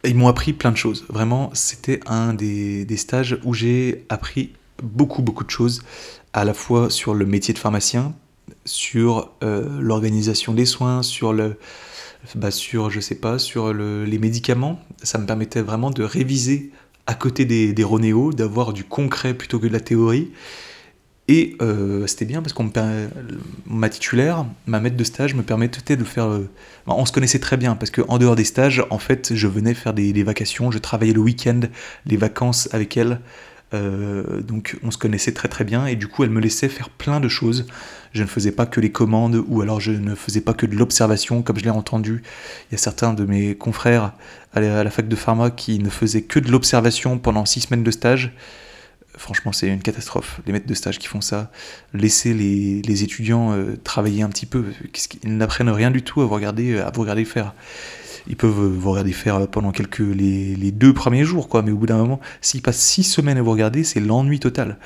A: ils m'ont appris plein de choses. Vraiment c'était un des, des stages où j'ai appris beaucoup beaucoup de choses à la fois sur le métier de pharmacien, sur l'organisation des soins, sur le bah, sur, je sais pas, sur les médicaments. Ça me permettait vraiment de réviser à côté des, des d'avoir du concret plutôt que de la théorie. Et euh, c'était bien parce qu'on ma titulaire, ma maître de stage me permettait de faire. Euh, on se connaissait très bien parce qu'en dehors des stages, en fait, je venais faire des, des vacations, je travaillais le week-end, les vacances avec elle. Euh, donc on se connaissait très très bien et du coup elle me laissait faire plein de choses. Je ne faisais pas que les commandes ou alors je ne faisais pas que de l'observation comme je l'ai entendu. Il y a certains de mes confrères à la, fac de pharma qui ne faisaient que de l'observation pendant six semaines de stage. Franchement, c'est une catastrophe, les maîtres de stage qui font ça. Laisser les, étudiants euh, travailler un petit peu. Ils n'apprennent rien du tout à vous regarder, à vous regarder faire ils peuvent vous regarder faire pendant quelques les, deux premiers jours, quoi. Mais au bout d'un moment, s'ils passent six semaines à vous regarder, c'est l'ennui total.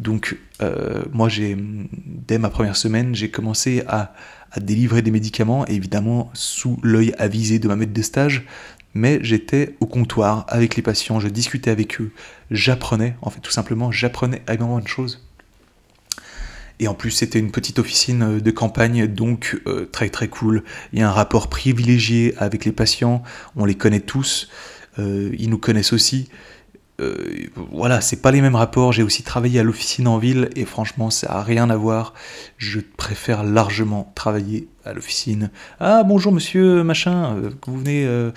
A: Donc, euh, moi, j'ai dès ma première semaine, j'ai commencé à, délivrer des médicaments, évidemment sous l'œil avisé de ma maître de stage. Mais j'étais au comptoir avec les patients, je discutais avec eux, j'apprenais, en fait, tout simplement, j'apprenais énormément de choses. Et en plus, c'était une petite officine euh, de campagne, donc euh, très très cool. Il y a un rapport privilégié avec les patients, on les connaît tous, ils nous connaissent aussi. Euh, voilà, c'est pas les mêmes rapports. J'ai aussi travaillé à l'officine en ville et franchement, ça a rien à voir. Je préfère largement travailler à l'officine. Ah bonjour monsieur machin, euh, vous venez, euh,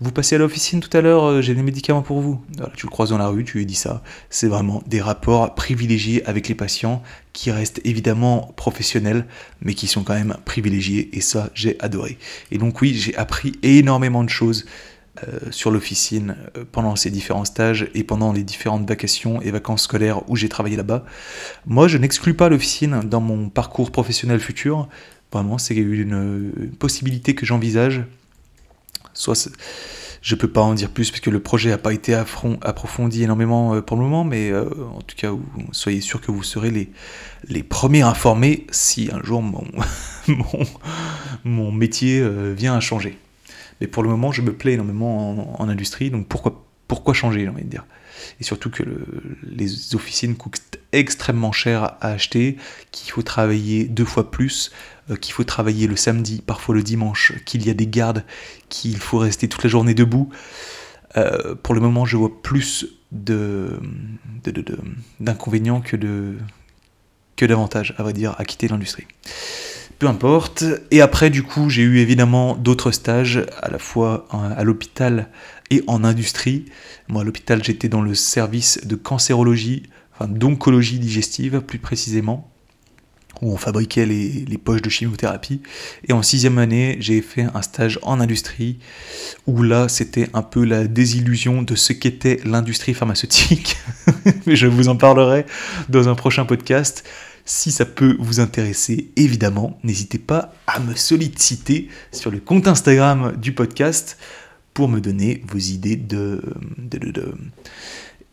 A: vous passez à l'officine tout à l'heure. j'ai des médicaments pour vous. tu le croises dans la rue, tu lui dis ça. C'est vraiment des rapports privilégiés avec les patients qui restent évidemment professionnels, mais qui sont quand même privilégiés et ça j'ai adoré. Et donc oui, j'ai appris énormément de choses sur l'officine euh, pendant ces différents stages et pendant les différentes vacations et vacances scolaires où j'ai travaillé là-bas. Moi, je n'exclus pas l'officine dans mon parcours professionnel futur. Vraiment, c'est une, possibilité que j'envisage. Soit je peux pas en dire plus parce que le projet n'a pas été approfondi énormément euh, pour le moment, mais en tout cas, soyez sûr que vous serez les, premiers informés si un jour mon métier vient à changer. Mais pour le moment, je me plais énormément en, industrie, donc pourquoi, pourquoi changer, j'ai envie de dire? Et surtout que les officines coûtent extrêmement cher à acheter, qu'il faut travailler deux fois plus, euh, qu'il faut travailler le samedi, parfois le dimanche, qu'il y a des gardes, qu'il faut rester toute la journée debout. Euh, pour le moment, je vois plus de, d'inconvénients que, de, que d'avantages, à vrai dire, à quitter l'industrie peu importe. Et après, du coup, j'ai eu évidemment d'autres stages, à la fois à l'hôpital et en industrie. Moi, à l'hôpital, j'étais dans le service de cancérologie, enfin d'oncologie digestive plus précisément, où on fabriquait les, poches de chimiothérapie. Et en sixième année, j'ai fait un stage en industrie, où là, c'était un peu la désillusion de ce qu'était l'industrie pharmaceutique. Mais je vous en parlerai dans un prochain podcast. Si ça peut vous intéresser, évidemment, n'hésitez pas à me solliciter sur le compte Instagram du podcast pour me donner vos idées de,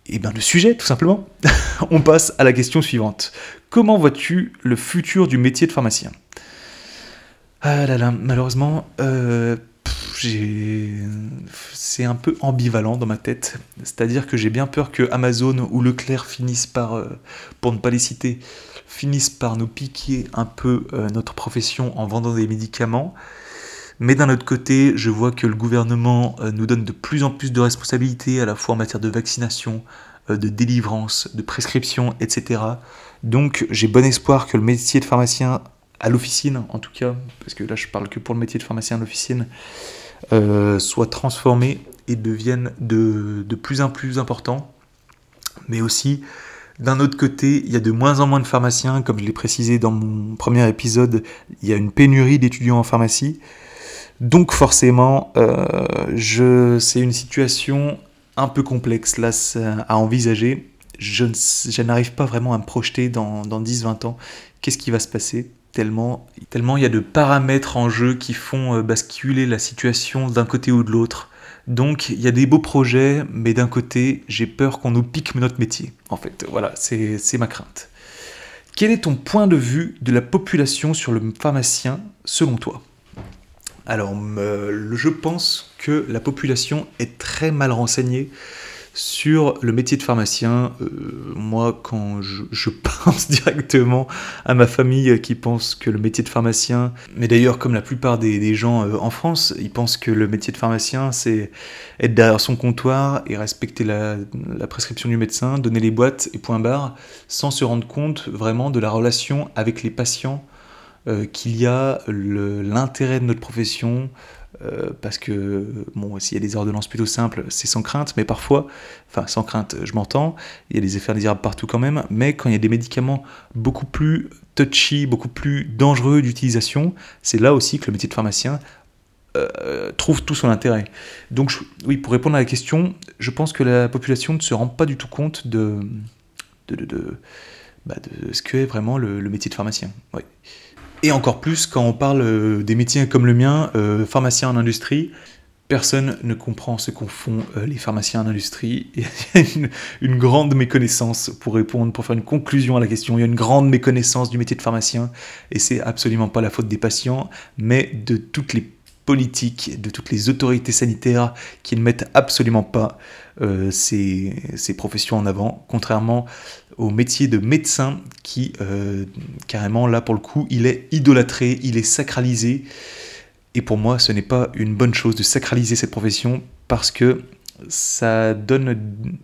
A: et bien le sujet, tout simplement. On passe à la question suivante. Comment vois-tu le futur du métier de pharmacien? Ah là là, malheureusement, euh, c'est un peu ambivalent dans ma tête. C'est-à-dire que j'ai bien peur que Amazon ou Leclerc finissent par, euh, pour ne pas les citer, finissent par nous piquer un peu euh, notre profession en vendant des médicaments. Mais d'un autre côté, je vois que le gouvernement euh, nous donne de plus en plus de responsabilités, à la fois en matière de vaccination, euh, de délivrance, de prescription, etc. Donc j'ai bon espoir que le métier de pharmacien à l'officine, en tout cas, parce que là je parle que pour le métier de pharmacien à l'officine, soit transformé et devienne de, de plus en plus important. Mais aussi, d'un autre côté, il y a de moins en moins de pharmaciens, comme je l'ai précisé dans mon premier épisode, il y a une pénurie d'étudiants en pharmacie. Donc forcément, euh, c'est une situation un peu complexe à envisager. Je, n'arrive pas vraiment à me projeter dans, dans 10-20 ans. Qu'est-ce qui va se passer? Tellement, tellement il y a de paramètres en jeu qui font euh, basculer la situation d'un côté ou de l'autre. Donc il y a des beaux projets, mais d'un côté, j'ai peur qu'on nous pique notre métier. En fait, voilà, c'est ma crainte. Quel est ton point de vue de la population sur le pharmacien selon toi? Alors, je pense que la population est très mal renseignée sur le métier de pharmacien. Euh, moi, quand je, pense directement à ma famille qui pense que le métier de pharmacien, mais d'ailleurs comme la plupart des, gens euh, en France, ils pensent que le métier de pharmacien, c'est être derrière son comptoir et respecter la, prescription du médecin, donner les boîtes et point barre, sans se rendre compte vraiment de la relation avec les patients euh, qu'il y a l'intérêt de notre profession, euh, parce que, bon, s'il y a des ordonnances plutôt simples, c'est sans crainte, mais parfois, enfin, sans crainte, je m'entends, il y a des effets indésirables partout quand même, mais quand il y a des médicaments beaucoup plus touchy, beaucoup plus dangereux d'utilisation, c'est là aussi que le métier de pharmacien euh, trouve tout son intérêt. Donc, oui, pour répondre à la question, je pense que la population ne se rend pas du tout compte de, de, de, bah, ce qu'est vraiment le, métier de pharmacien. Oui. Et encore plus quand on parle euh, des métiers comme le mien, euh, pharmacien en industrie, personne ne comprend ce qu'ont font euh, les pharmaciens en industrie. Il y a une, grande méconnaissance, pour répondre, pour faire une conclusion à la question, il y a une grande méconnaissance du métier de pharmacien, et c'est absolument pas la faute des patients, mais de toutes les politiques, de toutes les autorités sanitaires qui ne mettent absolument pas euh, ces, professions en avant, contrairement au métier de médecin qui, euh, carrément, là pour le coup, il est idolâtré, il est sacralisé. Et pour moi, ce n'est pas une bonne chose de sacraliser cette profession parce que ça donne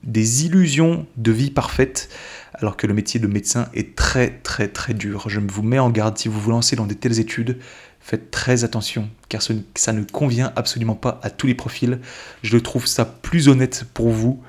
A: des illusions de vie parfaite, alors que le métier de médecin est très très très dur. Je vous mets en garde si vous vous lancez dans de telles études, faites très attention, car ça ne convient absolument pas à tous les profils. Je trouve ça plus honnête pour vous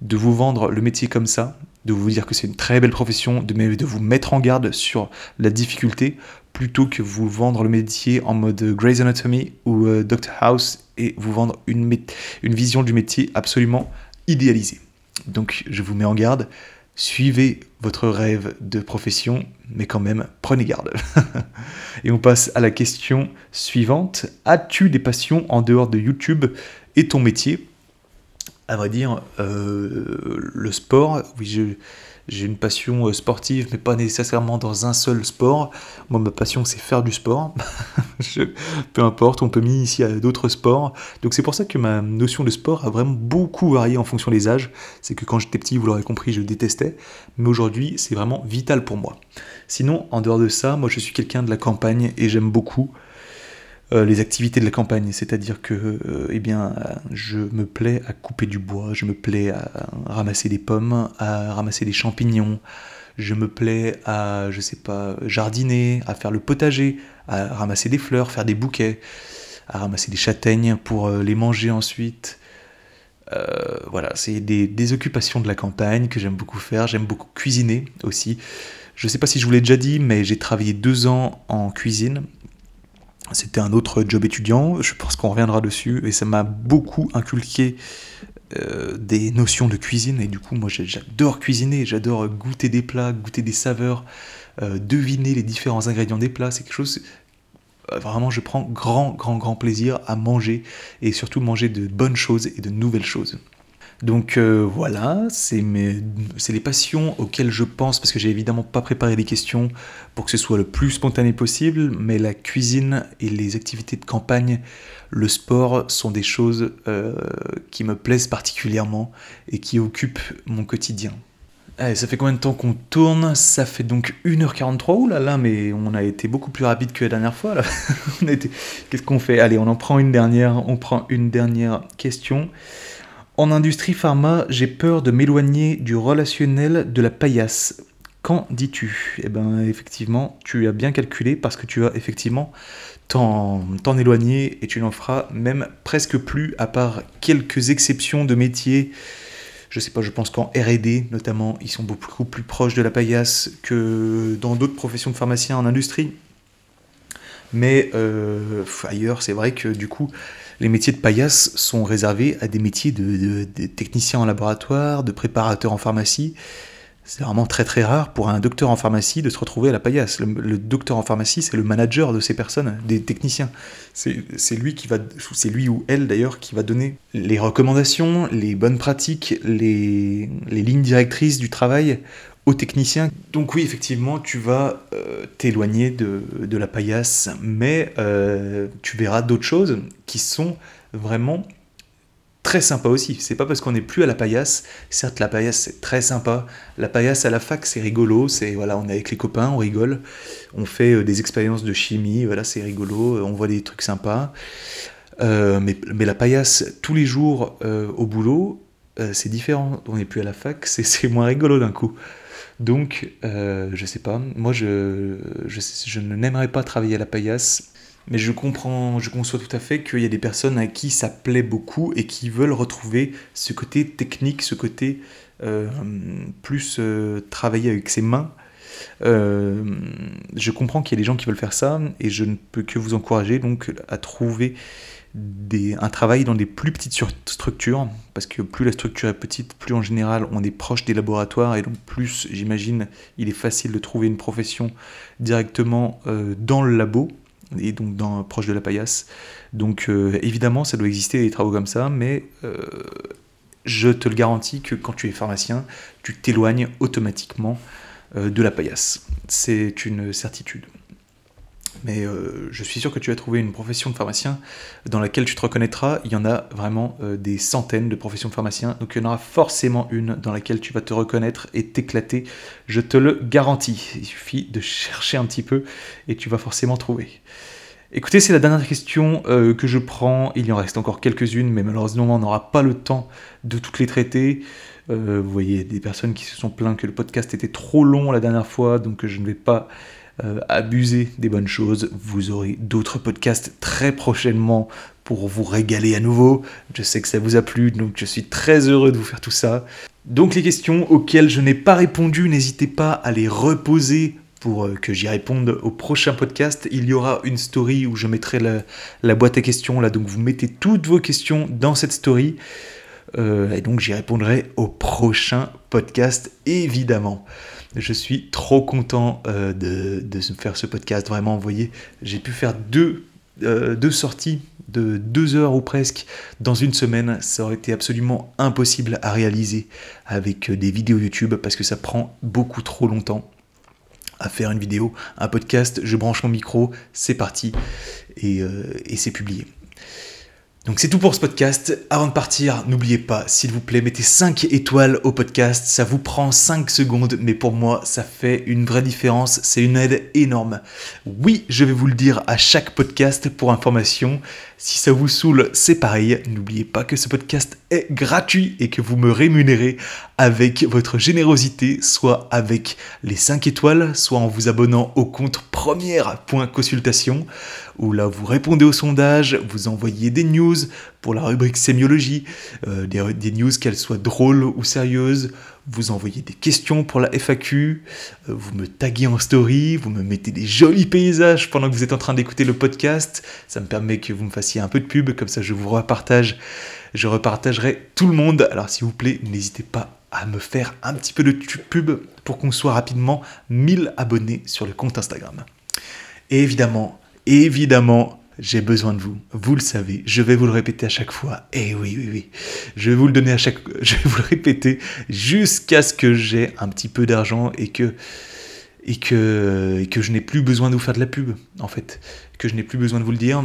A: de vous vendre le métier comme ça, de vous dire que c'est une très belle profession, de, vous mettre en garde sur la difficulté, plutôt que vous vendre le métier en mode Grey's Anatomy ou euh, Doctor House et vous vendre une vision du métier absolument idéalisée. Donc je vous mets en garde, suivez votre rêve de profession, mais quand même, prenez garde. et on passe à la question suivante. As-tu des passions en dehors de YouTube et ton métier? À vrai dire, euh, le sport, oui, je j'ai une passion euh, sportive, mais pas nécessairement dans un seul sport. Moi, ma passion, c'est faire du sport. peu importe, on peut ici à d'autres sports. Donc c'est pour ça que ma notion de sport a vraiment beaucoup varié en fonction des âges. C'est que quand j'étais petit, vous l'aurez compris, je détestais. Mais aujourd'hui, c'est vraiment vital pour moi. Sinon, en dehors de ça, moi, je suis quelqu'un de la campagne et j'aime beaucoup euh, les activités de la campagne, c'est-à-dire que euh, eh bien, je me plais à couper du bois, je me plais à ramasser des pommes, à ramasser des champignons, je me plais à, je sais pas, jardiner, à faire le potager, à ramasser des fleurs, faire des bouquets, à ramasser des châtaignes pour euh, les manger ensuite. voilà, c'est des, des, occupations de la campagne que j'aime beaucoup faire. J'aime beaucoup cuisiner aussi. Je ne sais pas si je vous l'ai déjà dit, mais j'ai travaillé deux ans en cuisine c'était un autre job étudiant, je pense qu'on reviendra dessus, et ça m'a beaucoup inculqué euh, des notions de cuisine, et du coup moi j'adore cuisiner, j'adore goûter des plats, goûter des saveurs, euh, deviner les différents ingrédients des plats, c'est quelque chose... Euh, vraiment, je prends grand, grand, grand plaisir à manger, et surtout manger de bonnes choses et de nouvelles choses. Donc euh, voilà, c'est les passions auxquelles je pense, parce que j'ai évidemment pas préparé des questions pour que ce soit le plus spontané possible, mais la cuisine et les activités de campagne, le sport sont des choses euh, qui me plaisent particulièrement et qui occupent mon quotidien. Allez, ça fait combien de temps qu'on tourne? Ça fait donc 1h43. Ouh là là, mais on a été beaucoup plus rapide que la dernière fois. Qu'est-ce qu'on fait? Allez, on en prend une dernière. On prend une dernière question. En industrie pharma, j'ai peur de m'éloigner du relationnel de la paillasse. Qu'en dis-tu? Eh bien, effectivement, tu as bien calculé parce que tu vas effectivement t'en éloigner et tu n'en feras même presque plus, à part quelques exceptions de métiers. Je sais pas, je pense qu'en RD notamment, ils sont beaucoup plus proches de la paillasse que dans d'autres professions de pharmaciens en industrie. Mais euh, ailleurs, c'est vrai que du coup, les métiers de paillasse sont réservés à des métiers de, techniciens en laboratoire, de préparateurs en pharmacie. C'est vraiment très très rare pour un docteur en pharmacie de se retrouver à la paillasse. Le, docteur en pharmacie, c'est le manager de ces personnes, des techniciens. C'est lui qui va, c'est lui ou elle d'ailleurs qui va donner les recommandations, les bonnes pratiques, les lignes directrices du travail aux techniciens. Donc oui, effectivement, tu vas euh, t'éloigner de, de, la paillasse, mais euh, tu verras d'autres choses qui sont vraiment très sympas aussi. C'est pas parce qu'on n'est plus à la paillasse, certes la paillasse c'est très sympa, la paillasse à la fac c'est rigolo, c'est voilà, on est avec les copains, on rigole, on fait euh, des expériences de chimie, voilà, c'est rigolo, on voit des trucs sympas. mais, mais, la paillasse tous les jours au boulot, c'est différent. On n'est plus à la fac, c'est moins rigolo d'un coup. Donc, euh, je sais pas, moi je, je, n'aimerais pas travailler à la paillasse, mais je comprends, je conçois tout à fait qu'il y a des personnes à qui ça plaît beaucoup et qui veulent retrouver ce côté technique, ce côté euh, plus euh, travailler avec ses mains. je comprends qu'il y a des gens qui veulent faire ça et je ne peux que vous encourager donc à trouver un travail dans des plus petites structures, parce que plus la structure est petite, plus en général on est proche des laboratoires, et donc plus, j'imagine, il est facile de trouver une profession directement euh, dans le labo, et donc proche de la paillasse. Donc euh, évidemment, ça doit exister des travaux comme ça, mais euh, je te le garantis que quand tu es pharmacien, tu t'éloignes automatiquement de la paillasse. C'est une certitude. Mais euh, je suis sûr que tu vas trouver une profession de pharmacien dans laquelle tu te reconnaîtras. Il y en a vraiment euh, des centaines de professions de pharmacien. Donc il y en aura forcément une dans laquelle tu vas te reconnaître et t'éclater. Je te le garantis. Il suffit de chercher un petit peu et tu vas forcément trouver. Écoutez, c'est la dernière question euh, que je prends. Il y en reste encore quelques-unes, mais malheureusement, on n'aura pas le temps de toutes les traiter. vous voyez, des personnes qui se sont plaintes que le podcast était trop long la dernière fois, donc je ne vais pas euh, abusez des bonnes choses. Vous aurez d'autres podcasts très prochainement pour vous régaler à nouveau. Je sais que ça vous a plu, donc je suis très heureux de vous faire tout ça. Donc les questions auxquelles je n'ai pas répondu, n'hésitez pas à les reposer pour euh, que j'y réponde au prochain podcast. Il y aura une story où je mettrai la, boîte à questions là, donc vous mettez toutes vos questions dans cette story. Euh, et donc j'y répondrai au prochain podcast, évidemment. Je suis trop content euh, de, faire ce podcast. Vraiment, vous voyez, j'ai pu faire deux, euh, deux sorties de deux heures ou presque dans une semaine. Ça aurait été absolument impossible à réaliser avec des vidéos YouTube parce que ça prend beaucoup trop longtemps à faire une vidéo, un podcast. Je branche mon micro, c'est parti et c'est publié. Donc c'est tout pour ce podcast. Avant de partir, n'oubliez pas, s'il vous plaît, mettez 5 étoiles au podcast. Ça vous prend 5 secondes, mais pour moi, ça fait une vraie différence. C'est une aide énorme. Oui, je vais vous le dire à chaque podcast pour information. Si ça vous saoule, c'est pareil. N'oubliez pas que ce podcast est gratuit et que vous me rémunérez avec votre générosité, soit avec les 5 étoiles, soit en vous abonnant au compte première.consultation, où là vous répondez au sondage, vous envoyez des news pour la rubrique sémiologie, euh, des, news qu'elles soient drôles ou sérieuses, vous envoyez des questions pour la FAQ, euh, vous me taguez en story, vous me mettez des jolis paysages pendant que vous êtes en train d'écouter le podcast, ça me permet que vous me fassiez un peu de pub, comme ça je vous repartage, je repartagerai tout le monde, alors s'il vous plaît, n'hésitez pas à me faire un petit peu de pub pour qu'on soit rapidement 1000 abonnés sur le compte Instagram. Et évidemment, évidemment, j'ai besoin de vous. Vous le savez, je vais vous le répéter à chaque fois. Eh oui, oui, oui. Je vais vous le donner à chaque je vais vous le répéter jusqu'à ce que j'ai un petit peu d'argent et que et que que je n'ai plus besoin de vous faire de la pub en fait, que je n'ai plus besoin de vous le dire.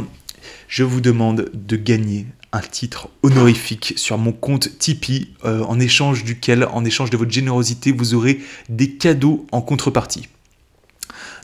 A: Je vous demande de gagner un titre honorifique sur mon compte Tipeee, euh, en échange duquel, en échange de votre générosité, vous aurez des cadeaux en contrepartie.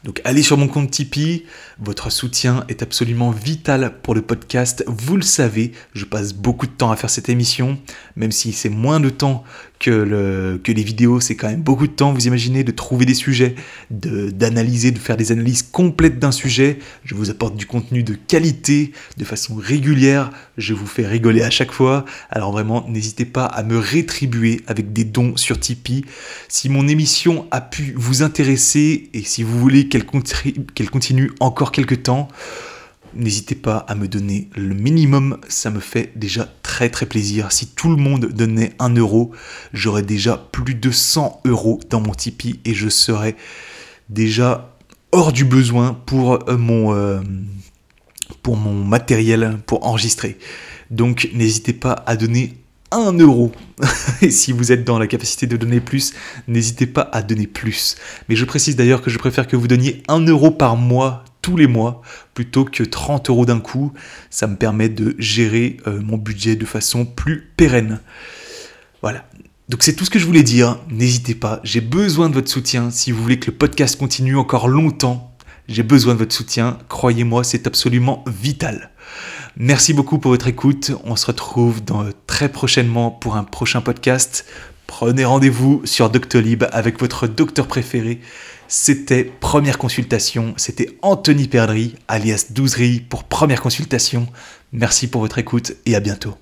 A: Donc allez sur mon compte Tipeee, votre soutien est absolument vital pour le podcast, vous le savez, je passe beaucoup de temps à faire cette émission, même si c'est moins de temps que, le, que les vidéos, c'est quand même beaucoup de temps, vous imaginez, de trouver des sujets, d'analyser, de, faire des analyses complètes d'un sujet. Je vous apporte du contenu de qualité, de façon régulière, je vous fais rigoler à chaque fois. Alors vraiment, n'hésitez pas à me rétribuer avec des dons sur Tipeee. Si mon émission a pu vous intéresser et si vous voulez qu'elle continue encore quelques temps, N'hésitez pas à me donner le minimum, ça me fait déjà très très plaisir. Si tout le monde donnait un euro, j'aurais déjà plus de 100 euros dans mon Tipeee et je serais déjà hors du besoin pour euh, mon, euh, pour mon matériel pour enregistrer. Donc n'hésitez pas à donner 1 euro. Et si vous êtes dans la capacité de donner plus, n'hésitez pas à donner plus. Mais je précise d'ailleurs que je préfère que vous donniez 1 euro par mois tous les mois plutôt que 30 euros d'un coup. Ça me permet de gérer euh, mon budget de façon plus pérenne. Voilà. Donc c'est tout ce que je voulais dire. N'hésitez pas, j'ai besoin de votre soutien. Si vous voulez que le podcast continue encore longtemps, j'ai besoin de votre soutien. Croyez-moi, c'est absolument vital. Merci beaucoup pour votre écoute. On se retrouve dans, très prochainement pour un prochain podcast. Prenez rendez-vous sur Doctolib avec votre docteur préféré. C'était première consultation, c'était Anthony Perdry, alias Douzerie, pour première consultation. Merci pour votre écoute et à bientôt.